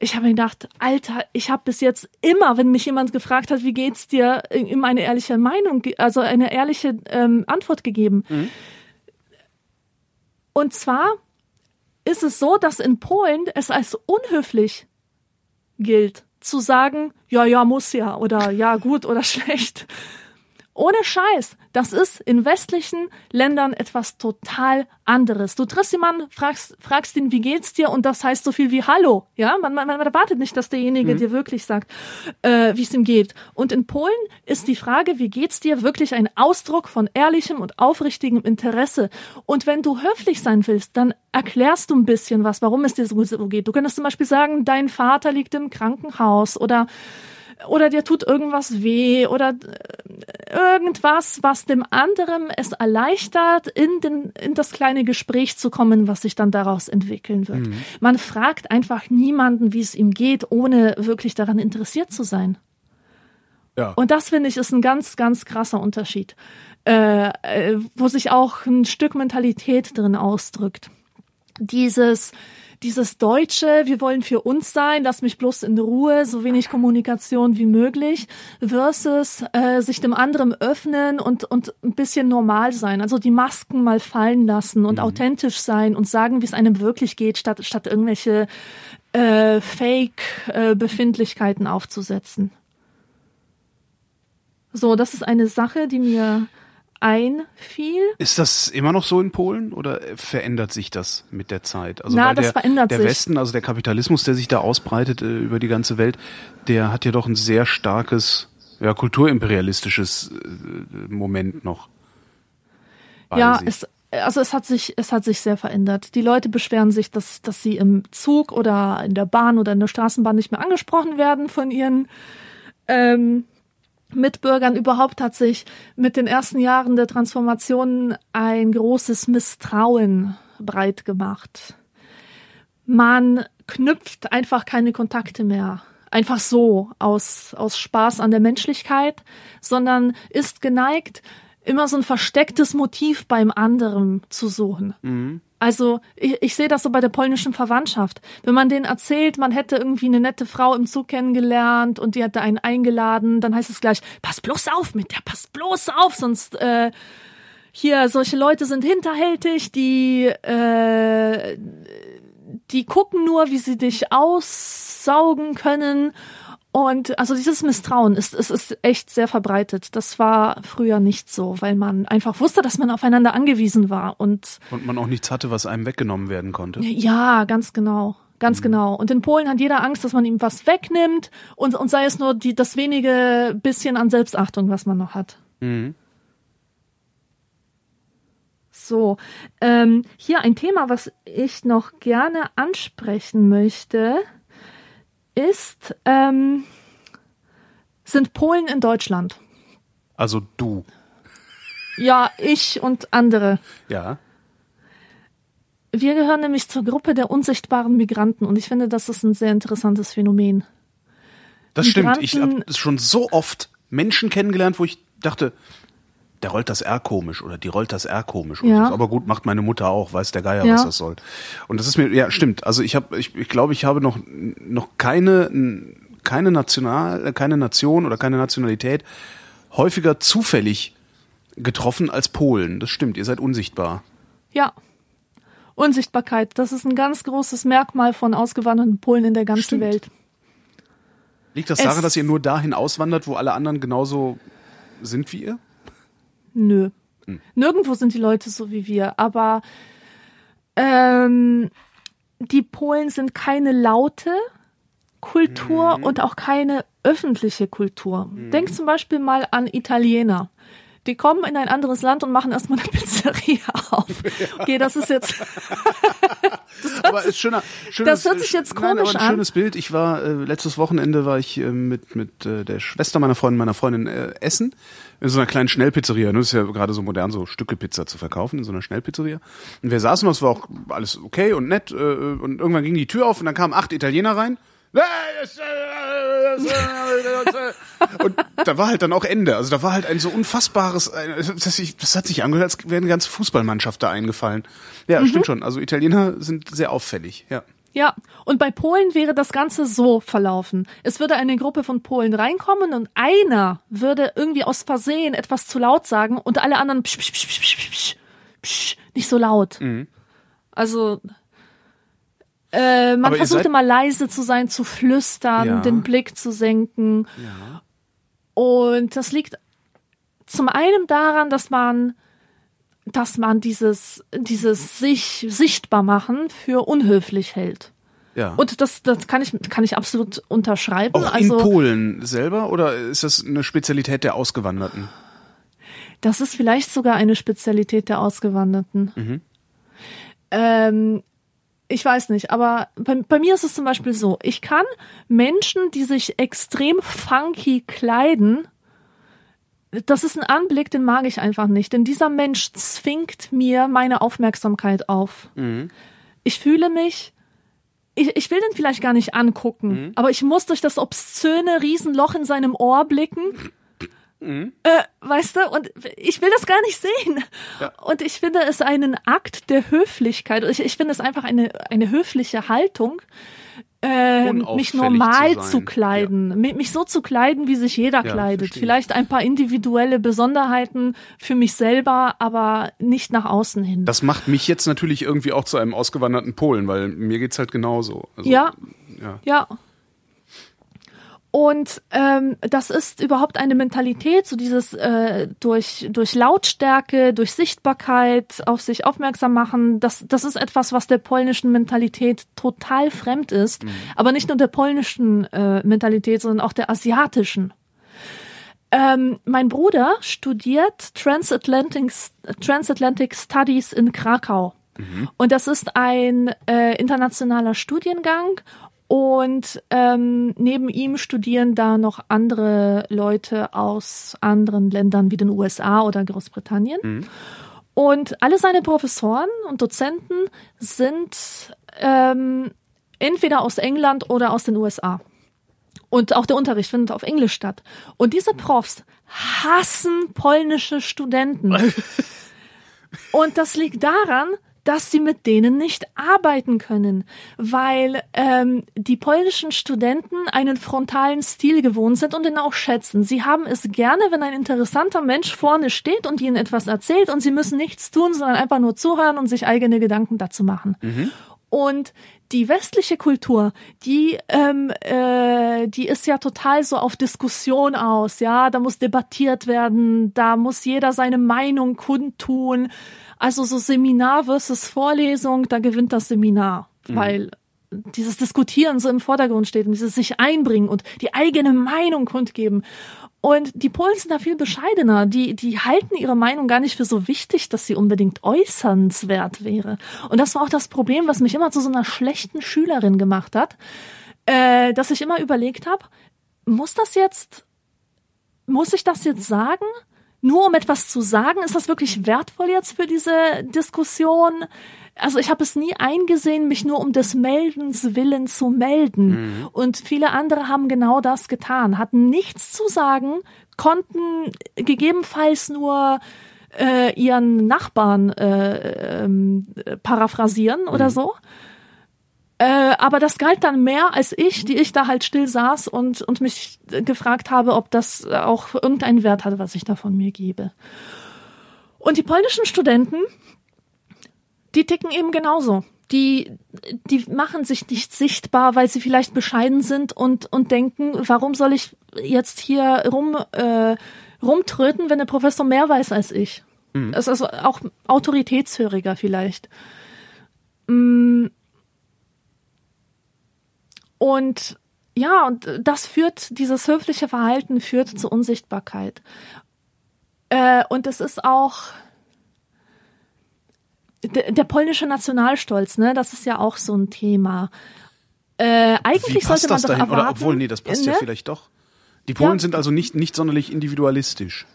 Ich habe mir gedacht, Alter, ich habe bis jetzt immer, wenn mich jemand gefragt hat, wie geht's dir, immer eine ehrliche Meinung, also eine ehrliche ähm, Antwort gegeben. Mhm. Und zwar ist es so, dass in Polen es als unhöflich gilt, zu sagen, ja, ja, muss ja oder ja, gut oder schlecht. Ohne Scheiß. Das ist in westlichen Ländern etwas total anderes. Du triffst jemanden, fragst, fragst ihn, wie geht's dir? Und das heißt so viel wie Hallo. Ja, man, man, man erwartet nicht, dass derjenige mhm. dir wirklich sagt, äh, wie es ihm geht. Und in Polen ist die Frage, wie geht's dir, wirklich ein Ausdruck von ehrlichem und aufrichtigem Interesse. Und wenn du höflich sein willst, dann erklärst du ein bisschen was, warum es dir so geht. Du könntest zum Beispiel sagen, dein Vater liegt im Krankenhaus oder oder dir tut irgendwas weh oder äh, irgendwas, was dem anderen es erleichtert, in, den, in das kleine Gespräch zu kommen, was sich dann daraus entwickeln wird. Mhm. Man fragt einfach niemanden, wie es ihm geht, ohne wirklich daran interessiert zu sein. Ja. Und das finde ich ist ein ganz, ganz krasser Unterschied, äh, äh, wo sich auch ein Stück Mentalität drin ausdrückt. Dieses, dieses Deutsche, wir wollen für uns sein, lass mich bloß in Ruhe, so wenig Kommunikation wie möglich, versus äh, sich dem anderen öffnen und, und ein bisschen normal sein. Also die Masken mal fallen lassen und mhm. authentisch sein und sagen, wie es einem wirklich geht, statt, statt irgendwelche äh, Fake-Befindlichkeiten äh, aufzusetzen. So, das ist eine Sache, die mir einfiel. Ist das immer noch so in Polen oder verändert sich das mit der Zeit? Also Na, das der, verändert der sich. Westen, also der Kapitalismus, der sich da ausbreitet äh, über die ganze Welt, der hat ja doch ein sehr starkes ja, kulturimperialistisches äh, Moment noch. Ja, es, also es hat sich, es hat sich sehr verändert. Die Leute beschweren sich, dass, dass sie im Zug oder in der Bahn oder in der Straßenbahn nicht mehr angesprochen werden von ihren ähm, Mitbürgern überhaupt hat sich mit den ersten Jahren der Transformation ein großes Misstrauen breit gemacht. Man knüpft einfach keine Kontakte mehr. Einfach so aus, aus Spaß an der Menschlichkeit, sondern ist geneigt, immer so ein verstecktes Motiv beim anderen zu suchen. Mhm. Also ich, ich sehe das so bei der polnischen Verwandtschaft. Wenn man denen erzählt, man hätte irgendwie eine nette Frau im Zug kennengelernt und die hätte einen eingeladen, dann heißt es gleich, pass bloß auf mit der, pass bloß auf, sonst äh, hier, solche Leute sind hinterhältig, die äh, die gucken nur, wie sie dich aussaugen können. Und also dieses Misstrauen ist, ist, ist echt sehr verbreitet. Das war früher nicht so, weil man einfach wusste, dass man aufeinander angewiesen war. Und, Und man auch nichts hatte, was einem weggenommen werden konnte. ja, ganz genau. Ganz genau. Und in Polen hat jeder Angst, dass man ihm was wegnimmt und, und sei es nur die, das wenige bisschen an Selbstachtung, was man noch hat. Mhm. So, ähm, hier ein Thema, was ich noch gerne ansprechen möchte, ist, ähm, sind Polen in Deutschland. Also du. Ja, ich und andere. Ja. Wir gehören nämlich zur Gruppe der unsichtbaren Migranten und ich finde, das ist ein sehr interessantes Phänomen. Das stimmt. Ich Migranten- habe schon so oft Menschen kennengelernt, wo ich dachte, der rollt das R komisch oder die rollt das R komisch. Ja. so. Aber gut, macht meine Mutter auch, weiß der Geier, Ja. was das soll. Und das ist mir, ja, stimmt. Also ich habe, ich, ich glaube, ich habe noch, noch keine, keine National, keine Nation oder keine Nationalität häufiger zufällig getroffen als Polen. Das stimmt. Ihr seid unsichtbar. Ja. Unsichtbarkeit, das ist ein ganz großes Merkmal von ausgewanderten Polen in der ganzen Stimmt. Welt. Liegt das Es- daran, dass ihr nur dahin auswandert, wo alle anderen genauso sind wie ihr? Nö. Nirgendwo sind die Leute so wie wir, aber ähm, die Polen sind keine laute Kultur und auch keine öffentliche Kultur. Denk zum Beispiel mal an Italiener. Die kommen in ein anderes Land und machen erstmal eine Pizzeria auf. Okay, das ist jetzt. aber ist schöner, schönes, das hört sich jetzt nein, komisch aber ein an. schönes Bild. Ich war äh, letztes Wochenende war ich äh, mit mit äh, der Schwester meiner Freundin, meiner Freundin äh, essen in so einer kleinen Schnellpizzeria. Das ist ja gerade so modern, so Stücke Pizza zu verkaufen in so einer Schnellpizzeria. Und wir saßen, das war auch alles okay und nett. Äh, und irgendwann ging die Tür auf und dann kamen acht Italiener rein. Und da war halt dann auch Ende. Also da war halt ein so unfassbares, das, das hat sich angehört, als wäre eine ganze Fußballmannschaft da eingefallen. Ja, Mhm. stimmt schon. Also Italiener sind sehr auffällig, ja. Ja, und bei Polen wäre das Ganze so verlaufen. Es würde eine Gruppe von Polen reinkommen und einer würde irgendwie aus Versehen etwas zu laut sagen und alle anderen psch, psch, psch, psch, psch, psch, psch, nicht so laut. Also äh, man Aber seid- mal leise zu sein, zu flüstern, Ja. den Blick zu senken. Ja. Und das liegt zum einen daran, dass man, dass man dieses, dieses sich sichtbar machen für unhöflich hält. Ja. Und das, das kann ich, kann ich absolut unterschreiben. auch also, in Polen selber oder ist das eine Spezialität der Ausgewanderten? das ist vielleicht sogar eine Spezialität der Ausgewanderten. Ähm, ich weiß nicht, aber bei, bei mir ist es zum Beispiel so, ich kann Menschen, die sich extrem funky kleiden, das ist ein Anblick, den mag ich einfach nicht, denn dieser Mensch zwingt mir meine Aufmerksamkeit auf. Ich fühle mich, ich, ich will den vielleicht gar nicht angucken, aber ich muss durch das obszöne Riesenloch in seinem Ohr blicken. Äh, weißt du, und ich will das gar nicht sehen. Und ich finde es einen Akt der Höflichkeit. Ich, ich finde es einfach eine, eine höfliche Haltung, äh, mich normal zu zu, kleiden, mi- mich so zu kleiden, wie sich jeder Ja, kleidet. verstehe ich. Vielleicht ein paar individuelle Besonderheiten für mich selber, aber nicht nach außen hin. Das macht mich jetzt natürlich irgendwie auch zu einem ausgewanderten Polen, weil mir geht's halt genauso. Also, Ja. ja. Ja. Und ähm, das ist überhaupt eine Mentalität, so dieses äh, durch, durch Lautstärke, durch Sichtbarkeit auf sich aufmerksam machen, das, das ist etwas, was der polnischen Mentalität total fremd ist. Aber nicht nur der polnischen äh, Mentalität, sondern auch der asiatischen. Ähm, mein Bruder studiert Transatlantic, Transatlantic Studies in Krakau. Und das ist ein äh, internationaler Studiengang Und ähm, neben ihm studieren da noch andere Leute aus anderen Ländern wie den USA oder Großbritannien. Mhm. Und alle seine Professoren und Dozenten sind ähm, entweder aus England oder aus den USA. Und auch der Unterricht findet auf Englisch statt. Und diese Profs hassen polnische Studenten. Und das liegt daran, dass sie mit denen nicht arbeiten können, weil ähm, die polnischen Studenten einen frontalen Stil gewohnt sind und den auch schätzen. Sie haben es gerne, wenn ein interessanter Mensch vorne steht und ihnen etwas erzählt und sie müssen nichts tun, sondern einfach nur zuhören und sich eigene Gedanken dazu machen. Mhm. Und die westliche Kultur, die, ähm, äh, die ist ja total so auf Diskussion aus, ja, da muss debattiert werden, da muss jeder seine Meinung kundtun. Also so Seminar versus Vorlesung, da gewinnt das Seminar, mhm. weil dieses Diskutieren so im Vordergrund steht und dieses sich einbringen und die eigene Meinung kundgeben. Und die Polen sind da viel bescheidener. Die, die halten ihre Meinung gar nicht für so wichtig, dass sie unbedingt äußernswert wäre. Und das war auch das Problem, was mich immer zu so einer schlechten Schülerin gemacht hat, äh, dass ich immer überlegt habe, muss das jetzt, muss ich das jetzt sagen? Nur um etwas zu sagen, ist das wirklich wertvoll jetzt für diese Diskussion? also ich habe es nie eingesehen, mich nur um des Meldens willen zu melden. Mhm. Und viele andere haben genau das getan, hatten nichts zu sagen, konnten gegebenenfalls nur äh, ihren Nachbarn äh, äh, paraphrasieren mhm. oder so. Äh, aber das galt dann mehr als ich, die ich da halt still saß und, und mich gefragt habe, ob das auch irgendeinen Wert hat, was ich da von mir gebe. Und die polnischen Studenten, die ticken eben genauso. Die, die machen sich nicht sichtbar, weil sie vielleicht bescheiden sind und, und denken, warum soll ich jetzt hier rum, äh, rumtröten, wenn der Professor mehr weiß als ich? Mhm. Das ist also auch autoritätshöriger vielleicht. Mm. Und ja, und das führt, dieses höfliche Verhalten führt zur Unsichtbarkeit. Äh, und es ist auch, der, der polnische Nationalstolz, ne, das ist ja auch so ein Thema. Äh, eigentlich sollte man doch dahin? erwarten, Oder obwohl, nee, das passt ne? ja vielleicht doch. Die Polen ja. sind also nicht, nicht sonderlich individualistisch.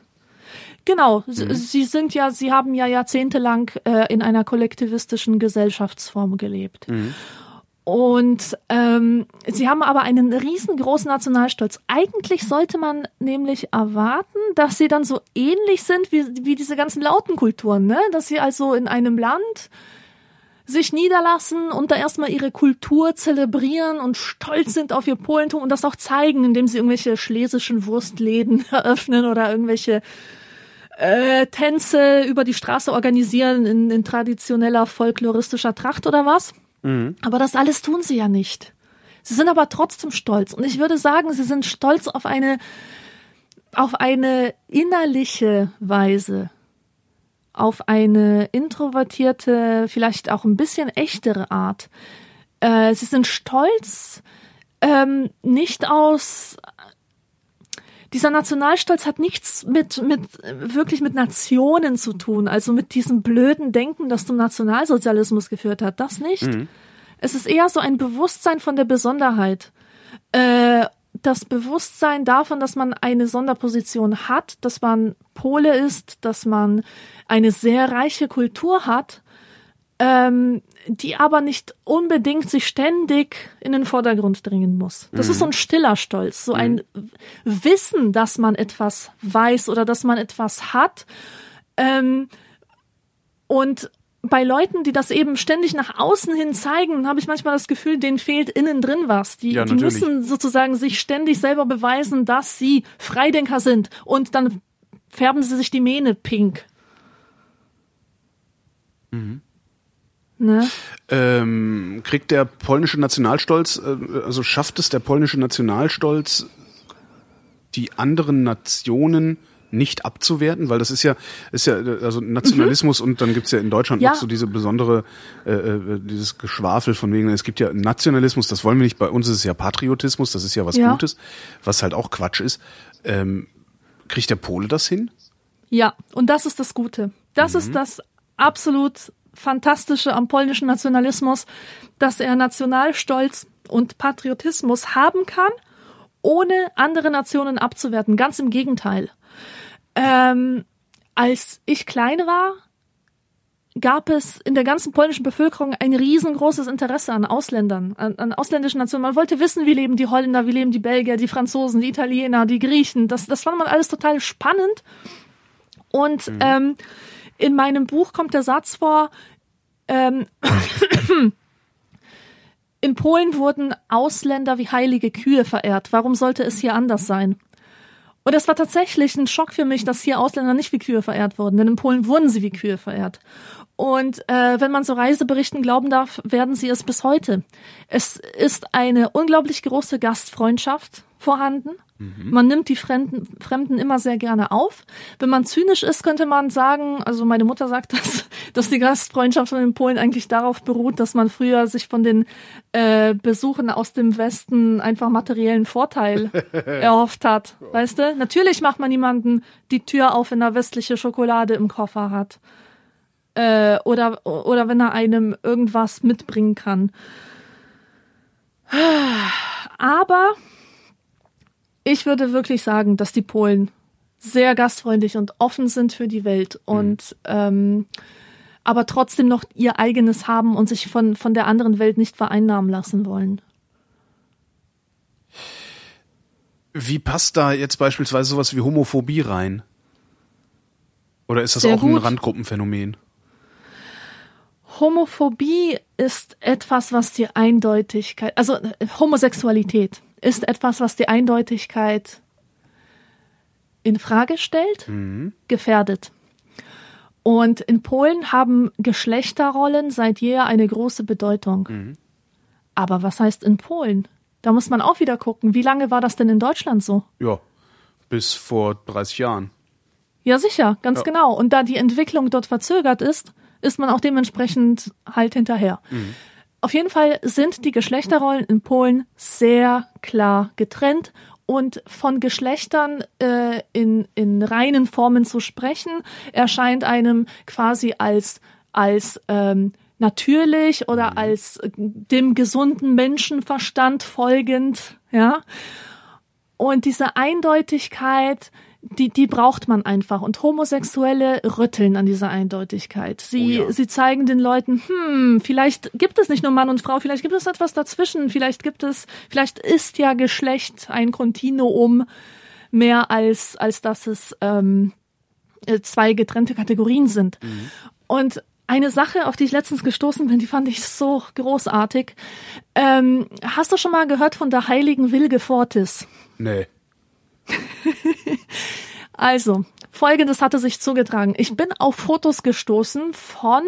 Genau, mhm. sie sind ja, sie haben ja jahrzehntelang äh, in einer kollektivistischen Gesellschaftsform gelebt. Mhm. Und ähm, sie haben aber einen riesengroßen Nationalstolz. Eigentlich sollte man nämlich erwarten, dass sie dann so ähnlich sind wie, wie diese ganzen Lautenkulturen, ne? Dass sie also in einem Land sich niederlassen und da erstmal ihre Kultur zelebrieren und stolz sind auf ihr Polentum und das auch zeigen, indem sie irgendwelche schlesischen Wurstläden eröffnen oder irgendwelche äh, Tänze über die Straße organisieren in, in traditioneller folkloristischer Tracht oder was. Mhm. Aber das alles tun sie ja nicht. Sie sind aber trotzdem stolz. Und ich würde sagen, sie sind stolz auf eine, auf eine innerliche Weise. Auf eine introvertierte, vielleicht auch ein bisschen echtere Art. Äh, sie sind stolz, ähm, nicht aus dieser Nationalstolz hat nichts mit, mit, wirklich mit Nationen zu tun, also mit diesem blöden Denken, das zum Nationalsozialismus geführt hat. Das nicht. Mhm. Es ist eher so ein Bewusstsein von der Besonderheit. Äh, das Bewusstsein davon, dass man eine Sonderposition hat, dass man Pole ist, dass man eine sehr reiche Kultur hat, ähm, die aber nicht unbedingt sich ständig in den Vordergrund dringen muss. Das mhm. ist so ein stiller Stolz, so ein mhm. Wissen, dass man etwas weiß oder dass man etwas hat. Ähm, und bei Leuten, die das eben ständig nach außen hin zeigen, habe ich manchmal das Gefühl, denen fehlt innen drin was. Die, ja, die müssen sozusagen sich ständig selber beweisen, dass sie Freidenker sind. Und dann färben sie sich die Mähne pink. Mhm. Ne? Ähm, kriegt der polnische Nationalstolz, äh, also schafft es der polnische Nationalstolz, die anderen Nationen nicht abzuwerten, weil das ist ja, ist ja, also Nationalismus mhm. und dann gibt's ja in Deutschland ja. noch so diese besondere, äh, äh, dieses Geschwafel von wegen, es gibt ja Nationalismus, das wollen wir nicht, bei uns ist es ja Patriotismus, das ist ja was ja. Gutes, was halt auch Quatsch ist. Ähm, kriegt der Pole das hin? Ja, und das ist das Gute. Das mhm. ist das absolut Fantastische am polnischen Nationalismus, dass er Nationalstolz und Patriotismus haben kann, ohne andere Nationen abzuwerten. Ganz im Gegenteil. Ähm, als ich klein war, gab es in der ganzen polnischen Bevölkerung ein riesengroßes Interesse an Ausländern, an, an ausländischen Nationen. Man wollte wissen, wie leben die Holländer, wie leben die Belgier, die Franzosen, die Italiener, die Griechen. Das, das fand man alles total spannend. Und mhm. ähm, in meinem Buch kommt der Satz vor, ähm, in Polen wurden Ausländer wie heilige Kühe verehrt. Warum sollte es hier anders sein? Und das war tatsächlich ein Schock für mich, dass hier Ausländer nicht wie Kühe verehrt wurden, denn in Polen wurden sie wie Kühe verehrt. Und äh, wenn man so Reiseberichten glauben darf, werden sie es bis heute. Es ist eine unglaublich große Gastfreundschaft vorhanden. Mhm. Man nimmt die Fremden, Fremden immer sehr gerne auf. Wenn man zynisch ist, könnte man sagen, also meine Mutter sagt das, dass die Gastfreundschaft in Polen eigentlich darauf beruht, dass man früher sich von den äh, Besuchen aus dem Westen einfach materiellen Vorteil erhofft hat. Weißt du? Natürlich macht man niemanden die Tür auf, wenn er westliche Schokolade im Koffer hat. Äh, oder, oder wenn er einem irgendwas mitbringen kann. Aber ich würde wirklich sagen, dass die Polen sehr gastfreundlich und offen sind für die Welt und mhm. ähm, aber trotzdem noch ihr eigenes haben und sich von, von der anderen Welt nicht vereinnahmen lassen wollen. Wie passt da jetzt beispielsweise sowas wie Homophobie rein? Oder ist das Sehr auch gut. ein Randgruppenphänomen? Homophobie ist etwas, was die Eindeutigkeit, also äh, Homosexualität ist etwas, was die Eindeutigkeit in Frage stellt, mhm. gefährdet. Und in Polen haben Geschlechterrollen seit jeher eine große Bedeutung. Mhm. Aber was heißt in Polen? Da muss man auch wieder gucken, wie lange war das denn in Deutschland so? Ja, bis vor 30 Jahren. Ja, sicher, ganz ja. genau. Und da die Entwicklung dort verzögert ist, ist man auch dementsprechend halt hinterher. Mhm. Auf jeden Fall sind die Geschlechterrollen in Polen sehr klar getrennt und von Geschlechtern äh, in, in reinen Formen zu sprechen, erscheint einem quasi als, als ähm, natürlich oder mhm. als dem gesunden Menschenverstand folgend, ja. Und diese Eindeutigkeit, die, die braucht man einfach. Und Homosexuelle rütteln an dieser Eindeutigkeit. Sie, oh ja. sie zeigen den Leuten, hm, vielleicht gibt es nicht nur Mann und Frau, vielleicht gibt es etwas dazwischen, vielleicht gibt es, vielleicht ist ja Geschlecht ein Kontinuum mehr als, als dass es ähm, äh, zwei getrennte Kategorien sind. Mhm. Und eine Sache, auf die ich letztens gestoßen bin, die fand ich so großartig. Ähm, hast du schon mal gehört von der heiligen Wilge Fortis? Nee. also, folgendes hatte sich zugetragen. Ich bin auf Fotos gestoßen von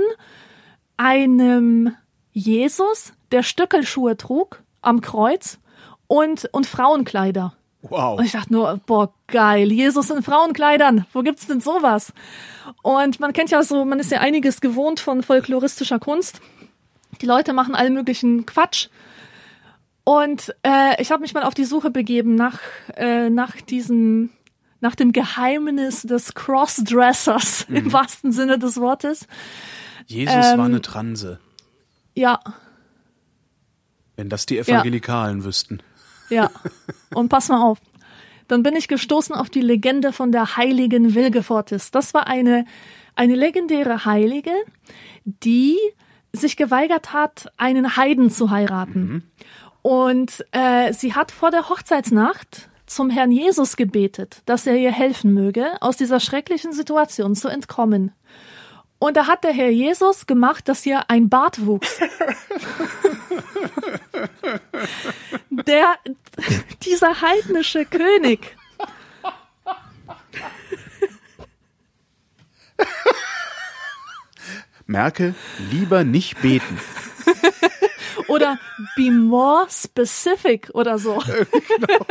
einem Jesus, der Stöckelschuhe trug am Kreuz und, und Frauenkleider. Wow. Und ich dachte nur, boah, geil, Jesus in Frauenkleidern. Wo gibt's denn sowas? Und man kennt ja so, man ist ja einiges gewohnt von folkloristischer Kunst. Die Leute machen allen möglichen Quatsch. Und äh, ich habe mich mal auf die Suche begeben nach, äh, nach diesem, nach dem Geheimnis des Crossdressers mhm. im wahrsten Sinne des Wortes. Jesus ähm, war eine Transe. Ja. Wenn das die Evangelikalen ja. wüssten. Ja. Und pass mal auf. Dann bin ich gestoßen auf die Legende von der heiligen Wilgefortis. Das war eine, eine legendäre Heilige, die sich geweigert hat, einen Heiden zu heiraten. Mhm. Und äh, sie hat vor der Hochzeitsnacht zum Herrn Jesus gebetet, dass er ihr helfen möge, aus dieser schrecklichen Situation zu entkommen. Und da hat der Herr Jesus gemacht, dass ihr ein Bart wuchs. der, dieser heidnische König. Merke, lieber nicht beten. Oder be more specific oder so. genau.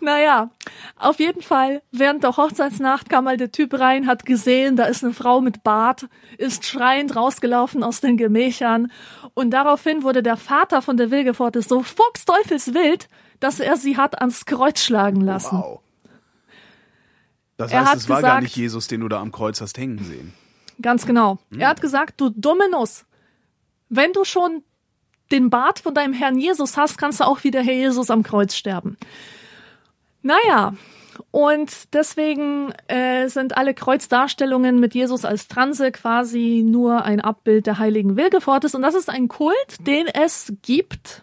naja, auf jeden Fall, während der Hochzeitsnacht kam mal der Typ rein, hat gesehen, da ist eine Frau mit Bart, ist schreiend rausgelaufen aus den Gemächern und daraufhin wurde der Vater von der Wilgeforte so fuchsteufelswild, dass er sie hat ans Kreuz schlagen lassen. Wow. Das Er heißt, hat es war gar gesagt- nicht Jesus, den du da am Kreuz hast hängen sehen. Ganz genau. Er hat gesagt, du dumme Nuss, wenn du schon den Bart von deinem Herrn Jesus hast, kannst du auch wie der Herr Jesus am Kreuz sterben. Naja, und deswegen äh, sind alle Kreuzdarstellungen mit Jesus als Transe quasi nur ein Abbild der heiligen Wilgefortes. Und das ist ein Kult, den es gibt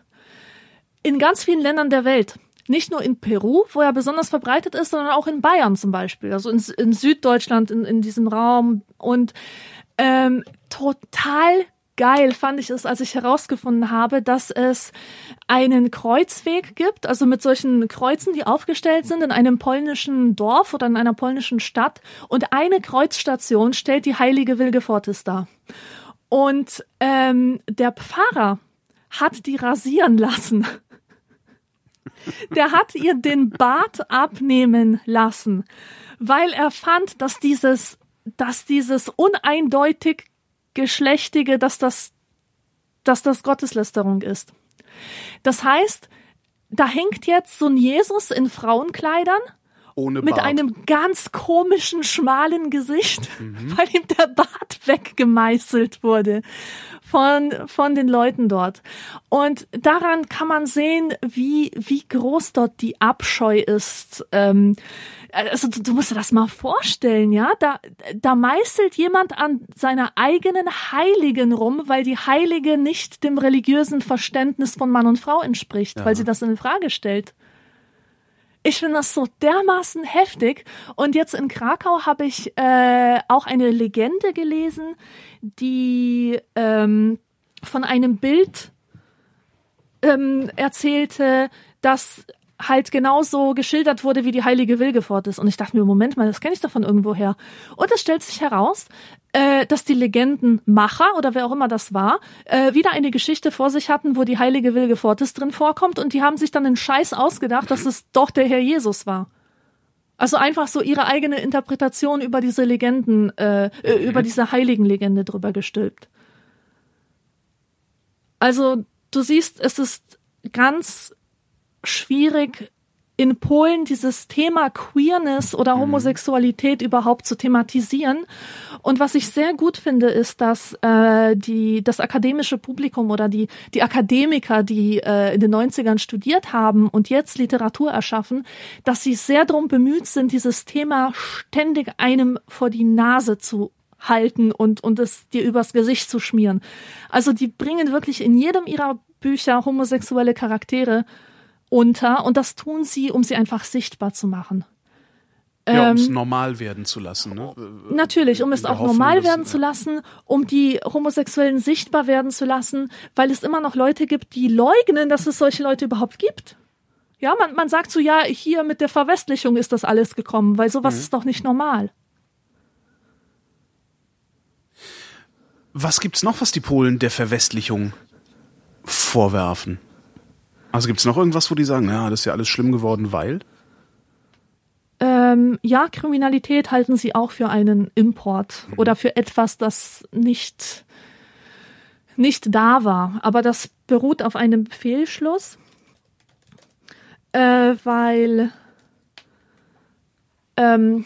in ganz vielen Ländern der Welt. Nicht nur in Peru, wo er besonders verbreitet ist, sondern auch in Bayern zum Beispiel, also in, in Süddeutschland, in, in diesem Raum. Und ähm, total geil fand ich es, als ich herausgefunden habe, dass es einen Kreuzweg gibt, also mit solchen Kreuzen, die aufgestellt sind in einem polnischen Dorf oder in einer polnischen Stadt. Und eine Kreuzstation stellt die heilige Wilgefortis dar. Und ähm, der Pfarrer hat die rasieren lassen. Der hat ihr den Bart abnehmen lassen, weil er fand, dass dieses, dass dieses uneindeutig geschlechtige, dass das, dass das Gotteslästerung ist. Das heißt, da hängt jetzt so ein Jesus in Frauenkleidern Ohne mit Bart. einem ganz komischen, schmalen Gesicht, weil ihm der Bart weggemeißelt wurde von, von den Leuten dort. Und daran kann man sehen, wie, wie groß dort die Abscheu ist. Ähm, also du, du musst dir das mal vorstellen, ja? Da, da meißelt jemand an seiner eigenen Heiligen rum, weil die Heilige nicht dem religiösen Verständnis von Mann und Frau entspricht, weil sie das in Frage stellt. Ich finde das so dermaßen heftig. Und jetzt in Krakau habe ich äh, auch eine Legende gelesen, die ähm, von einem Bild ähm, erzählte, das halt genauso geschildert wurde, wie die heilige Wilgefort ist. Und ich dachte mir, Moment mal, das kenne ich doch von irgendwoher. Und es stellt sich heraus, äh, dass die Legendenmacher oder wer auch immer das war, äh, wieder eine Geschichte vor sich hatten, wo die heilige Wilgefortis drin vorkommt und die haben sich dann den Scheiß ausgedacht, dass es doch der Herr Jesus war. Also einfach so ihre eigene Interpretation über diese Legenden, äh, äh, über diese heiligen Legende drüber gestülpt. Also du siehst, es ist ganz schwierig in Polen dieses Thema Queerness oder Homosexualität überhaupt zu thematisieren. Und was ich sehr gut finde, ist, dass äh, die das akademische Publikum oder die die Akademiker, die äh, in den 90ern studiert haben und jetzt Literatur erschaffen, dass sie sehr darum bemüht sind, dieses Thema ständig einem vor die Nase zu halten und und es dir übers Gesicht zu schmieren. Also die bringen wirklich in jedem ihrer Bücher homosexuelle Charaktere unter und das tun sie, um sie einfach sichtbar zu machen. Ja, um es Ähm, normal werden zu lassen. Ne? Natürlich, um es auch Hoffnung, normal werden zu lassen, um die Homosexuellen sichtbar werden zu lassen, weil es immer noch Leute gibt, die leugnen, dass es solche Leute überhaupt gibt. Ja, man, man sagt so, ja, hier mit der Verwestlichung ist das alles gekommen, weil sowas ist doch nicht normal. Was gibt's noch, was die Polen der Verwestlichung vorwerfen? Also gibt's noch irgendwas, wo die sagen, ja, das ist ja alles schlimm geworden, weil? Ähm, ja, Kriminalität halten sie auch für einen Import oder für etwas, das nicht, nicht da war. Aber das beruht auf einem Fehlschluss, äh, weil, ähm,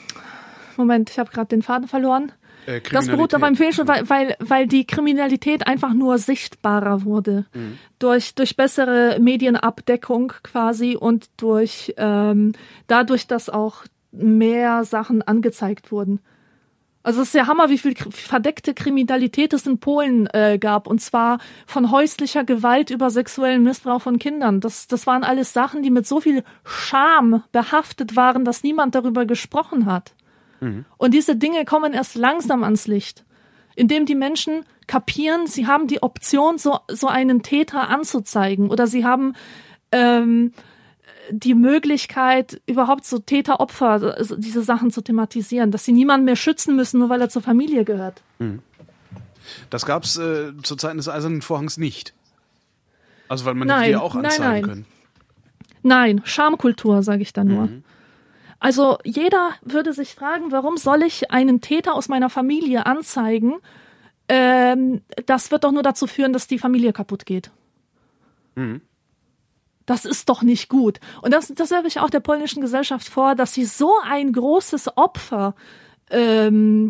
Moment, ich habe gerade den Faden verloren. Äh, Das beruht auf einem Fehlschluss, weil, weil, weil die Kriminalität einfach nur sichtbarer wurde. Durch, durch bessere Medienabdeckung quasi und durch ähm, dadurch, dass auch mehr Sachen angezeigt wurden. Also es ist ja Hammer, wie viel verdeckte Kriminalität es in Polen äh, gab. Und zwar von häuslicher Gewalt über sexuellen Missbrauch von Kindern. Das, das waren alles Sachen, die mit so viel Scham behaftet waren, dass niemand darüber gesprochen hat. Und diese Dinge kommen erst langsam ans Licht, indem die Menschen kapieren, sie haben die Option, so, so einen Täter anzuzeigen oder sie haben ähm, die Möglichkeit, überhaupt so Täter-Opfer, also diese Sachen zu thematisieren, dass sie niemanden mehr schützen müssen, nur weil er zur Familie gehört. Das gab's äh, zu Zeiten des Eisernen Vorhangs nicht. Also weil man Nein, die ja auch nein, anzeigen nein. können. Nein, Schamkultur, sage ich da nur. Also jeder würde sich fragen, warum soll ich einen Täter aus meiner Familie anzeigen? Ähm, das wird doch nur dazu führen, dass die Familie kaputt geht. Das ist doch nicht gut. Und das, das werfe ich auch der polnischen Gesellschaft vor, dass sie so ein großes Opfer ähm,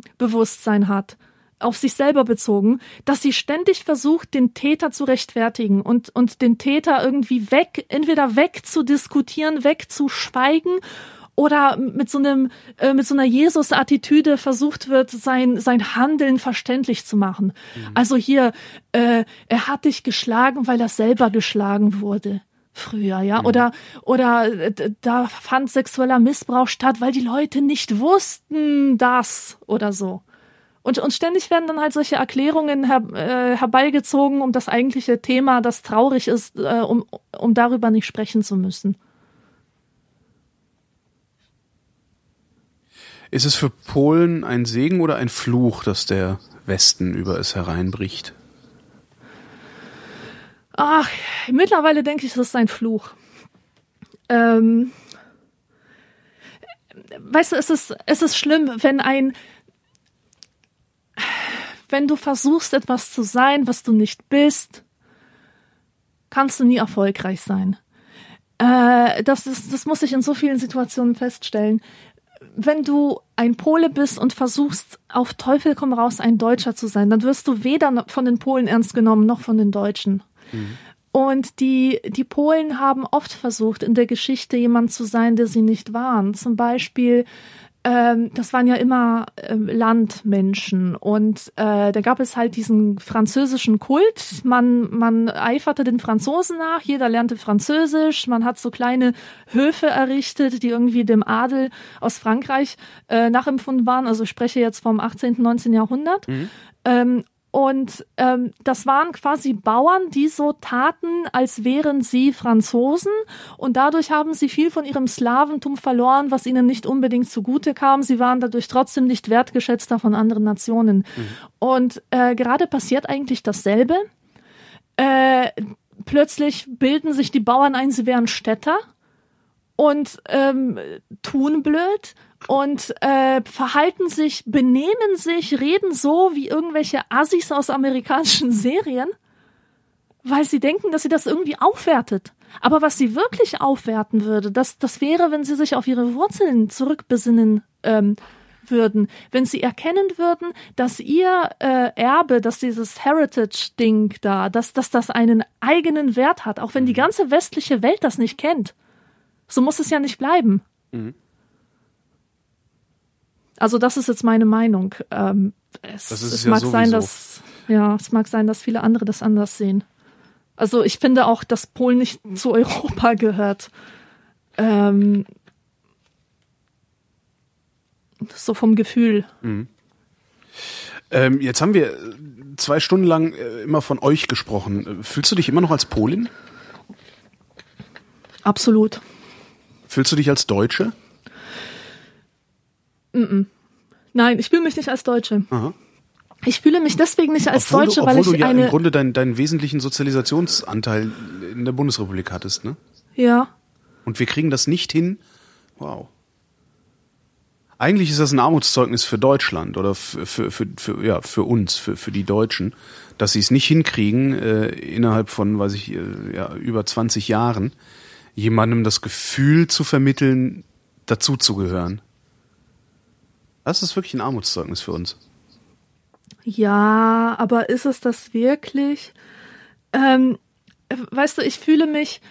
hat, auf sich selber bezogen, dass sie ständig versucht, den Täter zu rechtfertigen und, und den Täter irgendwie weg, entweder wegzudiskutieren, wegzuschweigen oder mit so einem äh, mit so einer Jesus-Attitüde versucht wird, sein sein Handeln verständlich zu machen. Mhm. Also hier, äh, er hat dich geschlagen, weil er selber geschlagen wurde früher, ja, mhm. oder oder äh, da fand sexueller Missbrauch statt, weil die Leute nicht wussten das oder so. Und, und ständig werden dann halt solche Erklärungen her, äh, herbeigezogen, um das eigentliche Thema, das traurig ist, äh, um, um darüber nicht sprechen zu müssen. Ist es für Polen ein Segen oder ein Fluch, dass der Westen über es hereinbricht? Ach, mittlerweile denke ich, das ist ein Fluch. Ähm, weißt du, es ist, es ist schlimm, wenn ein, wenn du versuchst, etwas zu sein, was du nicht bist, kannst du nie erfolgreich sein. Äh, das, ist, das muss ich in so vielen Situationen feststellen. Wenn du ein Pole bist und versuchst, auf Teufel komm raus, ein Deutscher zu sein, dann wirst du weder von den Polen ernst genommen noch von den Deutschen. Mhm. Und die, die Polen haben oft versucht, in der Geschichte jemand zu sein, der sie nicht waren. Zum Beispiel ähm, das waren ja immer ähm, Landmenschen und äh, da gab es halt diesen französischen Kult. Man, man eiferte den Franzosen nach, jeder lernte Französisch, man hat so kleine Höfe errichtet, die irgendwie dem Adel aus Frankreich äh, nachempfunden waren. Also ich spreche jetzt vom 18., 19. Jahrhundert. Mhm. Ähm, und ähm, das waren quasi Bauern, die so taten, als wären sie Franzosen. Und dadurch haben sie viel von ihrem Slaventum verloren, was ihnen nicht unbedingt zugute kam. Sie waren dadurch trotzdem nicht wertgeschätzter von anderen Nationen. Mhm. Und äh, gerade passiert eigentlich dasselbe. Äh, plötzlich bilden sich die Bauern ein, sie wären Städter und ähm, tun blöd und äh, verhalten sich, benehmen sich, reden so wie irgendwelche Assis aus amerikanischen Serien, weil sie denken, dass sie das irgendwie aufwertet. Aber was sie wirklich aufwerten würde, das, das wäre, wenn sie sich auf ihre Wurzeln zurückbesinnen ähm, würden, wenn sie erkennen würden, dass ihr äh, Erbe, dass dieses Heritage-Ding da, dass, dass das einen eigenen Wert hat, auch wenn die mhm. ganze westliche Welt das nicht kennt. So muss es ja nicht bleiben. Mhm. Also das ist jetzt meine Meinung. Ähm, es, es ja mag sowieso. sein, dass ja, es mag sein, dass viele andere das anders sehen. Also ich finde auch, dass Polen nicht zu Europa gehört. Ähm, so vom Gefühl. Mhm. Ähm, jetzt haben wir zwei Stunden lang äh, immer von euch gesprochen. Fühlst du dich immer noch als Polin? Absolut. Fühlst du dich als Deutsche? Mm. Nein, ich fühle mich nicht als Deutsche. Aha. Ich fühle mich deswegen nicht als obwohl Deutsche, du, weil ich du ja eine im Grunde deinen, deinen wesentlichen Sozialisationsanteil in der Bundesrepublik hattest, ne? Ja. Und wir kriegen das nicht hin. Wow. Eigentlich ist das ein Armutszeugnis für Deutschland oder für, für, für, für, ja, für uns, für, für die Deutschen, dass sie es nicht hinkriegen, äh, innerhalb von, weiß ich, äh, ja, über 20 Jahren jemandem das Gefühl zu vermitteln, dazuzugehören. Das ist wirklich ein Armutszeugnis für uns. Ja, aber ist es das wirklich? Ähm, weißt du, ich fühle mich,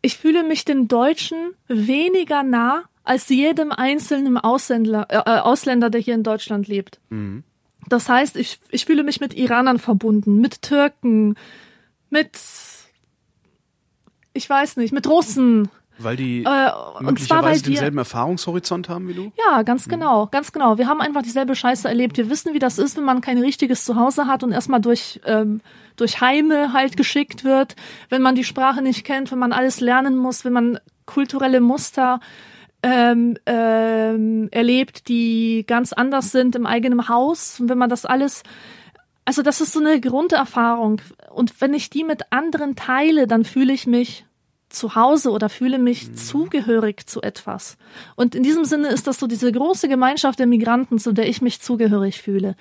ich fühle mich den Deutschen weniger nah als jedem einzelnen Ausländer, äh, Ausländer, der hier in Deutschland lebt. Mhm. Das heißt, ich, ich fühle mich mit Iranern verbunden, mit Türken, mit, ich weiß nicht, mit Russen, weil die äh, und zwar weil wir denselben Erfahrungshorizont haben wie du? Ja, ganz mhm. genau, ganz genau. Wir haben einfach dieselbe Scheiße erlebt. Wir wissen, wie das ist, wenn man kein richtiges Zuhause hat und erstmal durch ähm, durch Heime halt geschickt wird, wenn man die Sprache nicht kennt, wenn man alles lernen muss, wenn man kulturelle Muster ähm, ähm, erlebt, die ganz anders sind im eigenen Haus. Und wenn man das alles also das ist so eine Grunderfahrung. Und wenn ich die mit anderen teile, dann fühle ich mich zu Hause oder fühle mich mhm. zugehörig zu etwas. Und in diesem Sinne ist das so diese große Gemeinschaft der Migranten, zu der ich mich zugehörig fühle.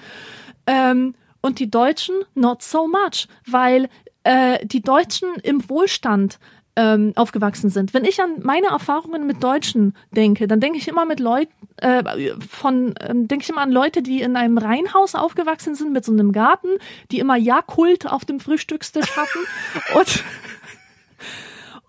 Ähm, und die Deutschen not so much, weil äh, die Deutschen im Wohlstand ähm, aufgewachsen sind. Wenn ich an meine Erfahrungen mit Deutschen denke, dann denke ich immer mit Leuten äh, von ähm, denke ich immer an Leute, die in einem Reihenhaus aufgewachsen sind mit so einem Garten, die immer Jakult auf dem Frühstückstisch hatten und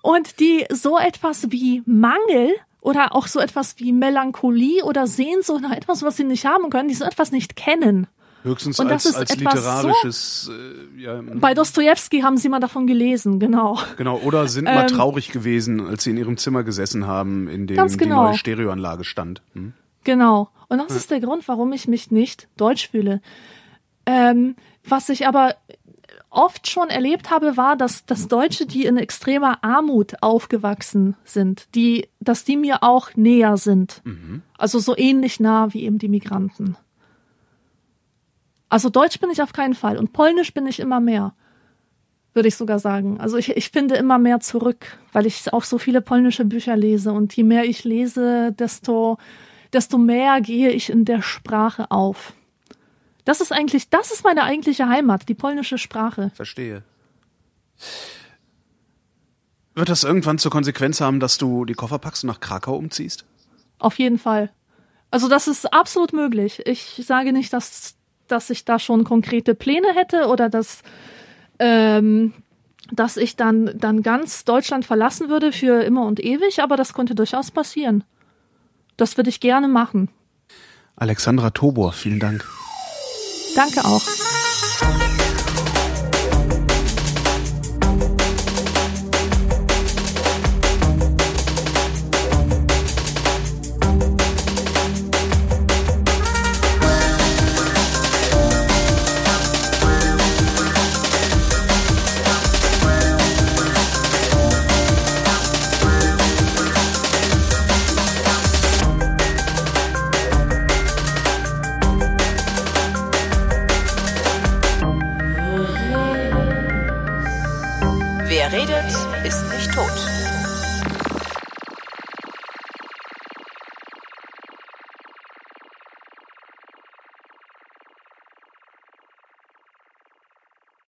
und die so etwas wie Mangel oder auch so etwas wie Melancholie oder Sehnsucht nach etwas, was sie nicht haben können, die so etwas nicht kennen. Höchstens Und das als, ist als etwas literarisches, äh, ja, Bei Dostoevsky haben sie mal davon gelesen, genau. genau, oder sind mal Ähm, traurig gewesen, als sie in ihrem Zimmer gesessen haben, in dem Ganz die genau. neue Stereoanlage stand. Hm? Genau. Und das ist der Grund, warum ich mich nicht deutsch fühle. Ähm, was ich aber oft schon erlebt habe, war, dass, dass Deutsche, die in extremer Armut aufgewachsen sind, die, dass die mir auch näher sind. Also so ähnlich nah wie eben die Migranten. Also Deutsch bin ich auf keinen Fall und Polnisch bin ich immer mehr, würde ich sogar sagen. Also ich, ich finde immer mehr zurück, weil ich auch so viele polnische Bücher lese und je mehr ich lese, desto, desto mehr gehe ich in der Sprache auf. Das ist eigentlich, das ist meine eigentliche Heimat, die polnische Sprache. Verstehe. Wird das irgendwann zur Konsequenz haben, dass du die Koffer packst und nach Krakau umziehst? Auf jeden Fall. Also das ist absolut möglich. Ich sage nicht, dass, dass ich da schon konkrete Pläne hätte oder dass, ähm, dass ich dann, dann ganz Deutschland verlassen würde für immer und ewig, aber das könnte durchaus passieren. Das würde ich gerne machen. Alexandra Tobor, vielen Dank. Danke auch.